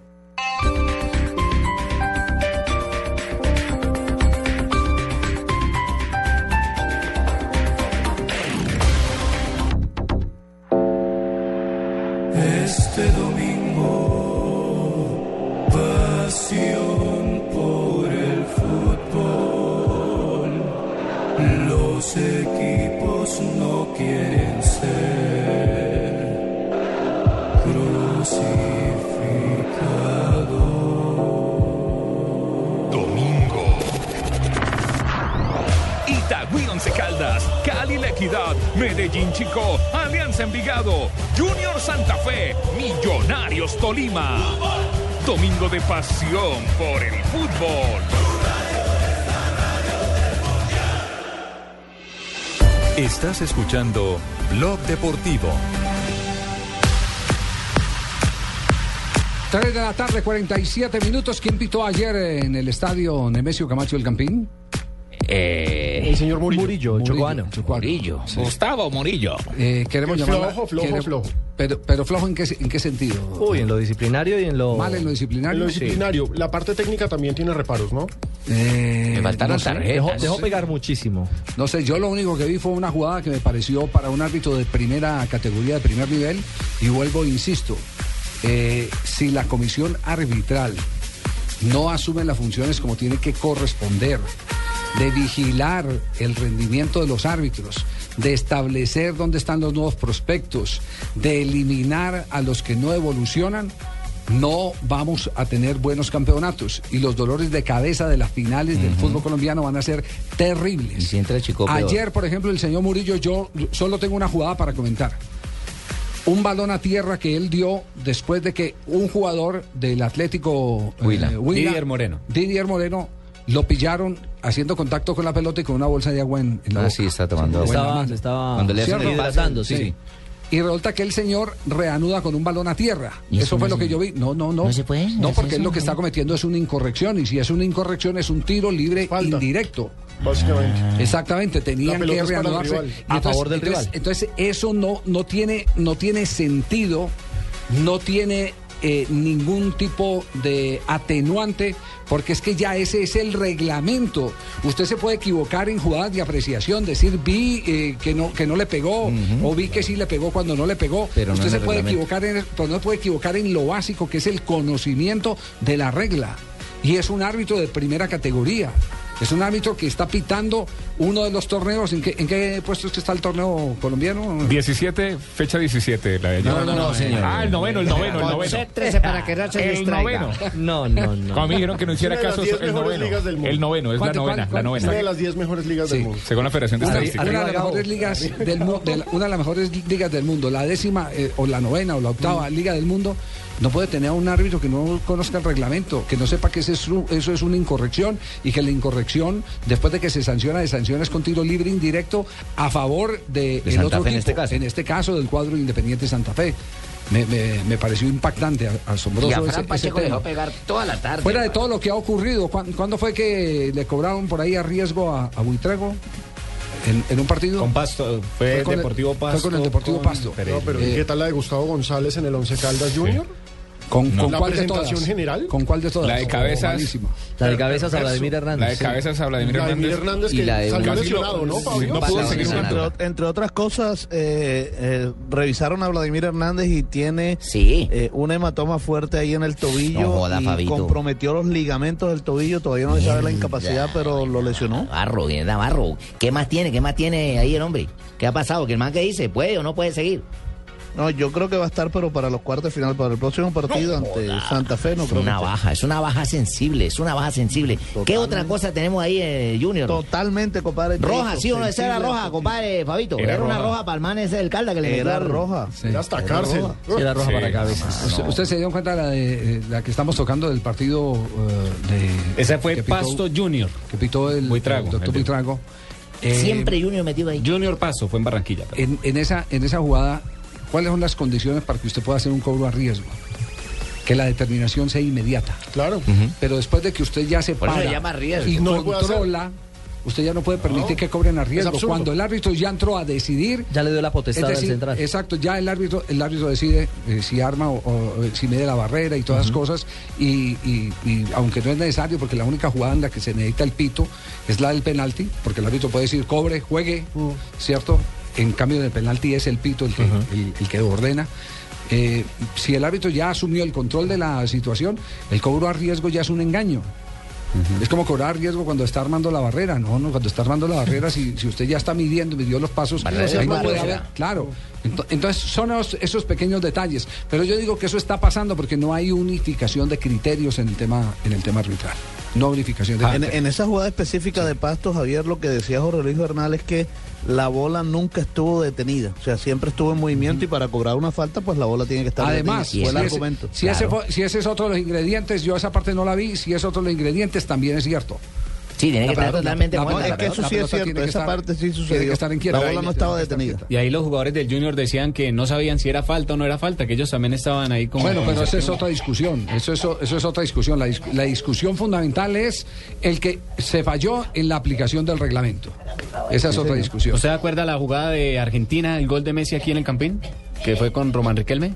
Speaker 9: de pasión por el fútbol.
Speaker 2: Estás escuchando Blog Deportivo.
Speaker 8: 3 de la tarde, 47 minutos. ¿Quién pitó ayer en el estadio Nemesio Camacho del Campín?
Speaker 12: El señor Murillo.
Speaker 8: Murillo, Chocuano.
Speaker 4: Murillo.
Speaker 9: Gustavo Murillo.
Speaker 8: Eh, queremos
Speaker 12: Flojo,
Speaker 8: llamarla-
Speaker 12: flojo,
Speaker 8: queremos-
Speaker 12: flojo.
Speaker 8: Pero, pero flojo en qué, en qué sentido?
Speaker 11: Uy, en lo disciplinario y en lo...
Speaker 8: Mal en lo disciplinario.
Speaker 12: En lo disciplinario, la parte técnica también tiene reparos, ¿no?
Speaker 8: Eh,
Speaker 4: Me faltaron
Speaker 8: no sé.
Speaker 4: tarjetas.
Speaker 11: Dejó, pegar muchísimo.
Speaker 8: No sé, yo lo único que vi fue una jugada que me pareció para un árbitro de primera categoría, de primer nivel, y vuelvo, insisto, eh, si la comisión arbitral no asume las funciones como tiene que corresponder, de vigilar el rendimiento de los árbitros, de establecer dónde están los nuevos prospectos, de eliminar a los que no evolucionan, no vamos a tener buenos campeonatos y los dolores de cabeza de las finales del fútbol colombiano van a ser terribles.
Speaker 4: Y si chico.
Speaker 8: Ayer, por ejemplo, el señor Murillo, yo solo tengo una jugada para comentar. Un balón a tierra que él dio después de que un jugador del Atlético eh,
Speaker 4: Huila.
Speaker 9: Didier Moreno.
Speaker 8: Didier Moreno lo pillaron haciendo contacto con la pelota y con una bolsa de agua en, en la
Speaker 4: Ah,
Speaker 8: boca.
Speaker 4: sí, está tomando agua.
Speaker 11: Estaba, estaba
Speaker 4: Cuando le hacen
Speaker 11: hidratando,
Speaker 4: sí.
Speaker 11: sí.
Speaker 8: Y resulta que el señor reanuda con un balón a tierra.
Speaker 4: ¿Y
Speaker 8: Eso
Speaker 4: eso
Speaker 8: fue
Speaker 4: no
Speaker 8: lo
Speaker 4: se-
Speaker 8: que yo vi. No, no, no.
Speaker 4: no se puede
Speaker 8: No, porque él lo que está cometiendo es una incorrección. Y si es una incorrección, es un tiro libre
Speaker 12: Falta.
Speaker 8: indirecto.
Speaker 12: Básicamente.
Speaker 8: Exactamente, tenían que reanudarse.
Speaker 11: A
Speaker 8: entonces-
Speaker 11: favor del
Speaker 8: entonces-
Speaker 11: rival.
Speaker 8: Entonces, eso no, no, tiene, no tiene sentido, no tiene eh, ningún tipo de atenuante, porque es que ya ese es el reglamento. Usted se puede equivocar en jugadas de apreciación, decir vi eh, que no que no le pegó o vi que sí le pegó cuando no le pegó.
Speaker 57: Pero no
Speaker 8: Usted se puede equivocar en, pero no se puede equivocar en lo básico que es el conocimiento de la regla. Y es un árbitro de primera categoría. Es un árbitro que está pitando uno de los torneos. ¿En qué, en qué puesto es que está el torneo colombiano?
Speaker 9: 17, fecha 17, la de.
Speaker 8: No, no, no, señor.
Speaker 9: Ah, el noveno, el noveno, el noveno.
Speaker 4: Concéntrese para que no se
Speaker 9: El noveno.
Speaker 10: No, no, no.
Speaker 9: Cuando me dijeron que no hiciera caso,
Speaker 12: 10
Speaker 9: el noveno.
Speaker 12: mundo.
Speaker 9: El noveno, es la
Speaker 8: ¿Cuánto,
Speaker 9: novena,
Speaker 8: cuál,
Speaker 9: la
Speaker 8: cuál?
Speaker 9: novena.
Speaker 12: Una de las 10 mejores ligas
Speaker 8: Sí.
Speaker 12: del mundo.
Speaker 9: Según la Federación de
Speaker 8: Una,
Speaker 9: Estadística.
Speaker 8: una de las mejores ligas del mu- de la- una de las mejores ligas del mundo, la décima eh, o la novena o la octava liga del mundo, no puede tener a un árbitro que no conozca el reglamento, que no sepa que ese es un- eso es una incorrección y que la incorrección, después de que se sanciona, de sanciones con tiro libre indirecto a favor de,
Speaker 57: De
Speaker 8: el
Speaker 57: Santa
Speaker 8: otro
Speaker 57: Fe en este caso.
Speaker 8: en este caso del cuadro Independiente Santa Fe. Me, me- me pareció impactante, asombroso
Speaker 4: Y a
Speaker 8: ese-
Speaker 4: Fran
Speaker 8: ese
Speaker 4: Pacheco
Speaker 8: tema.
Speaker 4: dejó pegar toda la tarde.
Speaker 8: Fuera de todo lo que ha ocurrido, ¿cuán- ¿cuándo fue que le cobraron por ahí a riesgo a, a Buitrago? En, en un partido.
Speaker 57: Con Pasto, fue
Speaker 8: con el-
Speaker 57: Deportivo
Speaker 8: fue
Speaker 57: Pasto.
Speaker 8: con el Deportivo
Speaker 57: con
Speaker 8: Pasto.
Speaker 57: Pereira.
Speaker 12: No, pero
Speaker 8: Eh,
Speaker 12: ¿y qué tal la de Gustavo González en el Once Caldas Junior?
Speaker 8: ¿Con, con
Speaker 12: ¿La
Speaker 8: cuál de
Speaker 12: presentación
Speaker 8: todas?
Speaker 12: general?
Speaker 8: ¿Con cuál de todas?
Speaker 9: La de
Speaker 8: Oh,
Speaker 9: cabezas.
Speaker 10: La de cabezas a. Vladimir Hernández.
Speaker 9: La de cabezas a Vladimir
Speaker 12: Vladimir
Speaker 9: Hernández.
Speaker 12: Hernández
Speaker 10: Y
Speaker 12: que
Speaker 10: la de
Speaker 12: salió lesionado, ¿no, Fabio?
Speaker 9: no pudo seguir
Speaker 11: Entre, entre otras cosas, eh, eh, revisaron a Vladimir Hernández y tiene
Speaker 4: Sí.
Speaker 11: eh, un hematoma fuerte ahí en el tobillo
Speaker 4: No joda,
Speaker 11: y
Speaker 4: Fabito.
Speaker 11: comprometió los ligamentos del tobillo. Todavía no se sabe la incapacidad, pero lo lesionó.
Speaker 4: Navarro, bien, Navarro. ¿Qué más tiene? ¿Qué más tiene ahí el hombre? ¿Qué ha pasado? ¿Que el man que dice? ¿Puede o no puede seguir?
Speaker 11: No, yo creo que va a estar, pero para los cuartos de final, para el próximo partido ante Santa Fe, no
Speaker 4: Es
Speaker 11: creo
Speaker 4: una
Speaker 11: que esté.
Speaker 4: baja, es una baja sensible, es una baja sensible. ¿Qué otra cosa tenemos ahí, eh, Junior?
Speaker 11: Totalmente, compadre.
Speaker 4: Roja, sí o no, esa era roja, compadre Fabito.
Speaker 9: Era
Speaker 4: Era, una
Speaker 9: roja.
Speaker 4: roja para el man ese del calda que le
Speaker 11: Era roja.
Speaker 8: Sí.
Speaker 12: Era hasta
Speaker 11: Era
Speaker 12: cárcel.
Speaker 11: roja.
Speaker 10: Sí, era roja
Speaker 9: Sí.
Speaker 10: para cabezas.
Speaker 8: ¿Usted, usted se dio cuenta de la, de, eh, la que estamos tocando del partido eh, de.
Speaker 57: Esa fue
Speaker 8: pitó-
Speaker 57: Pasto Junior.
Speaker 8: Que pitó el,
Speaker 57: Buitrago,
Speaker 8: el doctor
Speaker 57: de-
Speaker 8: Buitrago. Eh,
Speaker 4: Siempre Junior metido ahí.
Speaker 57: Junior Pasto, fue en Barranquilla.
Speaker 8: En, en esa, en esa jugada, ¿cuáles son las condiciones para que usted pueda hacer un cobro a riesgo? Que la determinación sea inmediata.
Speaker 12: Claro.
Speaker 8: Pero después de que usted ya se para
Speaker 4: se llama riesgo.
Speaker 8: y
Speaker 12: No
Speaker 8: controla, usted ya no puede permitir que cobren a riesgo. Cuando el árbitro ya entró a decidir,
Speaker 10: Ya le dio la potestad
Speaker 8: es
Speaker 10: al
Speaker 8: decir,
Speaker 10: central.
Speaker 8: exacto, ya el árbitro, el árbitro decide eh, si arma o, o, eh, si mide la barrera y todas las cosas. Y, y- y aunque no es necesario, porque la única jugada en la que se necesita el pito es la del penalti, porque el árbitro puede decir cobre, juegue, ¿cierto? En cambio del penalti es el pito el que, el, el que ordena. Eh, si el árbitro ya asumió el control de la situación, el cobro a riesgo ya es un engaño. Es como cobrar riesgo cuando está armando la barrera, no, no, cuando está armando la barrera, si, si usted ya está midiendo, midió los pasos,
Speaker 4: Barrera
Speaker 8: ahí no puede haber, claro. Ento- Entonces son esos, esos pequeños detalles, pero yo digo que eso está pasando porque no hay unificación de criterios en el tema, en el tema arbitral, no unificación de
Speaker 11: En,
Speaker 8: criterios.
Speaker 11: en esa jugada específica de Pasto, Javier, lo que decía Jorge Luis Bernal es que la bola nunca estuvo detenida. O sea, siempre estuvo en movimiento y para cobrar una falta, pues la bola tiene que estar
Speaker 8: Además,
Speaker 11: detenida.
Speaker 8: si,
Speaker 11: Fue el
Speaker 8: ese,
Speaker 11: argumento.
Speaker 8: si ese si ese es otro de los ingredientes, yo esa parte no la vi, si es otro de los ingredientes también es cierto.
Speaker 4: Sí, tiene que
Speaker 8: La
Speaker 4: estar totalmente
Speaker 8: la-
Speaker 11: es que eso sí es cierto, esa parte sí sucedió. La bola no estaba detenida.
Speaker 57: Y ahí los jugadores del Junior decían que no sabían si era falta o no era falta, que ellos también estaban ahí como...
Speaker 8: Bueno, pero esa es otra discusión. Eso es, eso es otra discusión. La, la discusión fundamental es el que se falló en la aplicación del reglamento. Esa es otra discusión.
Speaker 57: ¿Usted acuerda la jugada de Argentina, el gol de Messi aquí en el Campín? Que fue con Román Riquelme.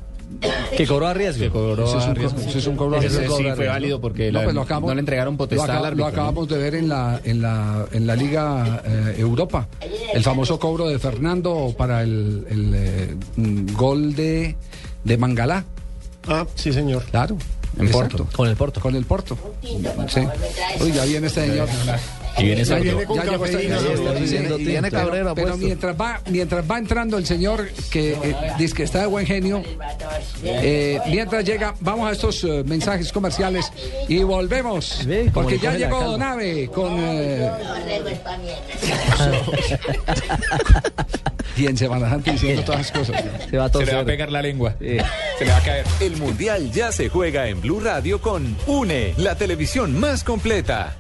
Speaker 10: Que cobró a riesgo.
Speaker 57: Que cobró
Speaker 8: Ese es
Speaker 57: a
Speaker 8: un,
Speaker 57: riesgo.
Speaker 8: co- ese es un cobro a
Speaker 57: Ese
Speaker 8: riesgo.
Speaker 57: sí fue válido porque
Speaker 8: No,
Speaker 57: la-
Speaker 8: pues lo acabamos-
Speaker 57: no le entregaron potestad
Speaker 8: lo acab-
Speaker 57: al árbitro.
Speaker 8: Lo acabamos de ver en la, en la, en la Liga eh, Europa. El famoso cobro de Fernando para el, el, eh, mm, gol de, de Mangalá.
Speaker 12: Ah, sí, señor.
Speaker 8: Claro.
Speaker 57: En
Speaker 8: exacto.
Speaker 57: Porto.
Speaker 10: Con el Porto.
Speaker 8: Con el Porto. Sí. Uy, ya viene este señor.
Speaker 57: Y viene
Speaker 8: Ya
Speaker 12: viene con
Speaker 8: llegó este
Speaker 12: cafeína,
Speaker 11: viene-
Speaker 8: pero-
Speaker 11: Cabrera
Speaker 8: Pero mientras va, mientras va entrando el señor que eh, dice que está de buen genio, eh, mientras llega, vamos a estos eh, mensajes comerciales y volvemos. Porque ya llegó. Donave con. eh, y en Semana Santa diciendo todas las cosas.
Speaker 10: Se va a
Speaker 9: Se le va a pegar la lengua.
Speaker 10: Sí.
Speaker 9: Se le va a caer.
Speaker 58: El Mundial ya se juega en Blue Radio con UNE, la televisión más completa.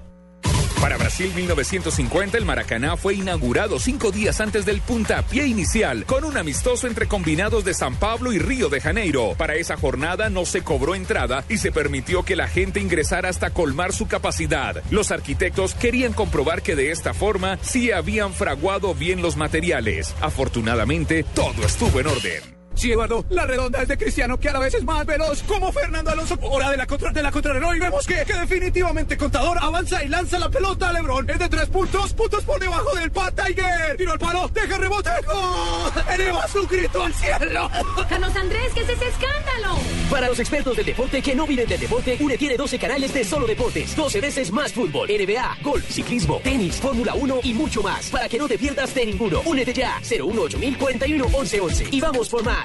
Speaker 9: Para Brasil 1950, el Maracaná fue inaugurado cinco días antes del puntapié inicial, con un amistoso entre combinados de San Pablo y Río de Janeiro. Para esa jornada no se cobró entrada y se permitió que la gente ingresara hasta colmar su capacidad. Los arquitectos querían comprobar que de esta forma sí habían fraguado bien los materiales. Afortunadamente, todo estuvo en orden.
Speaker 59: Sí, Eduardo, la redonda es de Cristiano, que a la vez es más veloz, como Fernando Alonso. Hora de la contra de la contrarreloj y vemos que, que definitivamente Contador avanza y lanza la pelota a Lebron. Es de tres puntos, puntos por debajo del Pat Tiger. Tiro al palo, deja rebote. ¡Gol! Eleva su grito al cielo.
Speaker 46: Carlos Andrés, ¿qué es ese escándalo?
Speaker 28: Para los expertos del deporte que no viven del deporte, UNE tiene 12 canales de solo deportes, 12 veces más fútbol, NBA, golf, ciclismo, tenis, Fórmula 1 y mucho más. Para que no te pierdas de ninguno. Únete ya, 018 41 11 11 y vamos por más.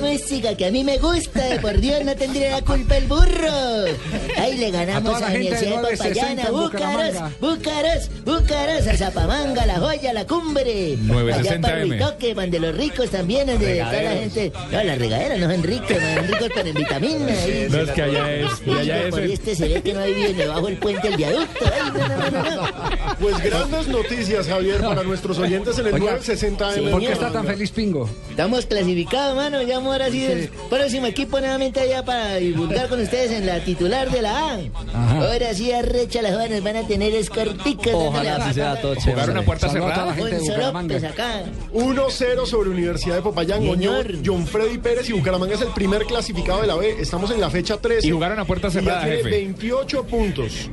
Speaker 4: La música que a mí me gusta! Por Dios, no tendría la culpa el burro. Ahí le ganamos
Speaker 8: A
Speaker 4: a,
Speaker 8: la
Speaker 4: la
Speaker 8: de
Speaker 4: Universidad de
Speaker 8: 960
Speaker 4: Popayán,
Speaker 8: en
Speaker 4: a Búcaros. Búcaros, Búcaros, a Zapamanga, La Joya, La Cumbre.
Speaker 9: 960
Speaker 4: Allá para
Speaker 9: M.
Speaker 4: Ruitoque, donde los ricos también, donde está la gente... No, las regaderas no son ricos, no son ricos, pero en vitaminas. ahí.
Speaker 9: No, es que allá es- y allá es
Speaker 4: por
Speaker 9: el-
Speaker 4: este se ve que no ha vivido debajo del puente del viaducto. Ay, no, no, no.
Speaker 12: Pues grandes noticias, Javier, para nuestros oyentes en el
Speaker 8: Oiga,
Speaker 12: 960 M.
Speaker 8: ¿Por qué está tan feliz Pingo?
Speaker 4: Estamos clasificados, mano. Ya vamos ahora sí del próximo equipo nuevamente allá para divulgar con ustedes en la titular de la A. Ahora sí, arrecha las jóvenes van a tener escorticas.
Speaker 10: Ojalá así sea todo chévere.
Speaker 9: Jugar una puerta cerrada.
Speaker 8: Bucaramanga.
Speaker 4: López acá.
Speaker 12: 1-0 sobre Universidad de Popayán.
Speaker 4: Señor.
Speaker 12: Goñó John Freddy Pérez y Bucaramanga es el primer clasificado de la B. Estamos en la fecha 13.
Speaker 9: Y jugaron a puerta
Speaker 12: Y ya
Speaker 9: cerrada,
Speaker 12: tiene
Speaker 9: jefe.
Speaker 12: 28 puntos.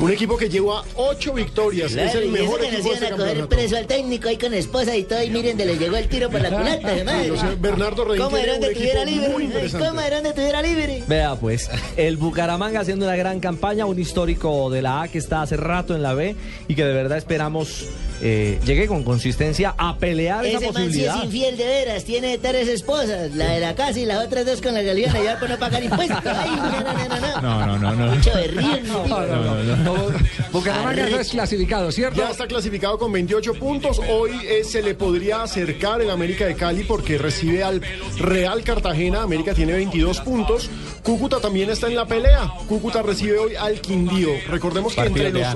Speaker 12: Un equipo que lleva 8 victorias.
Speaker 4: Claro,
Speaker 12: es el
Speaker 4: y eso
Speaker 12: mejor
Speaker 4: que nos
Speaker 12: equipo de
Speaker 4: iban
Speaker 12: este
Speaker 4: a coger preso al técnico ahí con esposa y todo, y miren, de le llegó el tiro por la culata,
Speaker 12: sea, Bernardo Redín
Speaker 4: ¿Cómo era donde tuviera
Speaker 12: equipo muy
Speaker 4: libre? ¿Cómo era donde tuviera libre?
Speaker 10: Vea pues, el Bucaramanga haciendo una gran campaña, un histórico de la A que está hace rato en la B y que de verdad esperamos eh, llegue con consistencia a pelear esa
Speaker 4: Ese man sí
Speaker 10: posibilidad.
Speaker 4: es infiel de veras, tiene tres esposas, la de la casa y las otras dos con la galeana, ya por no pagar impuestos. Ay, no, no, no, no, no. Mucho berrío,
Speaker 8: No, no, no, no. Bucaramanga no es clasificado, ¿cierto?
Speaker 12: Ya está clasificado con 28 puntos. Hoy eh, se le podría acercar el América de Cali porque recibe al Real Cartagena. América tiene 22 puntos. Cúcuta también está en la pelea. Cúcuta recibe hoy al Quindío. Recordemos que entre los,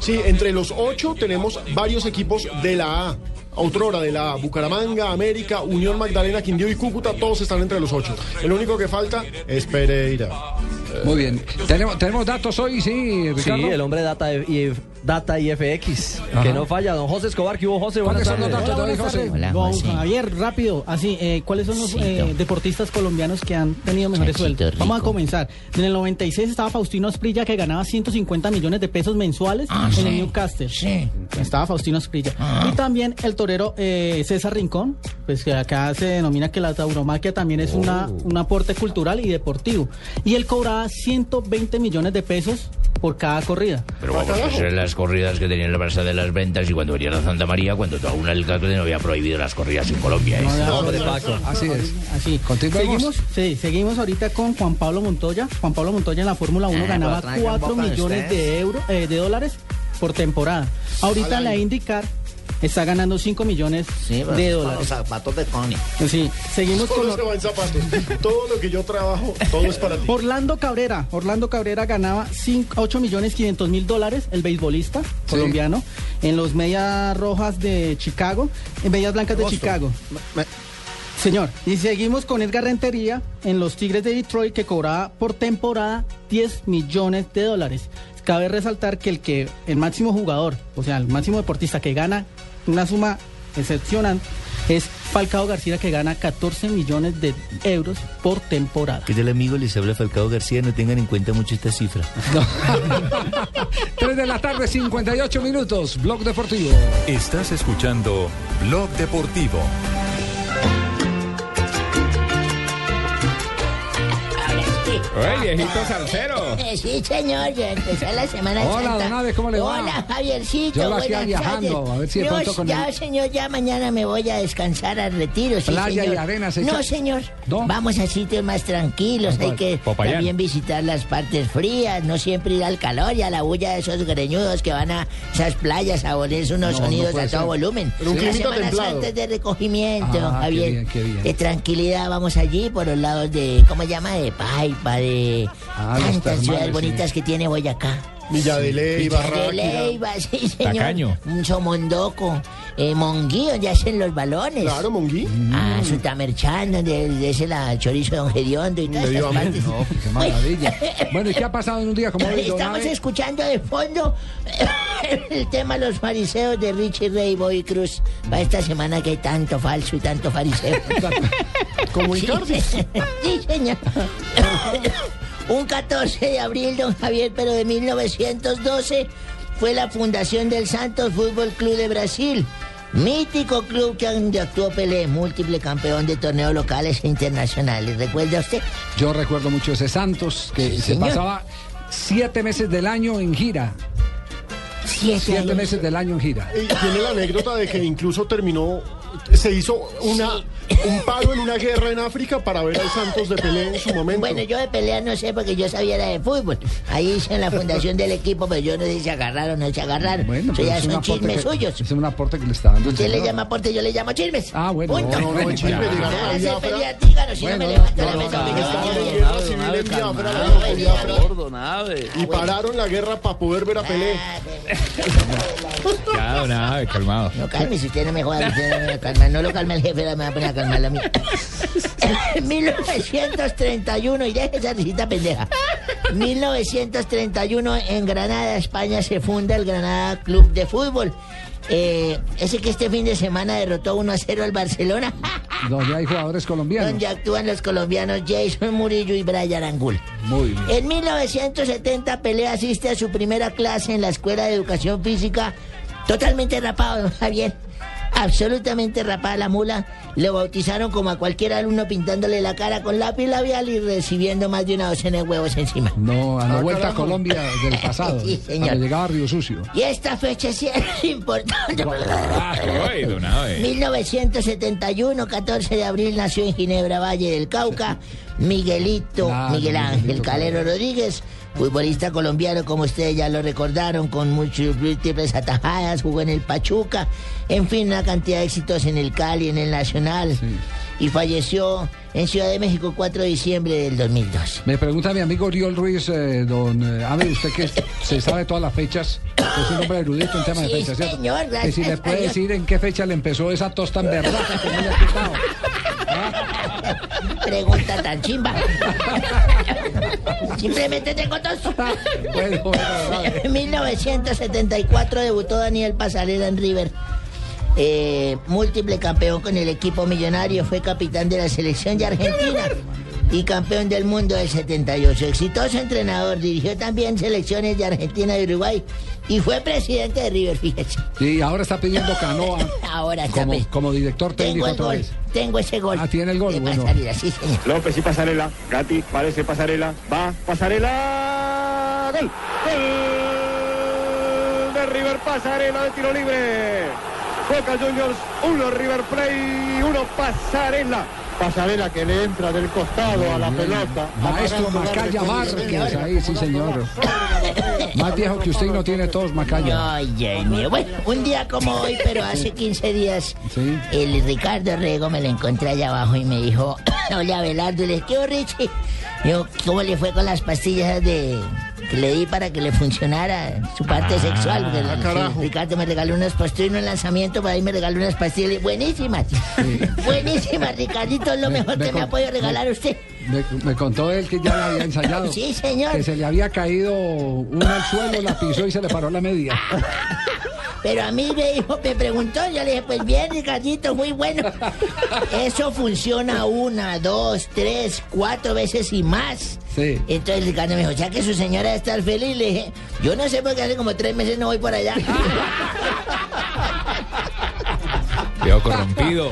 Speaker 12: sí, entre los ocho tenemos varios equipos de la A. Otrora de la A, Bucaramanga, América, Unión Magdalena, Quindío y Cúcuta, todos están entre los ocho. El único que falta es Pereira.
Speaker 8: Muy bien. ¿Tenemos, tenemos datos hoy, sí,
Speaker 10: Sí,
Speaker 8: Ricardo?
Speaker 10: el hombre Data y Data IFX,
Speaker 8: Ajá.
Speaker 10: que no falla. Don José Escobar, que hubo José, buenas
Speaker 8: ¿Cuáles son los datos de hoy, José?
Speaker 4: Hola,
Speaker 60: Don
Speaker 4: José.
Speaker 60: Javier, rápido, así, eh, ¿cuáles son los eh, deportistas colombianos que han tenido mejores sueldos? Vamos a comenzar. En el 96 estaba Faustino Asprilla que ganaba 150 millones de pesos mensuales
Speaker 4: Ah,
Speaker 60: en
Speaker 4: sí.
Speaker 60: el Newcastle.
Speaker 4: Sí.
Speaker 60: Estaba Faustino Asprilla.
Speaker 4: Ah.
Speaker 60: Y también el torero eh, César Rincón, pues que acá se denomina que la tauromaquia también es una,
Speaker 4: Oh.
Speaker 60: un aporte cultural y deportivo. Y él cobraba 120 millones de pesos por cada corrida.
Speaker 61: Pero vamos a hacer las corridas que tenían la Plaza de las Ventas y cuando venía la Santa María, cuando aún el alcalde no había prohibido las corridas en Colombia. ¿eh?
Speaker 60: No,
Speaker 10: Hombre, Paco.
Speaker 8: Así es.
Speaker 60: Así. Seguimos, sí, seguimos ahorita con Juan Pablo Montoya. Juan Pablo Montoya en la Fórmula 1
Speaker 61: Eh,
Speaker 60: ganaba
Speaker 61: pues, traigan
Speaker 60: 4
Speaker 61: boca
Speaker 60: millones de euros, eh, de dólares por temporada. Ahorita en la IndyCar está ganando 5 millones
Speaker 61: Sí,
Speaker 60: de dólares.
Speaker 61: los zapatos de Connie.
Speaker 60: Sí, seguimos con
Speaker 12: se va en zapatos. Todo lo que yo trabajo, todo es para ti.
Speaker 60: Orlando Cabrera. Orlando Cabrera ganaba 8 millones 500 mil dólares, el beisbolista colombiano, en los Medias Rojas de Chicago, en Medias Blancas de. Chicago. Señor, y seguimos con Edgar Rentería en los Tigres de Detroit que cobraba por temporada 10 millones de dólares. Cabe resaltar que el que el máximo jugador, o sea, el máximo deportista que gana una suma excepcional es Falcao García que gana 14 millones de euros por temporada.
Speaker 62: ¿Qué tal amigo? Les habla Falcao García, no tengan en cuenta mucho esta cifra.
Speaker 8: 3 de la tarde, 58 minutos. Blog Deportivo.
Speaker 63: Estás escuchando Blog Deportivo.
Speaker 33: Oye, viejito salsero.
Speaker 4: Sí, señor, ya empezó la Semana
Speaker 8: Hola,
Speaker 4: Santa.
Speaker 8: don Abe, ¿cómo le va?
Speaker 4: Hola, Javiercito.
Speaker 8: Yo lo hacía
Speaker 4: buenas
Speaker 8: viajando,
Speaker 4: tardes.
Speaker 8: a ver si de
Speaker 4: No,
Speaker 8: pronto con
Speaker 4: Ya,
Speaker 8: el-
Speaker 4: señor, ya mañana me voy a descansar al retiro, sí,
Speaker 8: Playa y
Speaker 4: señor.
Speaker 8: arena, se
Speaker 4: No,
Speaker 8: echa-
Speaker 4: señor.
Speaker 8: ¿No?
Speaker 4: Vamos a sitios más tranquilos. Hay que
Speaker 33: Popayán.
Speaker 4: también visitar las partes frías, no siempre ir al calor y a la bulla de esos greñudos que van a esas playas a ponerse unos
Speaker 12: No, no
Speaker 4: sonidos
Speaker 12: puede
Speaker 4: a todo
Speaker 12: ser.
Speaker 4: volumen.
Speaker 12: Pero un
Speaker 4: La
Speaker 12: climita
Speaker 4: Semana
Speaker 12: templado.
Speaker 4: Santa es de recogimiento,
Speaker 8: Ah, qué
Speaker 4: Javier.
Speaker 8: bien, qué bien.
Speaker 4: De tranquilidad, vamos allí por los lados de, ¿cómo se llama? De Paipa, de
Speaker 8: Ah, los
Speaker 4: tantas ciudades
Speaker 8: sí.
Speaker 4: bonitas que tiene Boyacá.
Speaker 12: Villa de Leyva,
Speaker 4: Villa de. Leyva, sí, señor.
Speaker 33: Tacaño.
Speaker 4: Un Somondoco. Eh, Monguí, donde hacen los balones.
Speaker 12: Claro, Monguí.
Speaker 4: Ah, Sutamerchán, donde donde es el chorizo de Don Gediondo y todas partes.
Speaker 8: No, pues, qué maravilla. Bueno, ¿y qué ha pasado en un día como hoy,
Speaker 4: Estamos escuchando de fondo el tema Los fariseos de Richie Ray Bobby Cruz. Para esta semana que hay tanto falso y tanto fariseo.
Speaker 12: Como
Speaker 4: Sí, sí, señor. Un 14 de abril, don Javier, pero de 1912, fue la fundación del Santos Fútbol Club de Brasil. Mítico club que donde actuó Pelé, múltiple campeón de torneos locales e internacionales. ¿Recuerda usted?
Speaker 8: Yo recuerdo mucho ese Santos que se
Speaker 4: señor.
Speaker 8: pasaba siete meses del año en gira.
Speaker 4: Siete
Speaker 8: Siete meses del año en gira.
Speaker 12: Y tiene la anécdota de que incluso terminó, se hizo una, un paro en una guerra en África para ver al Santos de Pelé en su momento.
Speaker 4: Bueno, yo de pelea no sé porque yo sabía de fútbol. Ahí hice en la fundación del equipo, pero yo no sé si se agarraron o no se agarraron.
Speaker 8: Bueno, pero
Speaker 4: ya son chismes
Speaker 8: que-
Speaker 4: suyos.
Speaker 8: Es un aporte que le está dando
Speaker 4: Usted le llama aporte, yo le llamo chismes.
Speaker 8: Ah, bueno.
Speaker 4: Punto.
Speaker 12: No, no, no, chisme,
Speaker 4: Nada si no me levanto la mesa.
Speaker 12: Y pararon la guerra para poder ver a Pelé.
Speaker 33: Ya, don Abe, calmado.
Speaker 4: No calme, si usted no me joda, usted no me va a calmar. No lo calma el jefe, me va a poner a calmar la mía. En 1931, y deje esa risita pendeja. 1931, en Granada, España, se funda el Granada Club de Fútbol. Eh, ese que este fin de semana derrotó 1 a 0 al Barcelona,
Speaker 8: Donde hay jugadores colombianos.
Speaker 4: donde actúan los colombianos Jason Murillo y Brian Angul.
Speaker 8: Muy bien.
Speaker 4: En 1970 Pelé asiste a su primera clase en la Escuela de Educación Física, totalmente rapado, Javier. Absolutamente rapada la mula. Lo bautizaron como a cualquier alumno pintándole la cara con lápiz labial y recibiendo más de una docena de huevos encima.
Speaker 8: No, a la
Speaker 12: Ah,
Speaker 8: vuelta a. Colombia del pasado.
Speaker 4: Sí, señor.
Speaker 8: Llegaba a Río Sucio.
Speaker 4: Y esta fecha sí es importante.
Speaker 33: Ay, don Abe.
Speaker 4: 1971, 14 de abril, nació en Ginebra, Valle del Cauca, Miguelito,
Speaker 8: Claro,
Speaker 4: Miguel Ángel
Speaker 8: Miguelito
Speaker 4: Calero Rodríguez, futbolista colombiano, como ustedes ya lo recordaron, con muchas múltiples atajadas, jugó en el Pachuca, en fin, una cantidad de éxitos en el Cali, en el Nacional, y falleció en Ciudad de México 4 de diciembre del 2002.
Speaker 8: Me pregunta mi amigo Oriol Ruiz, eh, don eh, usted que se sabe todas las fechas, es un hombre erudito en temas de fechas, ¿cierto?
Speaker 4: señor,
Speaker 8: que si le
Speaker 4: gracias
Speaker 8: puede decir en qué fecha le empezó esa tosta en verdad que me ha quitado.
Speaker 4: Pregunta tan chimba. Simplemente tengo tos.
Speaker 8: Bueno, bueno, Abe.
Speaker 4: En 1974 debutó Daniel Pasarela en River. Eh, múltiple campeón con el equipo millonario, fue capitán de la selección de Argentina y campeón del mundo del 78. Exitoso entrenador, dirigió también selecciones de Argentina y Uruguay y fue presidente de River, fíjese.
Speaker 8: Sí, ahora está pidiendo canoa
Speaker 4: Ahora está
Speaker 8: como, como director
Speaker 4: tengo
Speaker 8: técnico
Speaker 4: el
Speaker 8: otra
Speaker 4: gol,
Speaker 8: vez.
Speaker 4: tengo ese gol.
Speaker 8: Ah, tiene el gol,
Speaker 4: de
Speaker 8: bueno.
Speaker 4: Pasarela, sí, señor.
Speaker 5: López y Pasarela. Gatti parece Pasarela. Va Pasarela. Gol. Gol de River Pasarela de tiro libre. Boca Juniors 1 River Play 1 Pasarela. Pasarela que le entra del costado a la pelota.
Speaker 8: Maestro Macaya Márquez, ahí sí señor. Más viejo que usted y no tiene tos, Macaya.
Speaker 4: Ay, Dios mío. Bueno, un día como hoy, pero hace 15 días,
Speaker 8: Sí.
Speaker 4: el Ricardo Rego me lo encontré allá abajo y me dijo, hola Abelardo, y le dije, ¿qué hubo, Richie? Yo, ¿cómo le fue con las pastillas de que le di para que le funcionara su parte
Speaker 12: Ah,
Speaker 4: sexual?
Speaker 12: Carajo.
Speaker 4: Ricardo me regaló unas pastillas en un lanzamiento, para ahí me regaló unas pastillas buenísimas. Buenísimas, Ricardito, es lo
Speaker 8: Me-
Speaker 4: mejor
Speaker 8: me
Speaker 4: que me ha podido regalar
Speaker 8: me-
Speaker 4: usted.
Speaker 8: Me, contó él que ya la había ensayado.
Speaker 4: Sí, señor.
Speaker 8: Que se le había caído una al suelo, la pisó y se le paró la media.
Speaker 4: Pero a mí me dijo, me preguntó, yo le dije, pues bien, Ricardito, muy bueno. Eso funciona una, dos, tres, cuatro veces y más.
Speaker 8: Sí.
Speaker 4: Entonces Ricardo me dijo, ya que su señora estar feliz, le dije, yo no sé por qué hace como tres meses no voy por allá.
Speaker 33: Quedó corrompido.